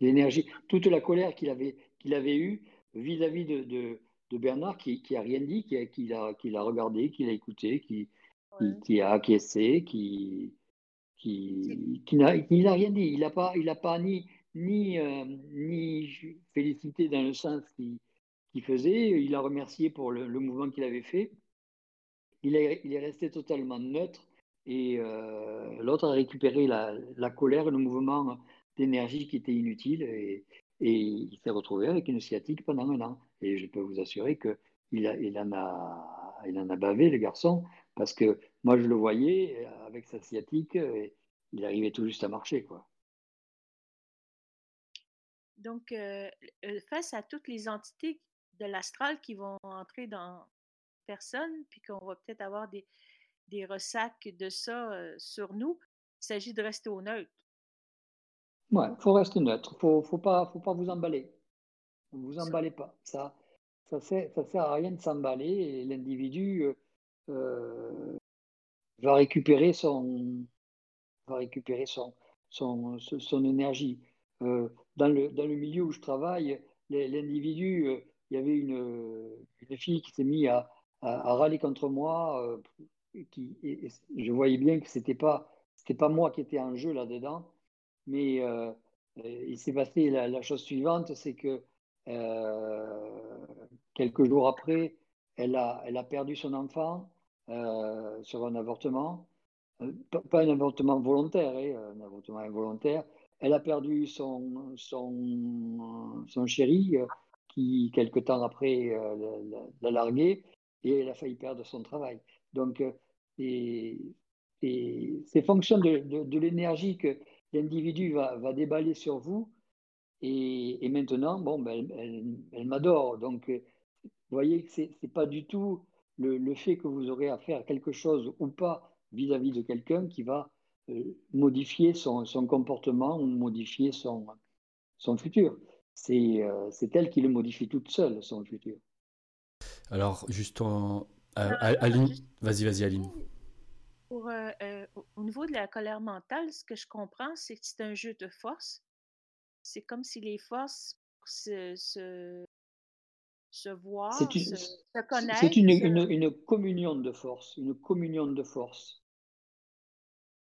L'énergie, toute la colère qu'il avait, qu'il avait eue vis-à-vis de, de, Bernard, qui n'a rien dit, qui, qui l'a qui regardé, qui l'a écouté, qui, qui, a acquiescé, qui, qui, qui n'a rien dit. Il n'a pas, il a pas ni, ni, euh, ni félicité dans le sens qu'il faisait, il a remercié pour le, mouvement qu'il avait fait. Il est, il est resté totalement neutre et euh, l'autre a récupéré la, la, colère, le mouvement d'énergie qui était inutile et, et il s'est retrouvé avec une sciatique pendant un an. Et je peux vous assurer qu'il il en, a, bavé, le garçon, parce que moi, je le voyais avec sa sciatique, et il arrivait tout juste à marcher. quoi. Donc, euh, euh, face à toutes les entités de l'astral qui vont entrer dans personne, puis qu'on va peut-être avoir des, ressacs de ça euh, sur nous, il s'agit de rester au neutre. Ouais, faut rester neutre. Faut, faut pas, faut pas vous emballer. Ne vous emballez pas. Ça, ça sert, ça sert à rien de s'emballer. L'individu euh, euh, va récupérer son, va récupérer son, son, son énergie. Euh, dans, le, dans le milieu où je travaille, l'individu, il y avait une, une fille qui s'est mise à, à, râler contre moi. qui, je voyais bien que c'était pas, c'était pas moi qui étais en jeu là-dedans mais euh, euh, il s'est passé la, chose suivante, c'est que euh, quelques jours après, elle a, elle a perdu son enfant sur un avortement, pas un avortement volontaire, hein, un avortement involontaire. Elle a perdu son, son, son chéri qui, quelque temps après, l'a largué et elle a failli perdre son travail. Donc, c'est fonction de, de, de l'énergie que l'individu va, va, déballer sur vous et, maintenant, bon, ben, elle, m'adore. Donc, euh, vous voyez que ce n'est pas du tout le, fait que vous aurez à faire quelque chose ou pas vis-à-vis de quelqu'un qui va euh, modifier son, son, comportement ou modifier son, son futur. C'est elle qui le modifie toute seule, son futur. Alors, juste en... Aline, vas-y, vas-y, Aline. Pour, au niveau de la colère mentale, ce que je comprends, c'est que c'est un jeu de force. C'est comme si les forces se, se, se voir, c'est une, se, connaître. C'est une, une, communion de force, une communion de force.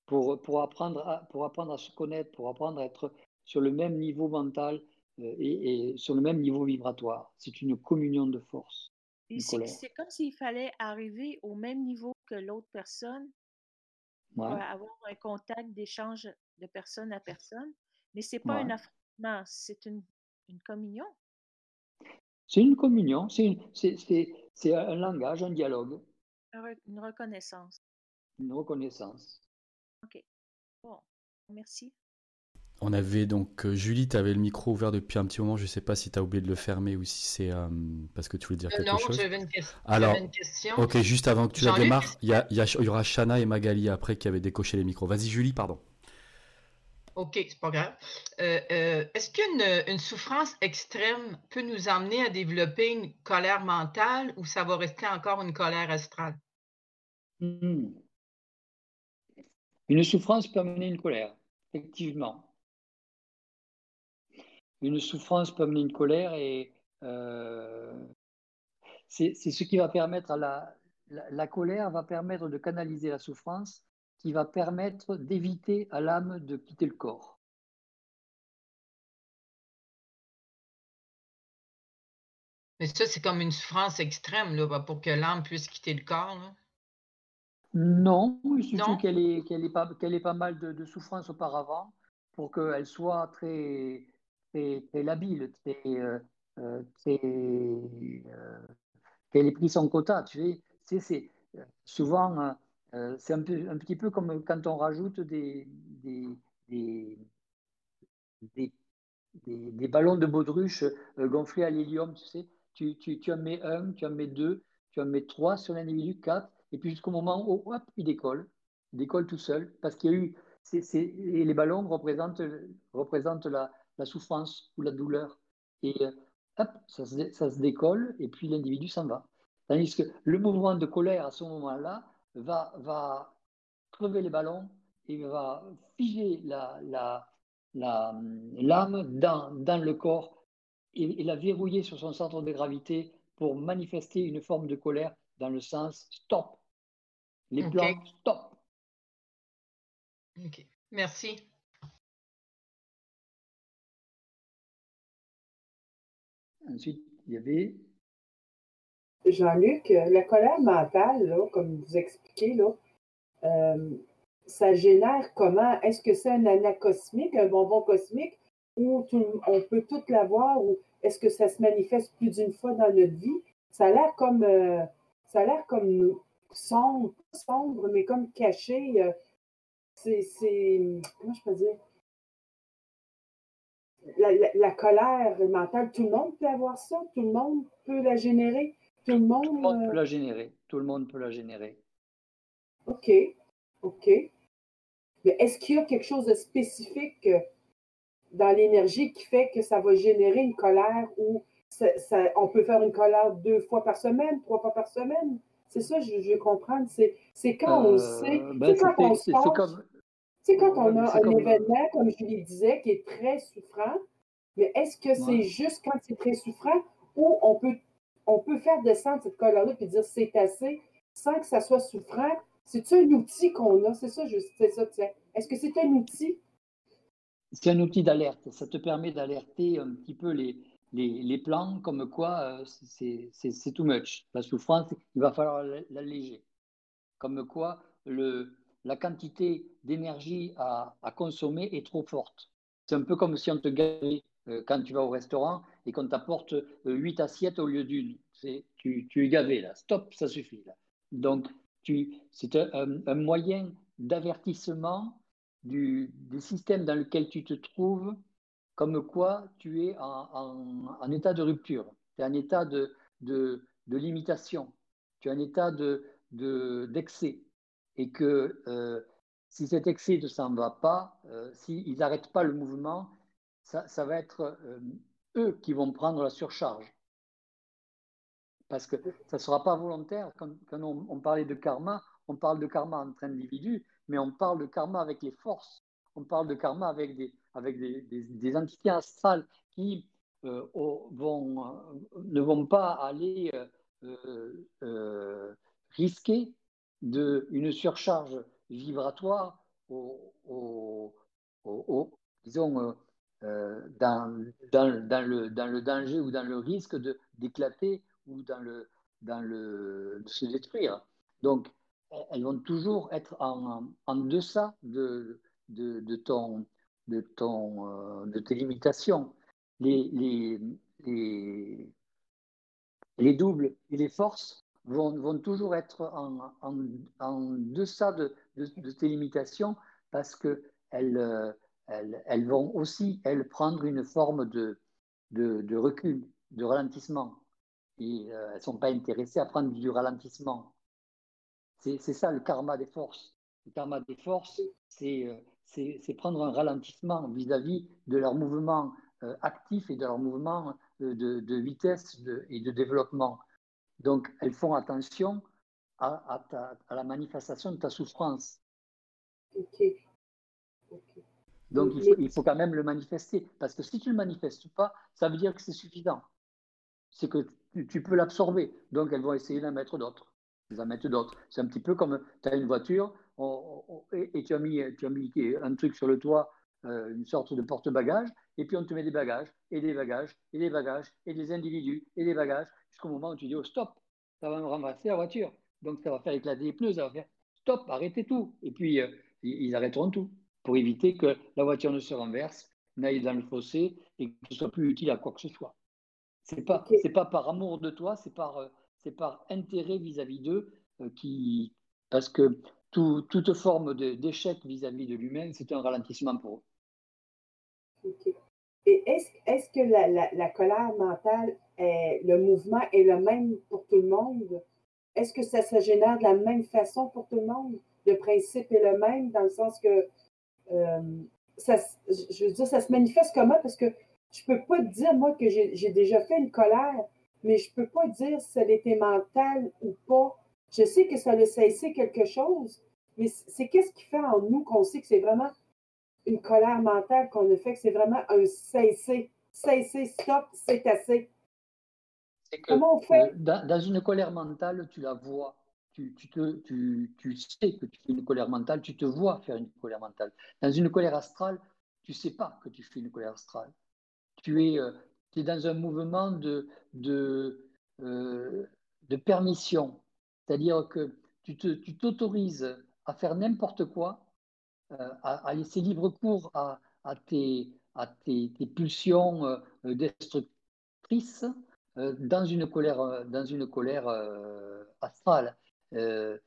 Pour, pour, apprendre à, pour apprendre à se connaître, pour apprendre à être sur le même niveau mental euh, et, et, sur le même niveau vibratoire. C'est une communion de force. C'est comme s'il fallait arriver au même niveau que l'autre personne avoir un contact d'échange de personne à personne. Mais ce n'est pas un affrontement, c'est une, une communion. C'est une communion, c'est un langage, un dialogue. Une reconnaissance. Une reconnaissance. OK. Bon, merci. On avait donc, euh, Julie, tu avais le micro ouvert depuis un petit moment. Je ne sais pas si tu as oublié de le fermer ou si c'est euh, parce que tu voulais dire euh, quelque non, chose. Non, j'avais une, question. Alors, une question. Ok, juste avant que tu la démarres, il y, y, aura Shana et Magali après qui avaient décoché les micros. Vas-y, Julie, pardon. OK, c'est pas grave. Euh, euh, est-ce qu'une une souffrance extrême peut nous amener à développer une colère mentale ou ça va rester encore une colère astrale? Hmm. Une souffrance peut amener une colère, effectivement. Une souffrance peut amener une colère et euh, c'est ce qui va permettre à la, la colère va permettre de canaliser la souffrance qui va permettre d'éviter à l'âme de quitter le corps. Mais ça, c'est comme une souffrance extrême là, pour que l'âme puisse quitter le corps. Non, il suffit qu'elle ait, pas, qu'elle ait pas mal de, de souffrance auparavant pour qu'elle soit très, très, très labile, euh, euh, euh, qu'elle ait pris son quota. Tu sais, c'est, souvent euh, c'est un, un, petit peu comme quand on rajoute des, des, des, des, ballons de baudruche euh, gonflés à l'hélium, tu sais. Tu, tu, tu, en mets un, tu en mets deux, tu en mets trois sur l'individu, quatre, et puis jusqu'au moment où hop, il décolle. Il décolle tout seul, parce qu'il y a eu. et les ballons représentent, représentent la, la, souffrance ou la douleur. Et euh, hop, ça se, ça se décolle, et puis l'individu s'en va. Tandis que le mouvement de colère à ce moment-là, va, va crever les ballons et va figer l'âme la, la, dans, dans le corps et, la verrouiller sur son centre de gravité pour manifester une forme de colère dans le sens stop. Les plans, stop. Ok, merci. Ensuite, il Jean-Luc, euh, la colère mentale, comme vous expliquez, là, euh, ça génère comment? Est-ce que c'est un anacosmique, un bonbon cosmique, ou on peut tout l'avoir, ou est-ce que ça se manifeste plus d'une fois dans notre vie? Ça a l'air comme, euh, ça sombre, sombre, mais comme caché. c'est, comment je peux dire? La, la, colère mentale, tout le monde peut avoir ça, tout le monde peut la générer. Tout le monde, peut euh, la générer. Tout le monde peut la générer. OK. OK. Mais est-ce qu'il y a quelque chose de spécifique euh, dans l'énergie qui fait que ça va générer une colère ou ça, on peut faire une colère deux fois par semaine, trois fois par semaine? C'est ça, je, je veux comprendre. C'est quand on euh, sait. Ben quand on se C'est quand on a un événement, comme je lui disais, qui est très souffrant, mais est-ce que c'est juste quand c'est très souffrant ou on peut on peut faire descendre cette colère-là et dire c'est assez sans que ça soit souffrant? C'est-tu un outil qu'on a? C'est ça, je sais ça, tiens. Est-ce que c'est un outil? C'est un outil d'alerte. Ça te permet d'alerter un petit peu les, les, plans, comme quoi euh, c'est too much. La souffrance, il va falloir l'alléger. Comme quoi le, la quantité d'énergie à, consommer est trop forte. C'est un peu comme si on te gavait euh, quand tu vas au restaurant et qu'on t'apporte euh, huit assiettes au lieu d'une. Tu, tu es gavé là, stop, ça suffit là. Donc, c'est un, moyen d'avertissement du, système dans lequel tu te trouves, comme quoi tu es en, état de rupture, tu es en état de, limitation, tu es en état d'excès. De, et que euh, si cet excès ne s'en va pas, s'ils n'arrêtent pas le mouvement, ça, va être euh, eux qui vont prendre la surcharge. Parce que ça ne sera pas volontaire. Quand, on, parlait de karma, on parle de karma entre individus, mais on parle de karma avec les forces. On parle de karma avec des, avec des, entités astrales qui euh, vont, ne vont pas aller euh, risquer de, une surcharge vibratoire au, disons, euh, dans, dans, le, dans le danger ou dans le risque d'éclater ou dans le, dans le, de se détruire. Donc, elles vont toujours être en, en deçà de, de, de, ton, de, ton, euh, de tes limitations. Les, les, les, doubles et les forces vont, toujours être en, deçà de, de, tes limitations parce qu'elles euh, elles, vont aussi, elles, prendre une forme de, recul, de ralentissement. Et euh, elles ne sont pas intéressées à prendre du ralentissement. C'est ça le karma des forces. Le karma des forces, c'est euh, prendre un ralentissement vis-à-vis de leur mouvement actif et de leur mouvement de, vitesse et de développement. Donc, elles font attention à, à, la manifestation de ta souffrance. Donc, il faut, il faut, quand même le manifester. Parce que si tu ne le manifestes pas, ça veut dire que c'est suffisant. C'est que tu, peux l'absorber. Donc, elles vont essayer d'en mettre d'autres. Elles en mettent d'autres. C'est un petit peu comme tu as une voiture et, tu, as mis, tu as mis un truc sur le toit, euh, une sorte de porte-bagages, et puis on te met des bagages, et des bagages, et des bagages, et des individus, et des bagages, jusqu'au moment où tu dis, oh stop, ça va me ramasser la voiture. Donc, ça va faire éclater les pneus, ça va faire stop, arrêtez tout. Et puis, euh, ils arrêteront tout pour éviter que la voiture ne se renverse, n'aille dans le fossé et que ce soit plus utile à quoi que ce soit. C'est pas c'est pas par amour de toi, c'est par euh, c'est par intérêt vis-à-vis d'eux euh, qui parce que toute forme d'échec vis-à-vis de l'humain, c'est un ralentissement pour eux. Et est-ce est que la, la, colère mentale, est, le mouvement est le même pour tout le monde? Est-ce que ça se génère de la même façon pour tout le monde? Le principe est le même dans le sens que euh, ça, je veux dire, ça se manifeste comment? Parce que je peux pas dire, moi, que j'ai déjà fait une colère, mais je peux pas dire si elle était mentale ou pas. Je sais que ça a cessé quelque chose, mais c'est qu'est-ce qui fait en nous qu'on sait que c'est vraiment une colère mentale qu'on a fait, que c'est vraiment un cesser. Cesser, stop, c'est assez. Comment on fait? Euh, dans, une colère mentale, tu la vois tu, te, tu, sais que tu fais une colère mentale, tu te vois faire une colère mentale. Dans une colère astrale, tu ne sais pas que tu fais une colère astrale. Tu es, euh, es dans un mouvement de, de, euh, de permission. C'est-à-dire que tu t'autorises à faire n'importe quoi, euh, à, laisser libre cours à, tes, à tes, pulsions destructrices dans une colère, dans une colère astrale. Euh,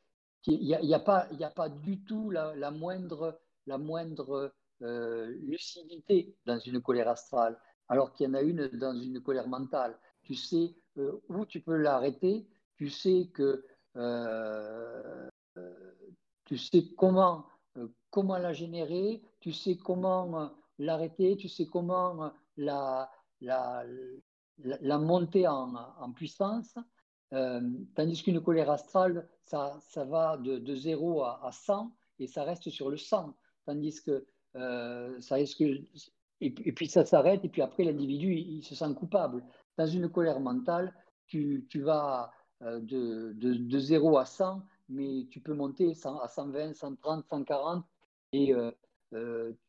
il n'y a, a, pas, a pas du tout la, moindre, la moindre euh, lucidité dans une colère astrale, alors qu'il y en a une dans une colère mentale. Tu sais euh, où tu peux l'arrêter, tu sais que tu sais comment, comment la générer, tu sais comment l'arrêter, tu sais comment la, la, la, monter en, en puissance. Euh, tandis qu'une colère astrale, ça, ça va de, de 0 à, à, 100 et ça reste sur le 100. Tandis que euh, ça risque. Et, puis ça s'arrête, et puis après l'individu, il, se sent coupable. Dans une colère mentale, tu, tu vas euh, de, de, de, 0 à 100, mais tu peux monter à 120, 130, 140, et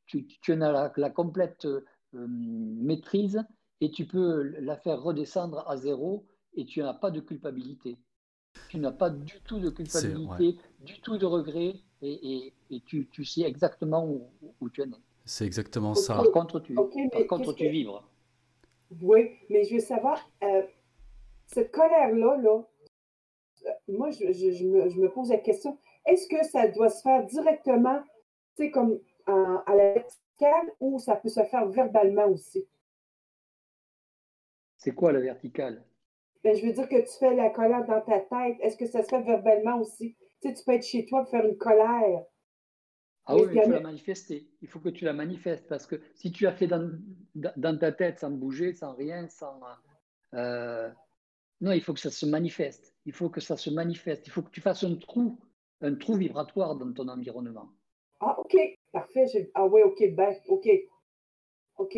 tu, tu, en as la, la complète maîtrise, et tu peux la faire redescendre à 0 et tu n'as pas de culpabilité. Tu n'as pas du tout de culpabilité, du tout de regret, et, et, tu, tu, sais exactement où, où tu es né. C'est exactement ça. Par contre, tu, par contre, tu vibres. Oui, mais je veux savoir, euh, cette colère-là, là, euh, moi, je, je, je, me, je, me, pose la question, est-ce que ça doit se faire directement, sais, comme à la verticale, ou ça peut se faire verbalement aussi? C'est quoi la verticale? Ben, je veux dire que tu fais la colère dans ta tête. Est-ce que ça se fait verbalement aussi? Tu sais, tu peux être chez toi et faire une colère. Ah oui, il faut la manifester. Il faut que tu la manifestes parce que si tu fait dans, dans ta tête sans bouger, sans rien, sans. Euh, non, il faut que ça se manifeste. Il faut que ça se manifeste. Il faut que tu fasses un trou, un trou vibratoire dans ton environnement. Ah, ok, parfait. Ah oui, ok, ben, ok. Ok.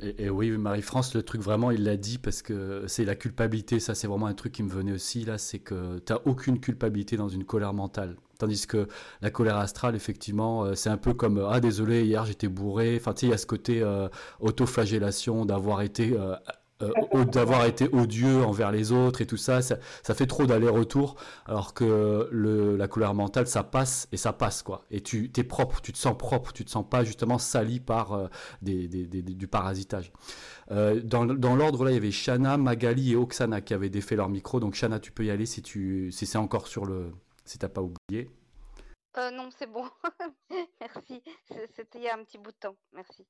Et, oui, Marie-France, le truc vraiment, il l'a dit parce que c'est la culpabilité. Ça, c'est vraiment un truc qui me venait aussi là. C'est que tu n'as aucune culpabilité dans une colère mentale. Tandis que la colère astrale, effectivement, euh, c'est un peu comme Ah, désolé, hier j'étais bourré. Enfin, tu sais, il y a ce côté euh, autoflagellation d'avoir été euh, euh, d'avoir été odieux envers les autres et tout ça, ça, fait trop d'aller-retour, alors que le, la colère mentale, ça passe et ça passe, quoi. Et tu es propre, tu te sens propre, tu te sens pas justement sali par euh, des, du parasitage. Euh, dans, dans l'ordre, là, il y avait Shana, Magali et Oksana qui avaient défait leur micro, donc Shana, tu peux y aller si, si c'est encore sur le... si t'as pas oublié. non, c'est bon. Merci. C'était il y a un petit bout de temps. Merci.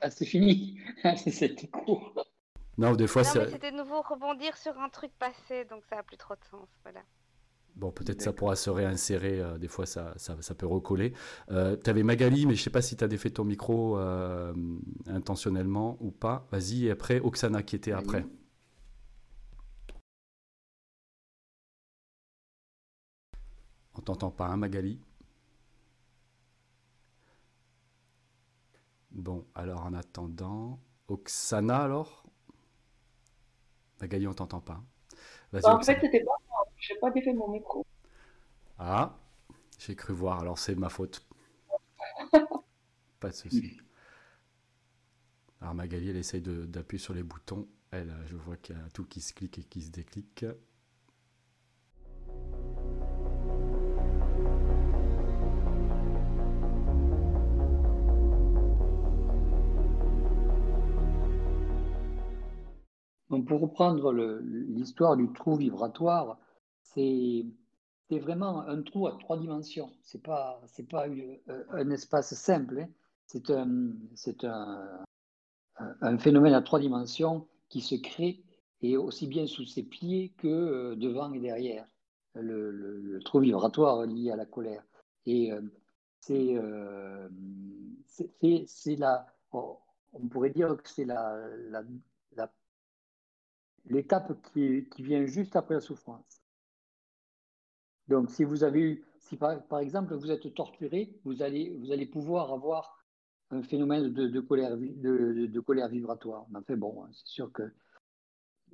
Ah, c'est fini. C'était court. Non, des fois, c'est. C'était de nouveau rebondir sur un truc passé, donc ça a plus trop de sens. Voilà. Bon, peut-être ça pourra se réinsérer, euh, des fois ça, ça, ça peut recoller. Euh, tu avais Magali, mais je sais pas si tu as défait ton micro euh, intentionnellement ou pas. Vas-y, et après Oksana qui était après. On t'entend pas, hein, Magali? Bon, alors en attendant, Oksana alors? Magali, on t'entend pas. Bah, en fait, c'était pas moi. Je n'ai pas défait mon micro. Ah, j'ai cru voir. Alors c'est ma faute. pas de souci. Alors Magali, elle essaye d'appuyer sur les boutons. Elle, je vois qu'il y a tout qui se clique et qui se déclique. Pour reprendre l'histoire du trou vibratoire, c'est vraiment un trou à trois dimensions. Ce n'est pas, euh, un espace simple, hein. c'est un, phénomène à trois dimensions qui se crée et aussi bien sous ses pieds que euh, devant et derrière. Le, trou vibratoire lié à la colère. Et euh, c'est c'est la, on pourrait dire que c'est la l'étape qui, vient juste après la souffrance. Donc, si vous avez eu, si par, exemple vous êtes torturé, vous allez, pouvoir avoir un phénomène de, colère, de, colère vibratoire. Mais enfin, bon, c'est sûr que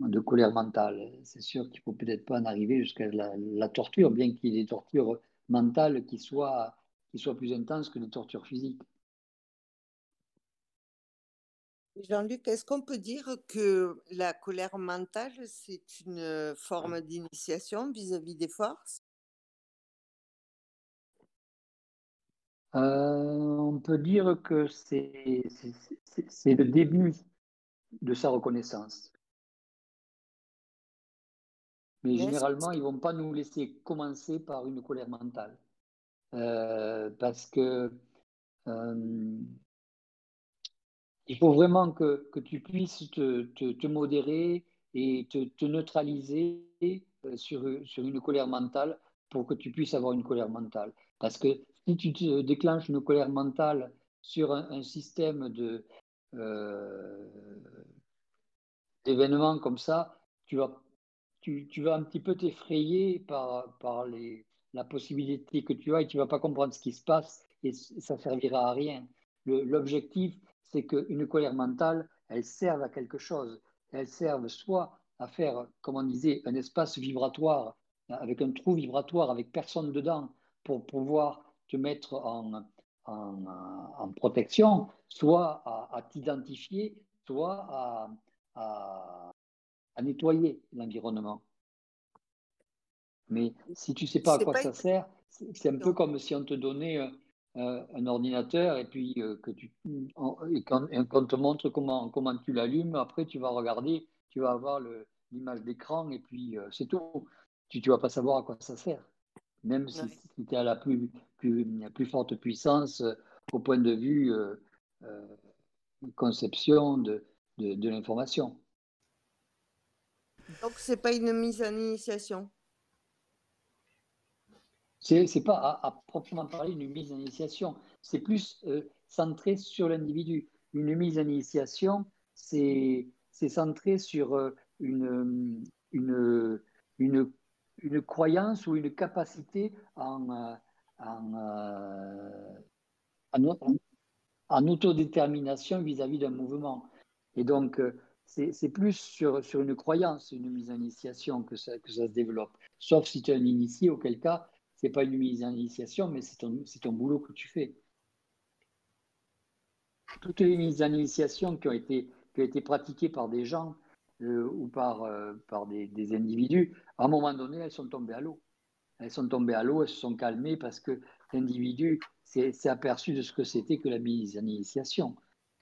de colère mentale, c'est sûr qu'il ne faut peut-être pas en arriver jusqu'à la, torture, bien qu'il y ait des tortures mentales qui soient, qui soient plus intenses que les tortures physiques. Jean-Luc, est-ce qu'on peut dire que la colère mentale, c'est une forme d'initiation vis-à-vis des forces? Euh, On peut dire que c'est le début de sa reconnaissance. Mais généralement, ils ne vont pas nous laisser commencer par une colère mentale. Euh, parce que euh, il faut vraiment que, tu puisses te, modérer et te, neutraliser euh, sur, une colère mentale pour que tu puisses avoir une colère mentale. Parce que si tu déclenches une colère mentale sur un, système euh, d'événements comme ça, tu vas, un petit peu t'effrayer par, la possibilité que tu as et tu ne vas pas comprendre ce qui se passe et ça servira à rien. L'objectif, c'est qu'une colère mentale, elle serve à quelque chose. Elle serve soit à faire, comme on disait, un espace vibratoire, avec un trou vibratoire, avec personne dedans, pour pouvoir te mettre en, en, protection, soit à, t'identifier, soit à, à, nettoyer l'environnement. Mais si tu ne sais pas à quoi ça sert, c'est un peu comme si on te donnait euh, un ordinateur et puis euh, que tu et quand, on te montre comment, comment tu l'allumes, après tu vas regarder, tu vas avoir l'image d'écran et puis euh, c'est tout. Tu ne vas pas savoir à quoi ça sert. Même si, tu es à la plus, plus, plus forte puissance au point de vue conception de, de, de l'information. Donc, ce n'est pas une mise en initiation C'est pas à, proprement parler une mise en initiation, c'est plus centré sur l'individu. Une mise en initiation, c'est centré sur une, une, une, une, croyance ou une capacité en, en, en, autodétermination vis-à-vis d'un mouvement. Et donc, euh, c'est plus sur, sur, une croyance, une mise en initiation que ça, que ça se développe. Sauf si tu es un initié, auquel cas, ce n'est pas une mise en initiation, mais c'est ton, boulot que tu fais. Toutes les mises en initiation qui ont été, qui ont été pratiquées par des gens euh, ou par, euh, par des, des, individus, à un moment donné, elles sont tombées à l'eau. Elles sont tombées à l'eau, elles se sont calmées parce que l'individu s'est aperçu de ce que c'était que la mise en initiation.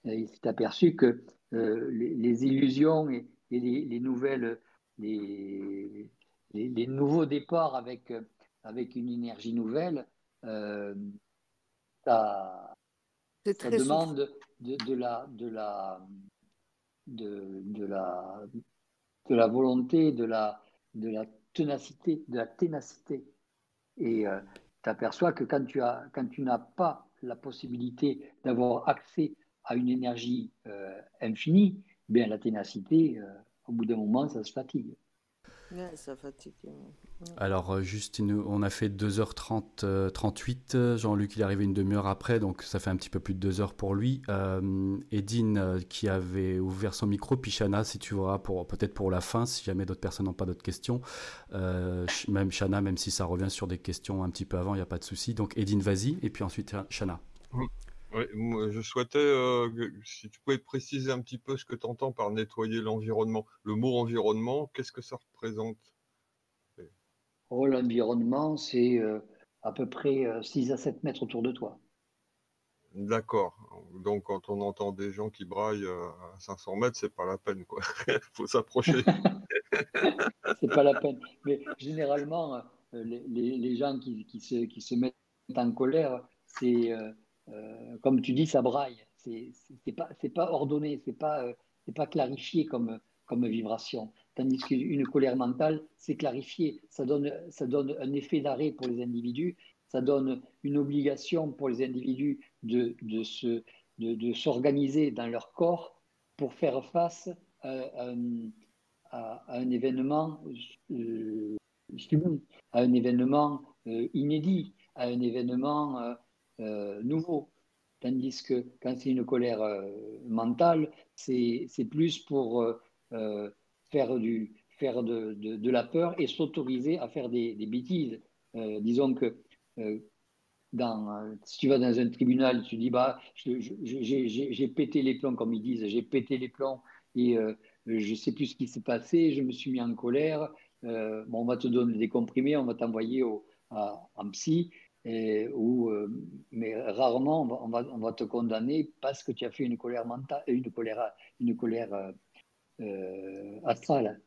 Il s'est aperçu que euh, les, illusions et, les, nouvelles, les, les, nouveaux départs avec, avec une énergie nouvelle, euh, ça, demande de, de, la, de, la, de, de, la, de la volonté, de la, de la ténacité, de la ténacité. Et euh, tu aperçois que quand tu, as, quand tu n'as pas la possibilité d'avoir accès à une énergie euh, infinie, bien la ténacité, euh, au bout d'un moment, ça se fatigue. Ça fatigue. Alors, euh, juste, on a fait 2h30, 38. Jean-Luc, il est arrivé une demi-heure après, donc ça fait un petit peu plus de 2 heures pour lui. Edine, qui avait ouvert son micro, Pichana, si tu vois, pour, peut-être pour la fin, si jamais d'autres personnes n'ont pas d'autres questions. même Chana, même si ça revient sur des questions un petit peu avant, il n'y a pas de souci. Donc, Edine, vas-y, et puis ensuite, Chana. Mm. Oui, je souhaitais, euh, si tu pouvais préciser un petit peu ce que tu entends par nettoyer l'environnement. Le mot environnement, qu'est-ce que ça représente? Oh, L'environnement, c'est euh, à peu près 6 euh, à 7 mètres autour de toi. D'accord. Donc, quand on entend des gens qui braillent à 500 mètres, c'est pas la peine, quoi. Il faut s'approcher. c'est pas la peine. Mais généralement, les, gens qui, se, qui, se, mettent en colère, c'est euh, comme tu dis, ça braille. C'est pas, pas ordonné, c'est pas, euh, pas clarifié comme, comme vibration. Tandis qu'une colère mentale, c'est clarifié. Ça donne, ça donne un effet d'arrêt pour les individus. Ça donne une obligation pour les individus de, de se, de, s'organiser dans leur corps pour faire face à, un événement euh, à un événement inédit, à un événement euh, nouveau. Tandis que quand c'est une colère euh, mentale, c'est plus pour euh, faire, du, faire de, de, la peur et s'autoriser à faire des, des bêtises. disons que dans, si tu vas dans un tribunal, tu dis bah, j'ai pété les plombs, comme ils disent, j'ai pété les plombs et je ne sais plus ce qui s'est passé, je me suis mis en colère. on va te donner des comprimés, on va t'envoyer en psy. Et, euh, mais rarement on va, on, va, te condamner parce que tu as fait une colère mentale, une colère, une colère euh, euh, astrale.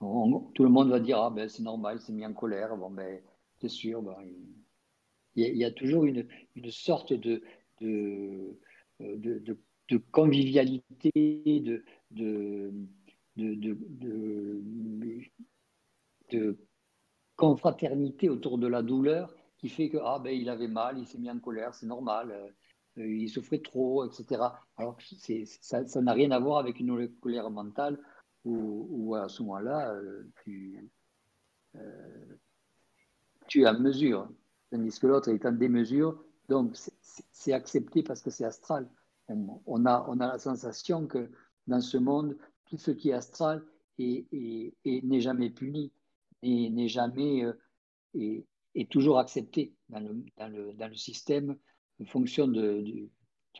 tout le monde va dire ah ben c'est normal, c'est mis en colère. Bon ben c'est sûr, ben, il, y a, toujours une, une sorte de de, de, de, convivialité, de, de, de, de confraternité autour de la douleur qui fait que ah ben il avait mal, il s'est mis en colère, c'est normal, euh, il souffrait trop, etc. Alors ça n'a rien à voir avec une colère mentale où, à ce moment-là euh, tu, euh, es à mesure, tandis que l'autre est en démesure, donc c'est accepté parce que c'est astral. On, a, on a la sensation que dans ce monde, tout ce qui est astral n'est jamais puni, n'est jamais est toujours accepté dans le, dans le, dans le système en fonction de, du,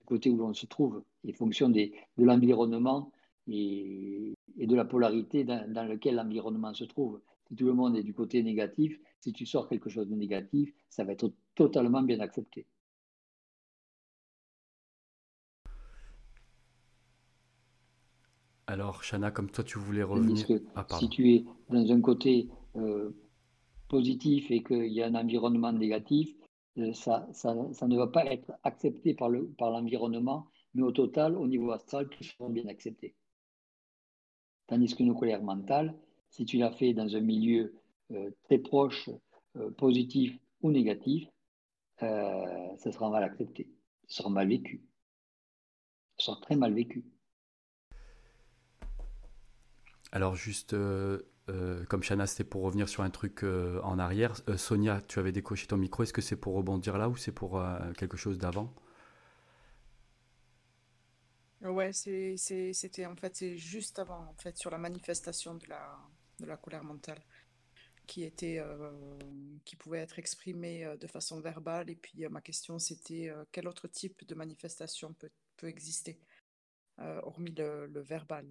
côté où l'on se trouve, en fonction des, de l'environnement et, et, de la polarité dans, dans lequel l'environnement se trouve. Si tout le monde est du côté négatif, si tu sors quelque chose de négatif, ça va être totalement bien accepté. Alors, Shana, comme toi, tu voulais revenir. Ah, si tu es dans un côté euh, positif et qu'il y a un environnement négatif, euh, ça, ça, ça, ne va pas être accepté par l'environnement, par mais au total, au niveau astral, tout sera bien accepté. Tandis qu'une colère mentale, si tu l'as fait dans un milieu euh, très proche, euh, positif ou négatif, ça sera mal accepté, ça sera mal vécu, ça sera très mal vécu. Alors juste, euh, euh, comme Chana, c'était pour revenir sur un truc en arrière. Sonia, tu avais décoché ton micro. Est-ce que c'est pour rebondir là ou c'est pour quelque chose d'avant? Ouais, c'était en fait c'est juste avant en fait sur la manifestation de la, de la colère mentale qui était qui pouvait être exprimée de façon verbale et puis ma question c'était quel autre type de manifestation peut, peut exister hormis le, le verbal?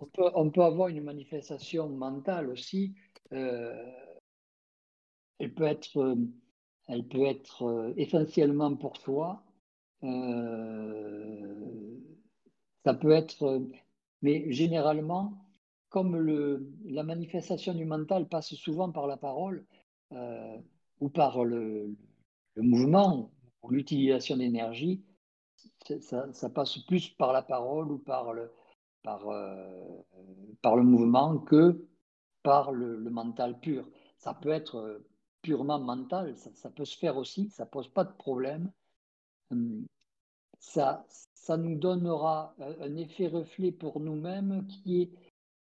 On peut, avoir une manifestation mentale aussi. elle peut être, elle peut être essentiellement pour soi, euh, ça peut être, mais généralement, comme la manifestation du mental passe souvent par la parole euh, ou par le, mouvement ou l'utilisation d'énergie, ça, passe plus par la parole ou par le, par, euh, par le mouvement que par le, mental pur. Ça peut être purement mental, ça, peut se faire aussi, ça pose pas de problème. Hum, ça, ça nous donnera un effet reflet pour nous-mêmes qui,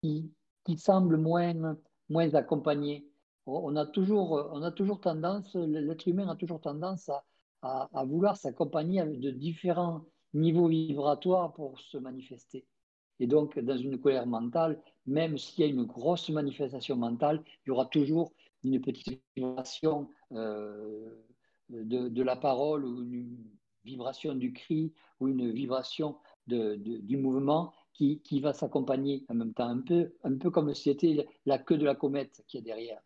qui, qui semble moins, moins accompagné. On a toujours, on a toujours tendance, l'être humain a toujours tendance à, à, vouloir s'accompagner de différents niveaux vibratoires pour se manifester. Et donc, dans une colère mentale, même s'il y a une grosse manifestation mentale, il y aura toujours une petite vibration euh, de, la parole ou une, vibration du cri ou une vibration du mouvement qui, va s'accompagner en même temps, un peu, un peu comme si c'était la queue de la comète qui est derrière.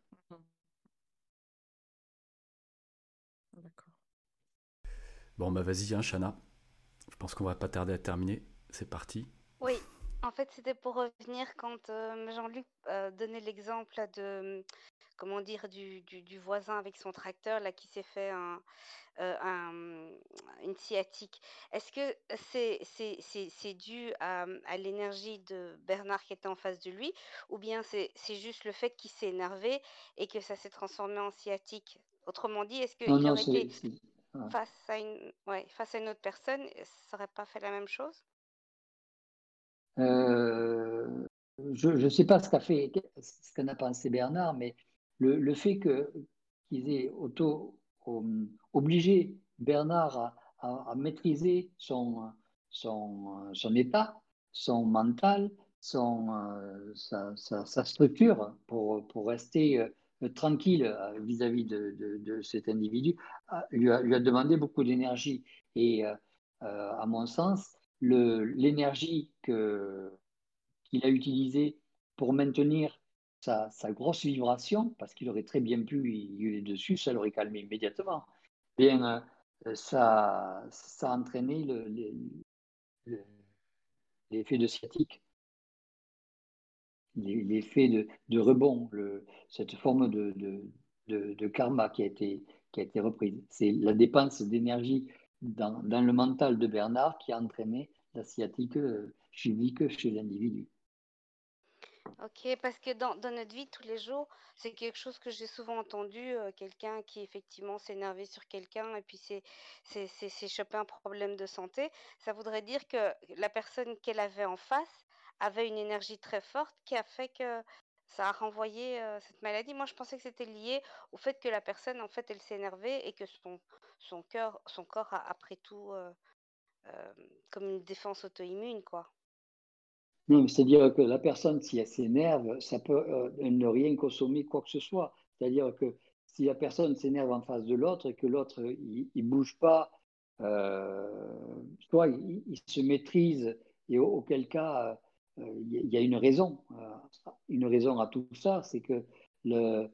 Bon, bah vas-y, hein, Chana. Je pense qu'on va pas tarder à terminer. C'est parti. En fait, c'était pour revenir quand euh, Jean-Luc euh, donnait l'exemple de, comment dire, du, du, du, voisin avec son tracteur là qui s'est fait un, euh, une sciatique. Est-ce que c'est c'est dû à, à l'énergie de Bernard qui était en face de lui, ou bien c'est juste le fait qu'il s'est énervé et que ça s'est transformé en sciatique? Autrement dit, est-ce qu'il aurait été face à une, ouais, face à une autre personne, ça n'aurait pas fait la même chose? Euh, Je ne sais pas ce qu'a fait, ce qu'en a pensé Bernard, mais le, fait qu'ils aient auto obliger Bernard à, maîtriser son, état, son mental, son, euh, sa, structure pour, rester euh, tranquille euh, vis-à-vis de, cet individu, lui a demandé beaucoup d'énergie. Et à mon sens, l'énergie qu'il a utilisée pour maintenir sa, sa, grosse vibration, parce qu'il aurait très bien pu y aller dessus, ça l'aurait calmé immédiatement bien, euh, ça, ça a entraîné l'effet de sciatique, l'effet de, de, rebond, cette forme de, de, de, karma qui a été, qui a été reprise. C'est la dépense d'énergie dans, le mental de Bernard qui a entraîné la sciatique euh, chimique chez l'individu. Ok, parce que dans, notre vie tous les jours, c'est quelque chose que j'ai souvent entendu, euh, quelqu'un qui effectivement s'est énervé sur quelqu'un et puis s'est chopé un problème de santé. Ça voudrait dire que la personne qu'elle avait en face avait une énergie très forte qui a fait que ça a renvoyé euh, cette maladie. Moi, je pensais que c'était lié au fait que la personne, en fait, elle s'est énervée et que son, son cœur, son corps a, après tout euh, euh, comme une défense auto-immune, quoi. Non, c'est-à-dire que la personne, si elle s'énerve, ça peut euh, ne rien consommer quoi que ce soit. C'est-à-dire que si la personne s'énerve en face de l'autre et que l'autre, il ne bouge pas, soit il, se maîtrise et auquel cas, il y a une raison. une raison à tout ça, c'est que le,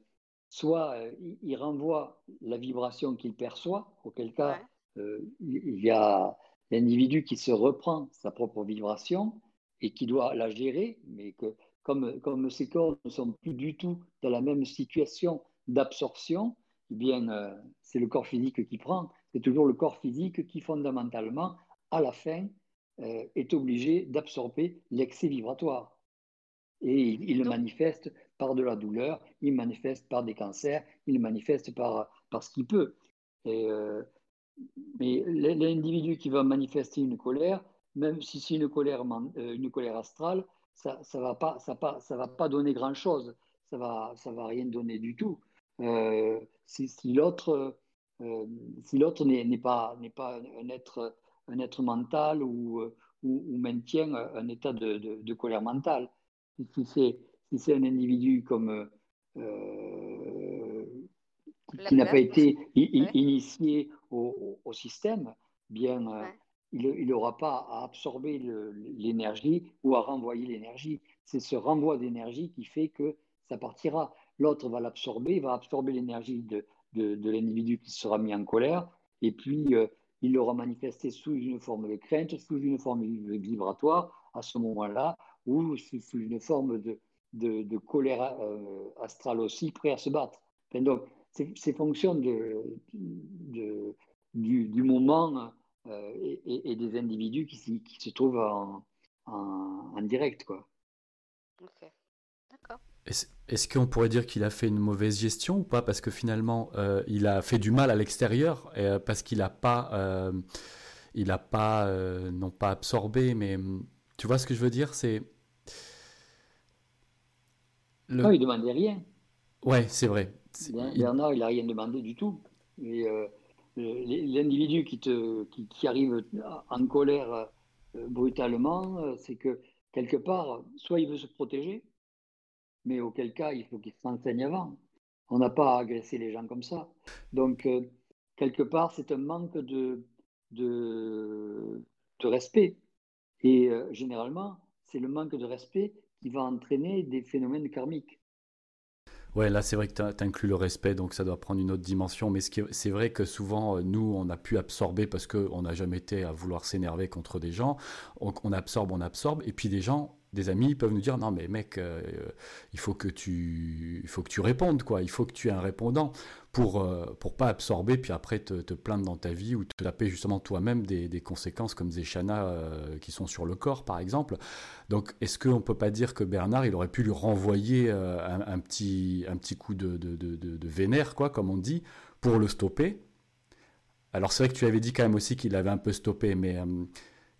soit il, renvoie la vibration qu'il perçoit, auquel cas, il y a l'individu qui se reprend sa propre vibration, et qui doit la gérer, mais que comme, comme ces corps ne sont plus du tout dans la même situation d'absorption, eh bien, euh, c'est le corps physique qui prend. C'est toujours le corps physique qui, fondamentalement, à la fin, euh, est obligé d'absorber l'excès vibratoire. Et il, le manifeste par de la douleur, il manifeste par des cancers, il manifeste par, par ce qu'il peut. Et, euh, mais l'individu qui va manifester une colère, même si c'est une colère, euh, une colère astrale, ça ne va, pas, ça pas, ça va pas donner grand-chose. Ça ne va, ça va rien donner du tout. Euh, si, si l'autre si l'autre n'est pas, pas un, être, un être mental ou, ou, maintient un état de, de colère mentale. Si c'est si c'est un individu comme euh, qui n'a pas été initié au, système, bien, euh, il n'aura pas à absorber l'énergie ou à renvoyer l'énergie. C'est ce renvoi d'énergie qui fait que ça partira. L'autre va l'absorber, va absorber l'énergie de, de, l'individu qui sera mis en colère, et puis euh, il l'aura manifesté sous une forme de crainte, sous une forme vibratoire à ce moment-là, ou sous une forme de, colère euh, astrale aussi, prêt à se battre. donc, c'est fonction du, moment euh, et, des individus qui, se trouvent en, en, direct. Quoi. Ok, d'accord. Est-ce qu'on pourrait dire qu'il a fait une mauvaise gestion ou pas? Parce que finalement, euh, il a fait du mal à l'extérieur, parce qu'il n'a pas, il a pas non pas absorbé, mais tu vois ce que je veux dire? C'est non, il ne demandait rien. Ouais, c'est vrai. Bernard, il n'a rien demandé du tout. Euh, l'individu qui, te, qui, arrive en colère euh, brutalement, euh, c'est que quelque part, soit il veut se protéger, mais auquel cas, il faut qu'il s'enseigne avant. On n'a pas à agresser les gens comme ça. Donc, quelque part, c'est un manque de, de, respect. Et généralement, c'est le manque de respect qui va entraîner des phénomènes karmiques. Ouais, là c'est vrai que tu inclus le respect, donc ça doit prendre une autre dimension. Mais c'est vrai que souvent, euh, nous, on a pu absorber parce qu'on n'a jamais été à vouloir s'énerver contre des gens. On, on, absorbe, on absorbe. Et puis des gens, des amis peuvent nous dire non mais mec euh, il faut que tu il faut que tu répondes quoi. Il faut que tu aies un répondant pour euh, pour pas absorber puis après te, plaindre dans ta vie ou te taper justement toi-même des, des, conséquences comme Zéchana euh, qui sont sur le corps par exemple. Donc est-ce qu'on peut pas dire que Bernard il aurait pu lui renvoyer un, petit un petit coup de, de, vénère quoi comme on dit pour le stopper? Alors c'est vrai que tu avais dit quand même aussi qu'il avait un peu stoppé mais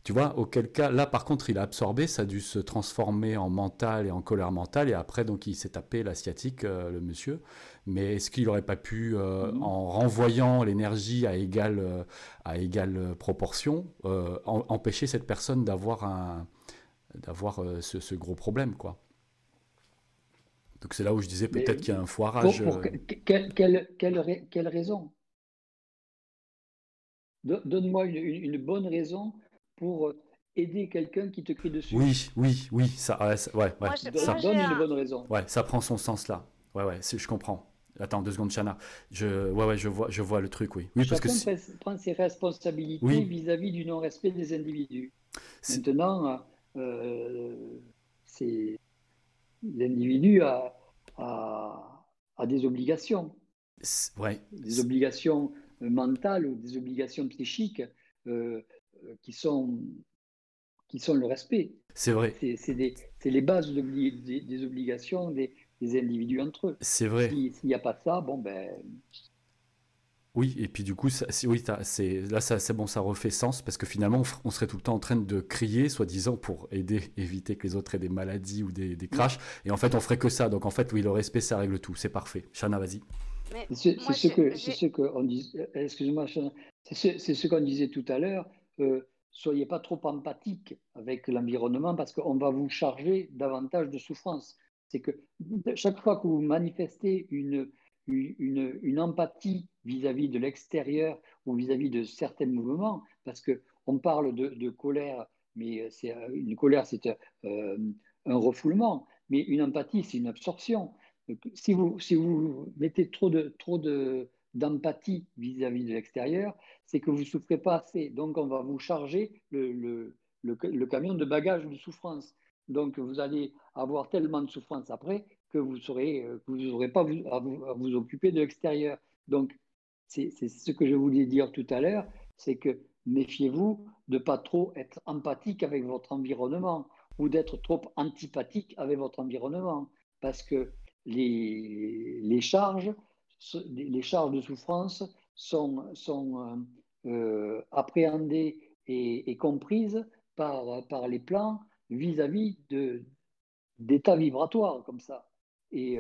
tu vois, auquel cas, là par contre, il a absorbé, ça a dû se transformer en mental et en colère mentale, et après, donc, il s'est tapé l'asiatique, euh, le monsieur. Mais est-ce qu'il n'aurait pas pu, euh, mhm. en renvoyant l'énergie à égale, euh, à égale proportion, empêcher cette personne d'avoir un, d'avoir ce, gros problème, quoi? Donc c'est là où je disais peut-être qu'il y a un foirage. Pour, quelle, quelle, quelle, raison? Donne-moi une, une bonne raison pour euh, aider quelqu'un qui te crie dessus. Oui, oui, oui, ça, ouais, ouais, ça donne une bonne raison. Ouais, ça prend son sens là. Ouais, ouais, je comprends. Attends deux secondes, Chana. Je, ouais, ouais, je vois, je vois le truc, oui. Oui, parce que prend ses responsabilités vis-à-vis du non-respect des individus. Maintenant, euh, c'est l'individu a, a, a, des obligations. Ouais. Des obligations mentales ou des obligations psychiques. Euh, qui sont, qui sont le respect. C'est vrai. C'est les bases des, des, obligations des, des, individus entre eux. C'est vrai. S'il n'y a pas ça, bon ben. Oui, et puis du coup, ça, oui, c'est là, c'est bon, ça refait sens parce que finalement, on, serait tout le temps en train de crier, soi-disant, pour aider, éviter que les autres aient des maladies ou des, des crashs. Et en fait, on ferait que ça. Donc en fait, oui, le respect, ça règle tout. C'est parfait. Shana, vas-y. C'est ce, que, ce qu'on disait. Excuse-moi, c'est ce, ce qu'on disait tout à l'heure soyez pas trop empathique avec l'environnement parce qu'on va vous charger davantage de souffrance. C'est que chaque fois que vous manifestez une, une, empathie vis-à-vis de l'extérieur ou vis-à-vis de certains mouvements, parce qu'on parle de, colère, mais une colère, c'est euh, un refoulement, mais une empathie, c'est une absorption. Si vous, si vous mettez trop de, trop de, d'empathie vis-à-vis de l'extérieur, c'est que vous ne souffrez pas assez. Donc, on va vous charger le, le, camion de bagages de souffrance. Donc, vous allez avoir tellement de souffrance après que vous n'aurez pas à vous, occuper de l'extérieur. Donc, c'est ce que je voulais dire tout à l'heure, c'est que méfiez-vous de ne pas trop être empathique avec votre environnement ou d'être trop antipathique avec votre environnement. Parce que les, les, charges, les charges de souffrance sont, sont appréhendées et, comprises par, par les plans vis-à-vis d'états vibratoires comme ça. Et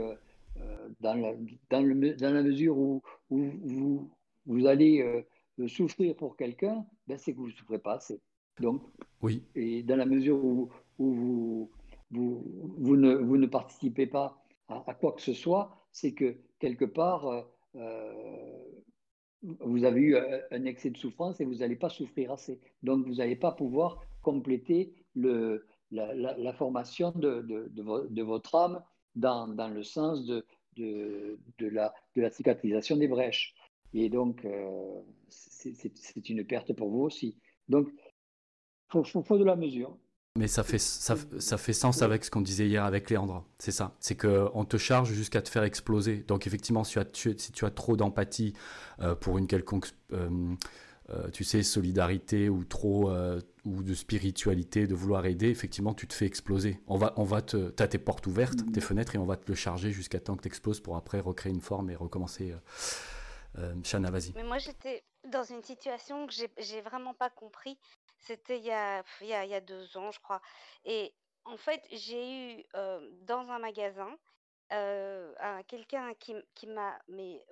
dans, la, dans, le, dans, la, mesure où, où vous, vous allez souffrir pour quelqu'un, ben c'est que vous ne souffrez pas assez. Donc, oui. Et dans la mesure où, où vous, vous, vous, ne, vous ne participez pas à, quoi que ce soit, c'est que quelque part, euh, euh, vous avez eu un excès de souffrance et vous n'allez pas souffrir assez. Donc, vous n'allez pas pouvoir compléter la, formation de, votre âme dans, le sens de, la, cicatrisation des brèches. Et donc, euh, c'est une perte pour vous aussi. Donc, il faut, de la mesure. Mais ça fait, ça, ça fait sens avec ce qu'on disait hier avec Léandre. C'est ça. C'est qu'on te charge jusqu'à te faire exploser. Donc, effectivement, si tu as, si tu as trop d'empathie euh, pour une quelconque, euh, tu sais, solidarité ou trop, ou de spiritualité, de vouloir aider, effectivement, tu te fais exploser. On va, on va te, as tes portes ouvertes, tes fenêtres, et on va te le charger jusqu'à temps que tu exploses pour après recréer une forme et recommencer. Euh, Shana, vas-y. Mais moi, j'étais dans une situation que j'ai vraiment pas compris. C'était il, y a, deux ans, je crois. Et en fait, j'ai eu euh, dans un magasin euh, quelqu'un qui, m'a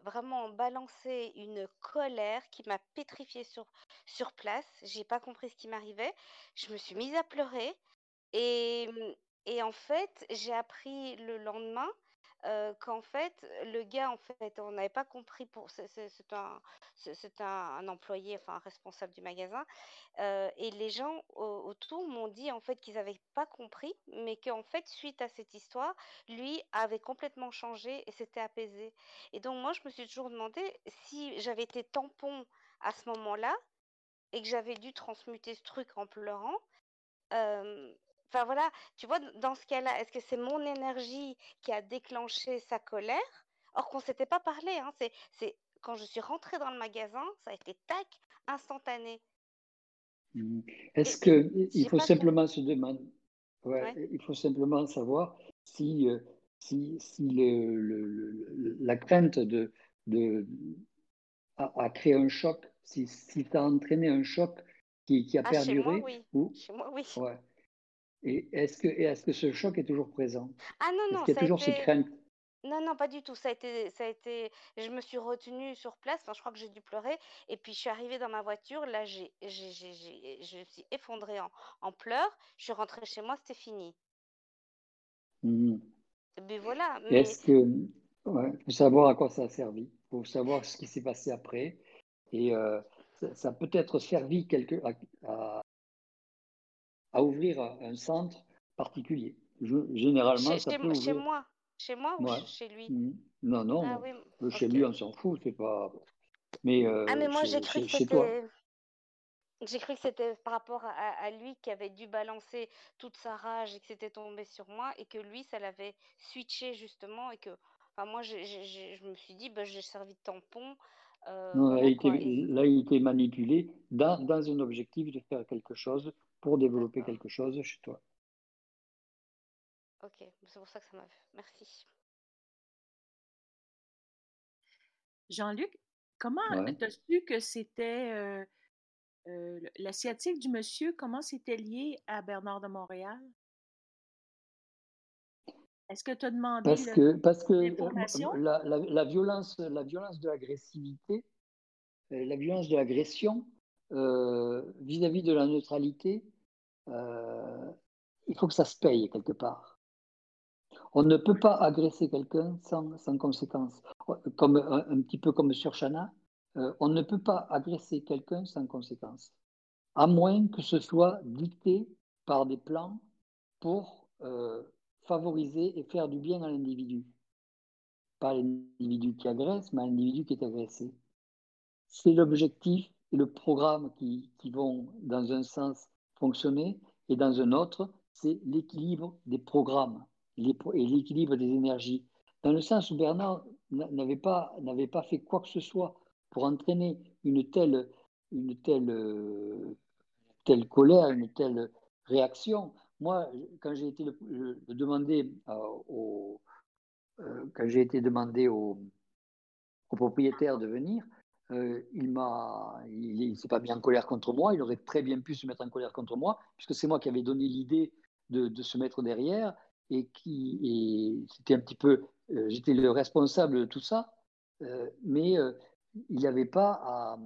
vraiment balancé une colère qui m'a pétrifié sur, sur place. J'ai pas compris ce qui m'arrivait. Je me suis mise à pleurer et en fait, j'ai appris le lendemain qu'en fait, le gars, en fait, on n'avait pas compris pour. C'est un, un, employé, enfin un responsable du magasin. et les gens autour m'ont dit en fait qu'ils n'avaient pas compris, mais qu'en fait, suite à cette histoire, lui avait complètement changé et s'était apaisé. Et donc, moi, je me suis toujours demandé si j'avais été tampon à ce moment-là et que j'avais dû transmuter ce truc en pleurant. Enfin voilà, tu vois, dans ce cas-là, est-ce que c'est mon énergie qui a déclenché sa colère? Or qu'on ne s'était pas parlé, hein, c'est, c'est quand je suis rentrée dans le magasin, ça a été tac, instantané. Mmh. Est-ce que il faut simplement se demander, ouais, il faut simplement savoir si, euh, si, si le, le, la crainte de, de a, créé un choc, si, si ça a entraîné un choc qui, qui a ah, perduré. Chez moi, oui. Ou, chez moi, oui. Ouais. Et est-ce que, est que ce choc est toujours présent? Ah non, non, qu'il y a toujours ces craintes? Non, non, pas du tout. Ça a été, ça a été. Je me suis retenue sur place. Enfin, je crois que j'ai dû pleurer. Et puis, je suis arrivée dans ma voiture. Là, j'ai, je me suis effondrée en, en pleurs. Je suis rentrée chez moi. C'était fini. Mmh. Mais voilà. Mais... Est-ce que, ouais, faut savoir à quoi ça a servi. Il faut savoir ce qui s'est passé après. Et euh, ça, peut être servi quelque, à, à ouvrir un centre particulier. généralement, chez, ça chez, peut chez moi, chez moi ou chez lui? Mmh. Non, non. Ah, oui. Chez lui, on s'en fout, c'est pas. Mais, euh, ah, mais moi, j'ai cru que c'était. J'ai cru que c'était par rapport à, lui qui avait dû balancer toute sa rage et que c'était tombé sur moi et que lui, ça l'avait switché justement et que, enfin, moi, je me suis dit, bah, j'ai servi de tampon. Euh, non, là, il a été manipulé dans, dans un objectif de faire quelque chose pour développer quelque chose chez toi. Ok, c'est pour ça que ça m'a vu. Merci. Jean-Luc, comment as-tu su que c'était euh, euh, la sciatique du monsieur, comment c'était lié à Bernard de Montréal? Est-ce que tu as demandé parce que, parce que euh, la, la, violence, la violence de l'agressivité, la violence de l'agression, euh, vis-à-vis de la neutralité, euh, il faut que ça se paye quelque part. On ne peut pas agresser quelqu'un sans, conséquence. Comme, un, petit peu comme sur Chana, euh, on ne peut pas agresser quelqu'un sans conséquence, à moins que ce soit dicté par des plans pour favoriser et faire du bien à l'individu. Pas l'individu qui agresse, mais l'individu qui est agressé. C'est l'objectif et le programme qui, qui, vont dans un sens fonctionner et dans un autre, c'est l'équilibre des programmes et l'équilibre des énergies. Dans le sens où Bernard n'avait pas, n'avait pas fait quoi que ce soit pour entraîner une telle, une telle, euh, telle colère, une telle réaction. Moi, quand j'ai été le, demander euh, au, quand j'ai été demandé au, au, propriétaire de venir, il m'a, il, s'est pas mis en colère contre moi. Il aurait très bien pu se mettre en colère contre moi, puisque c'est moi qui avais donné l'idée de, se mettre derrière et qui, c'était un petit peu, j'étais le responsable de tout ça, mais il n'avait pas à,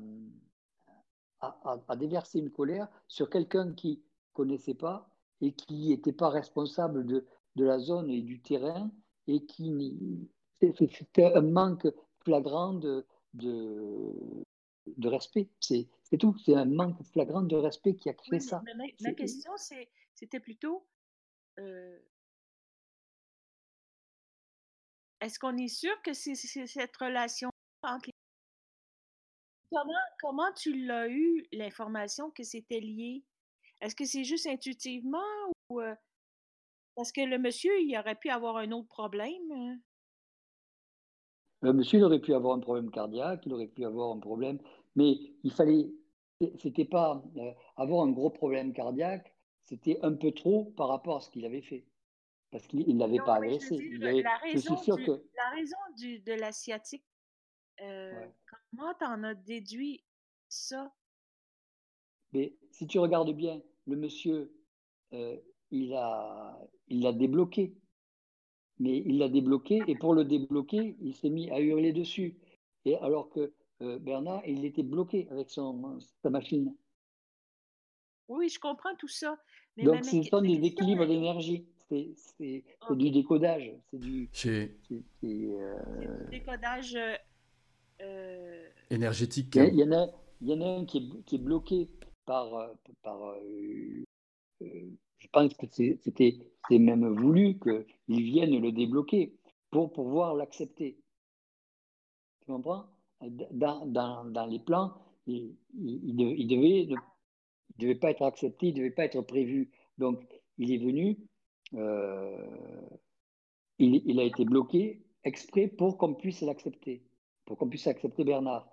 à, déverser une colère sur quelqu'un qui connaissait pas et qui n'était pas responsable de, de, la zone et du terrain et qui c'était un manque flagrant de, de, de respect. C'est tout. C'est un manque flagrant de respect qui a créé ça. ma, question, c'était plutôt euh, est-ce qu'on est sûr que c'est cette relation entre Comment, comment tu l'as eu, l'information que c'était lié? Est-ce que c'est juste intuitivement ou euh, parce que le monsieur, il aurait pu avoir un autre problème? Le monsieur, il aurait pu avoir un problème cardiaque, il aurait pu avoir un problème, mais il fallait, c'était pas euh, avoir un gros problème cardiaque, c'était un peu trop par rapport à ce qu'il avait fait. Parce qu'il ne l'avait pas agressé. la, raison que... la raison du, de l'asiatique euh, comment tu en as déduit ça? Mais si tu regardes bien, le monsieur, euh, il a, il l'a débloqué. Mais il l'a débloqué et pour le débloquer, il s'est mis à hurler dessus. Et alors que euh, Bernard, il était bloqué avec son, sa machine. Oui, je comprends tout ça. Donc, ce sont des équilibres d'énergie. C'est du décodage. C'est du, décodage euh, énergétique. Il y, en a, il y en a un qui est, qui est bloqué par. Par euh, je pense que c'était même voulu qu'ils viennent le débloquer pour pouvoir l'accepter. Tu comprends? Dans, les plans, il, ne devait pas être accepté, il ne devait pas être prévu. Donc, il est venu, il, il, a été bloqué exprès pour qu'on puisse l'accepter pour qu'on puisse accepter Bernard.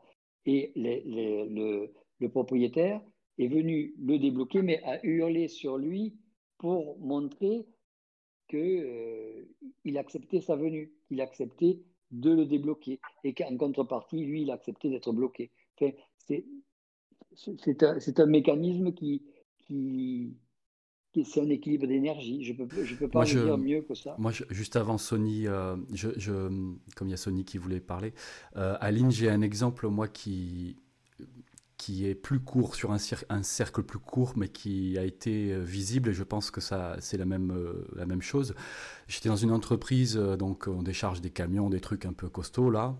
Et le, propriétaire est venu le débloquer, mais a hurlé sur lui pour montrer qu'il euh, acceptait sa venue, qu'il acceptait de le débloquer, et qu'en contrepartie, lui, il acceptait d'être bloqué. c'est un, un, mécanisme qui, qui, c'est un équilibre d'énergie. Je ne peux, je peux pas dire mieux que ça. Moi, juste avant Sony, euh, je, comme il y a Sony qui voulait parler, euh, Aline, j'ai un exemple, moi, qui, qui est plus court, sur un, cercle plus court, mais qui a été euh, visible, et je pense que ça, c'est la même, même chose. J'étais dans une entreprise, donc on décharge des camions, des trucs un peu costauds, là.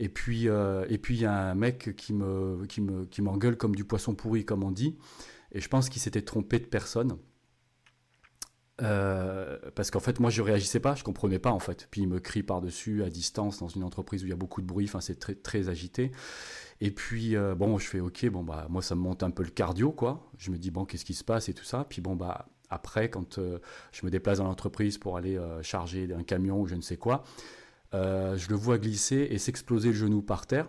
Et puis, il y a un mec qui me, qui me, qui m'engueule comme du poisson pourri, comme on dit. Et je pense qu'il s'était trompé de personne. Euh, parce qu'en fait, moi, je réagissais pas, je comprenais pas en fait. Puis il me crie par-dessus à distance dans une entreprise où il y a beaucoup de bruit. Enfin, c'est très très agité. Et puis euh, bon, je fais ok, bon bah moi ça me monte un peu le cardio quoi. Je me dis bon qu'est-ce qui se passe et tout ça. Puis bon bah après quand euh, je me déplace dans l'entreprise pour aller charger un camion ou je ne sais quoi, je le vois glisser et s'exploser le genou par terre.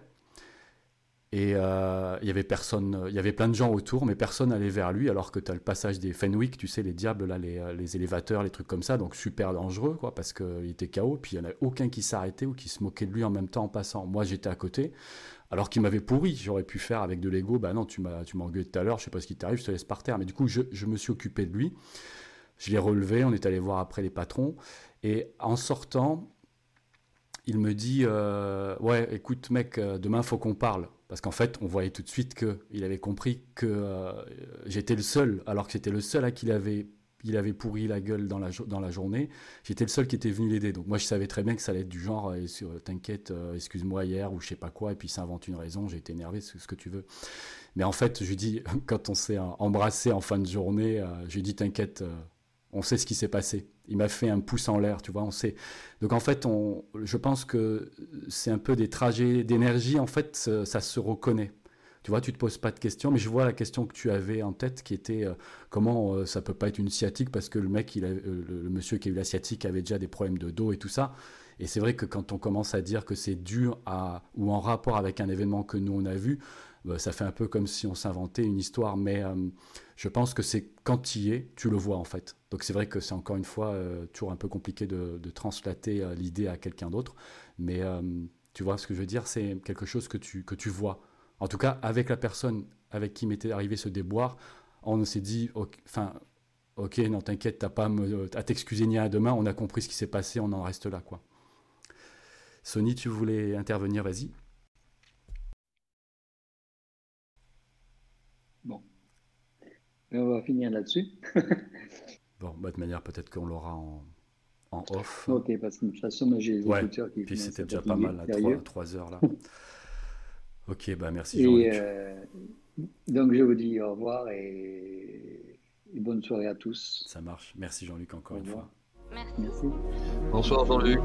Et euh, il y avait personne, il y avait plein de gens autour, mais personne n'allait vers lui, alors que tu as le passage des Fenwick, tu sais, les diables, là, les, euh, les élévateurs, les trucs comme ça, donc super dangereux, quoi, parce qu'il était KO, puis il n'y en a aucun qui s'arrêtait ou qui se moquait de lui en même temps en passant. Moi, j'étais à côté, alors qu'il m'avait pourri, j'aurais pu faire avec de l'ego, bah non, tu m'as, tu engueulé tout à l'heure, je sais pas ce qui t'arrive, je te laisse par terre, mais du coup, je, je me suis occupé de lui, je l'ai relevé, on est allé voir après les patrons, et en sortant, il me dit, euh, ouais, écoute mec, demain faut qu'on parle. Parce qu'en fait, on voyait tout de suite qu'il avait compris que euh, j'étais le seul, alors que j'étais le seul à qui il avait, il avait pourri la gueule dans la, dans la journée. J'étais le seul qui était venu l'aider. Donc moi, je savais très bien que ça allait être du genre, euh, sur, t'inquiète, euh, excuse-moi hier, ou je sais pas quoi, et puis ça invente une raison, j'ai été énervé, ce, ce que tu veux. Mais en fait, je lui dis, quand on s'est embrassé en fin de journée, je lui dis, t'inquiète, on sait ce qui s'est passé. Il m'a fait un pouce en l'air, tu vois, on sait. Donc en fait, on, je pense que c'est un peu des trajets d'énergie, en fait, ça, se reconnaît. Tu vois, tu te poses pas de questions, mais je vois la question que tu avais en tête qui était euh, comment euh, ça peut pas être une sciatique parce que le mec, il euh, le, monsieur qui a eu la sciatique avait déjà des problèmes de dos et tout ça. Et c'est vrai que quand on commence à dire que c'est dû à ou en rapport avec un événement que nous on a vu, ça fait un peu comme si on s'inventait une histoire, mais je pense que c'est quand tu y es, tu le vois en fait. Donc c'est vrai que c'est encore une fois toujours un peu compliqué de, de translater l'idée à quelqu'un d'autre, mais tu vois ce que je veux dire, c'est quelque chose que tu, que tu vois. En tout cas, avec la personne avec qui m'était arrivé ce déboire, on s'est dit, enfin, ok, non, t'inquiète, t'as pas à t'excuser ni à demain, on a compris ce qui s'est passé, on en reste là, quoi. Sony, tu voulais intervenir, vas-y. Bon. on va finir là-dessus. bon, bah, de manière, peut-être qu'on l'aura en, en, off. Ok, parce que de toute façon, j'ai les ouais. qui Puis c'était déjà pas mal, à 3, heures là. ok, bah merci Jean-Luc. Euh, donc je vous dis au revoir et, bonne soirée à tous. Ça marche. Merci Jean-Luc encore une fois. Merci. Bonsoir Jean-Luc.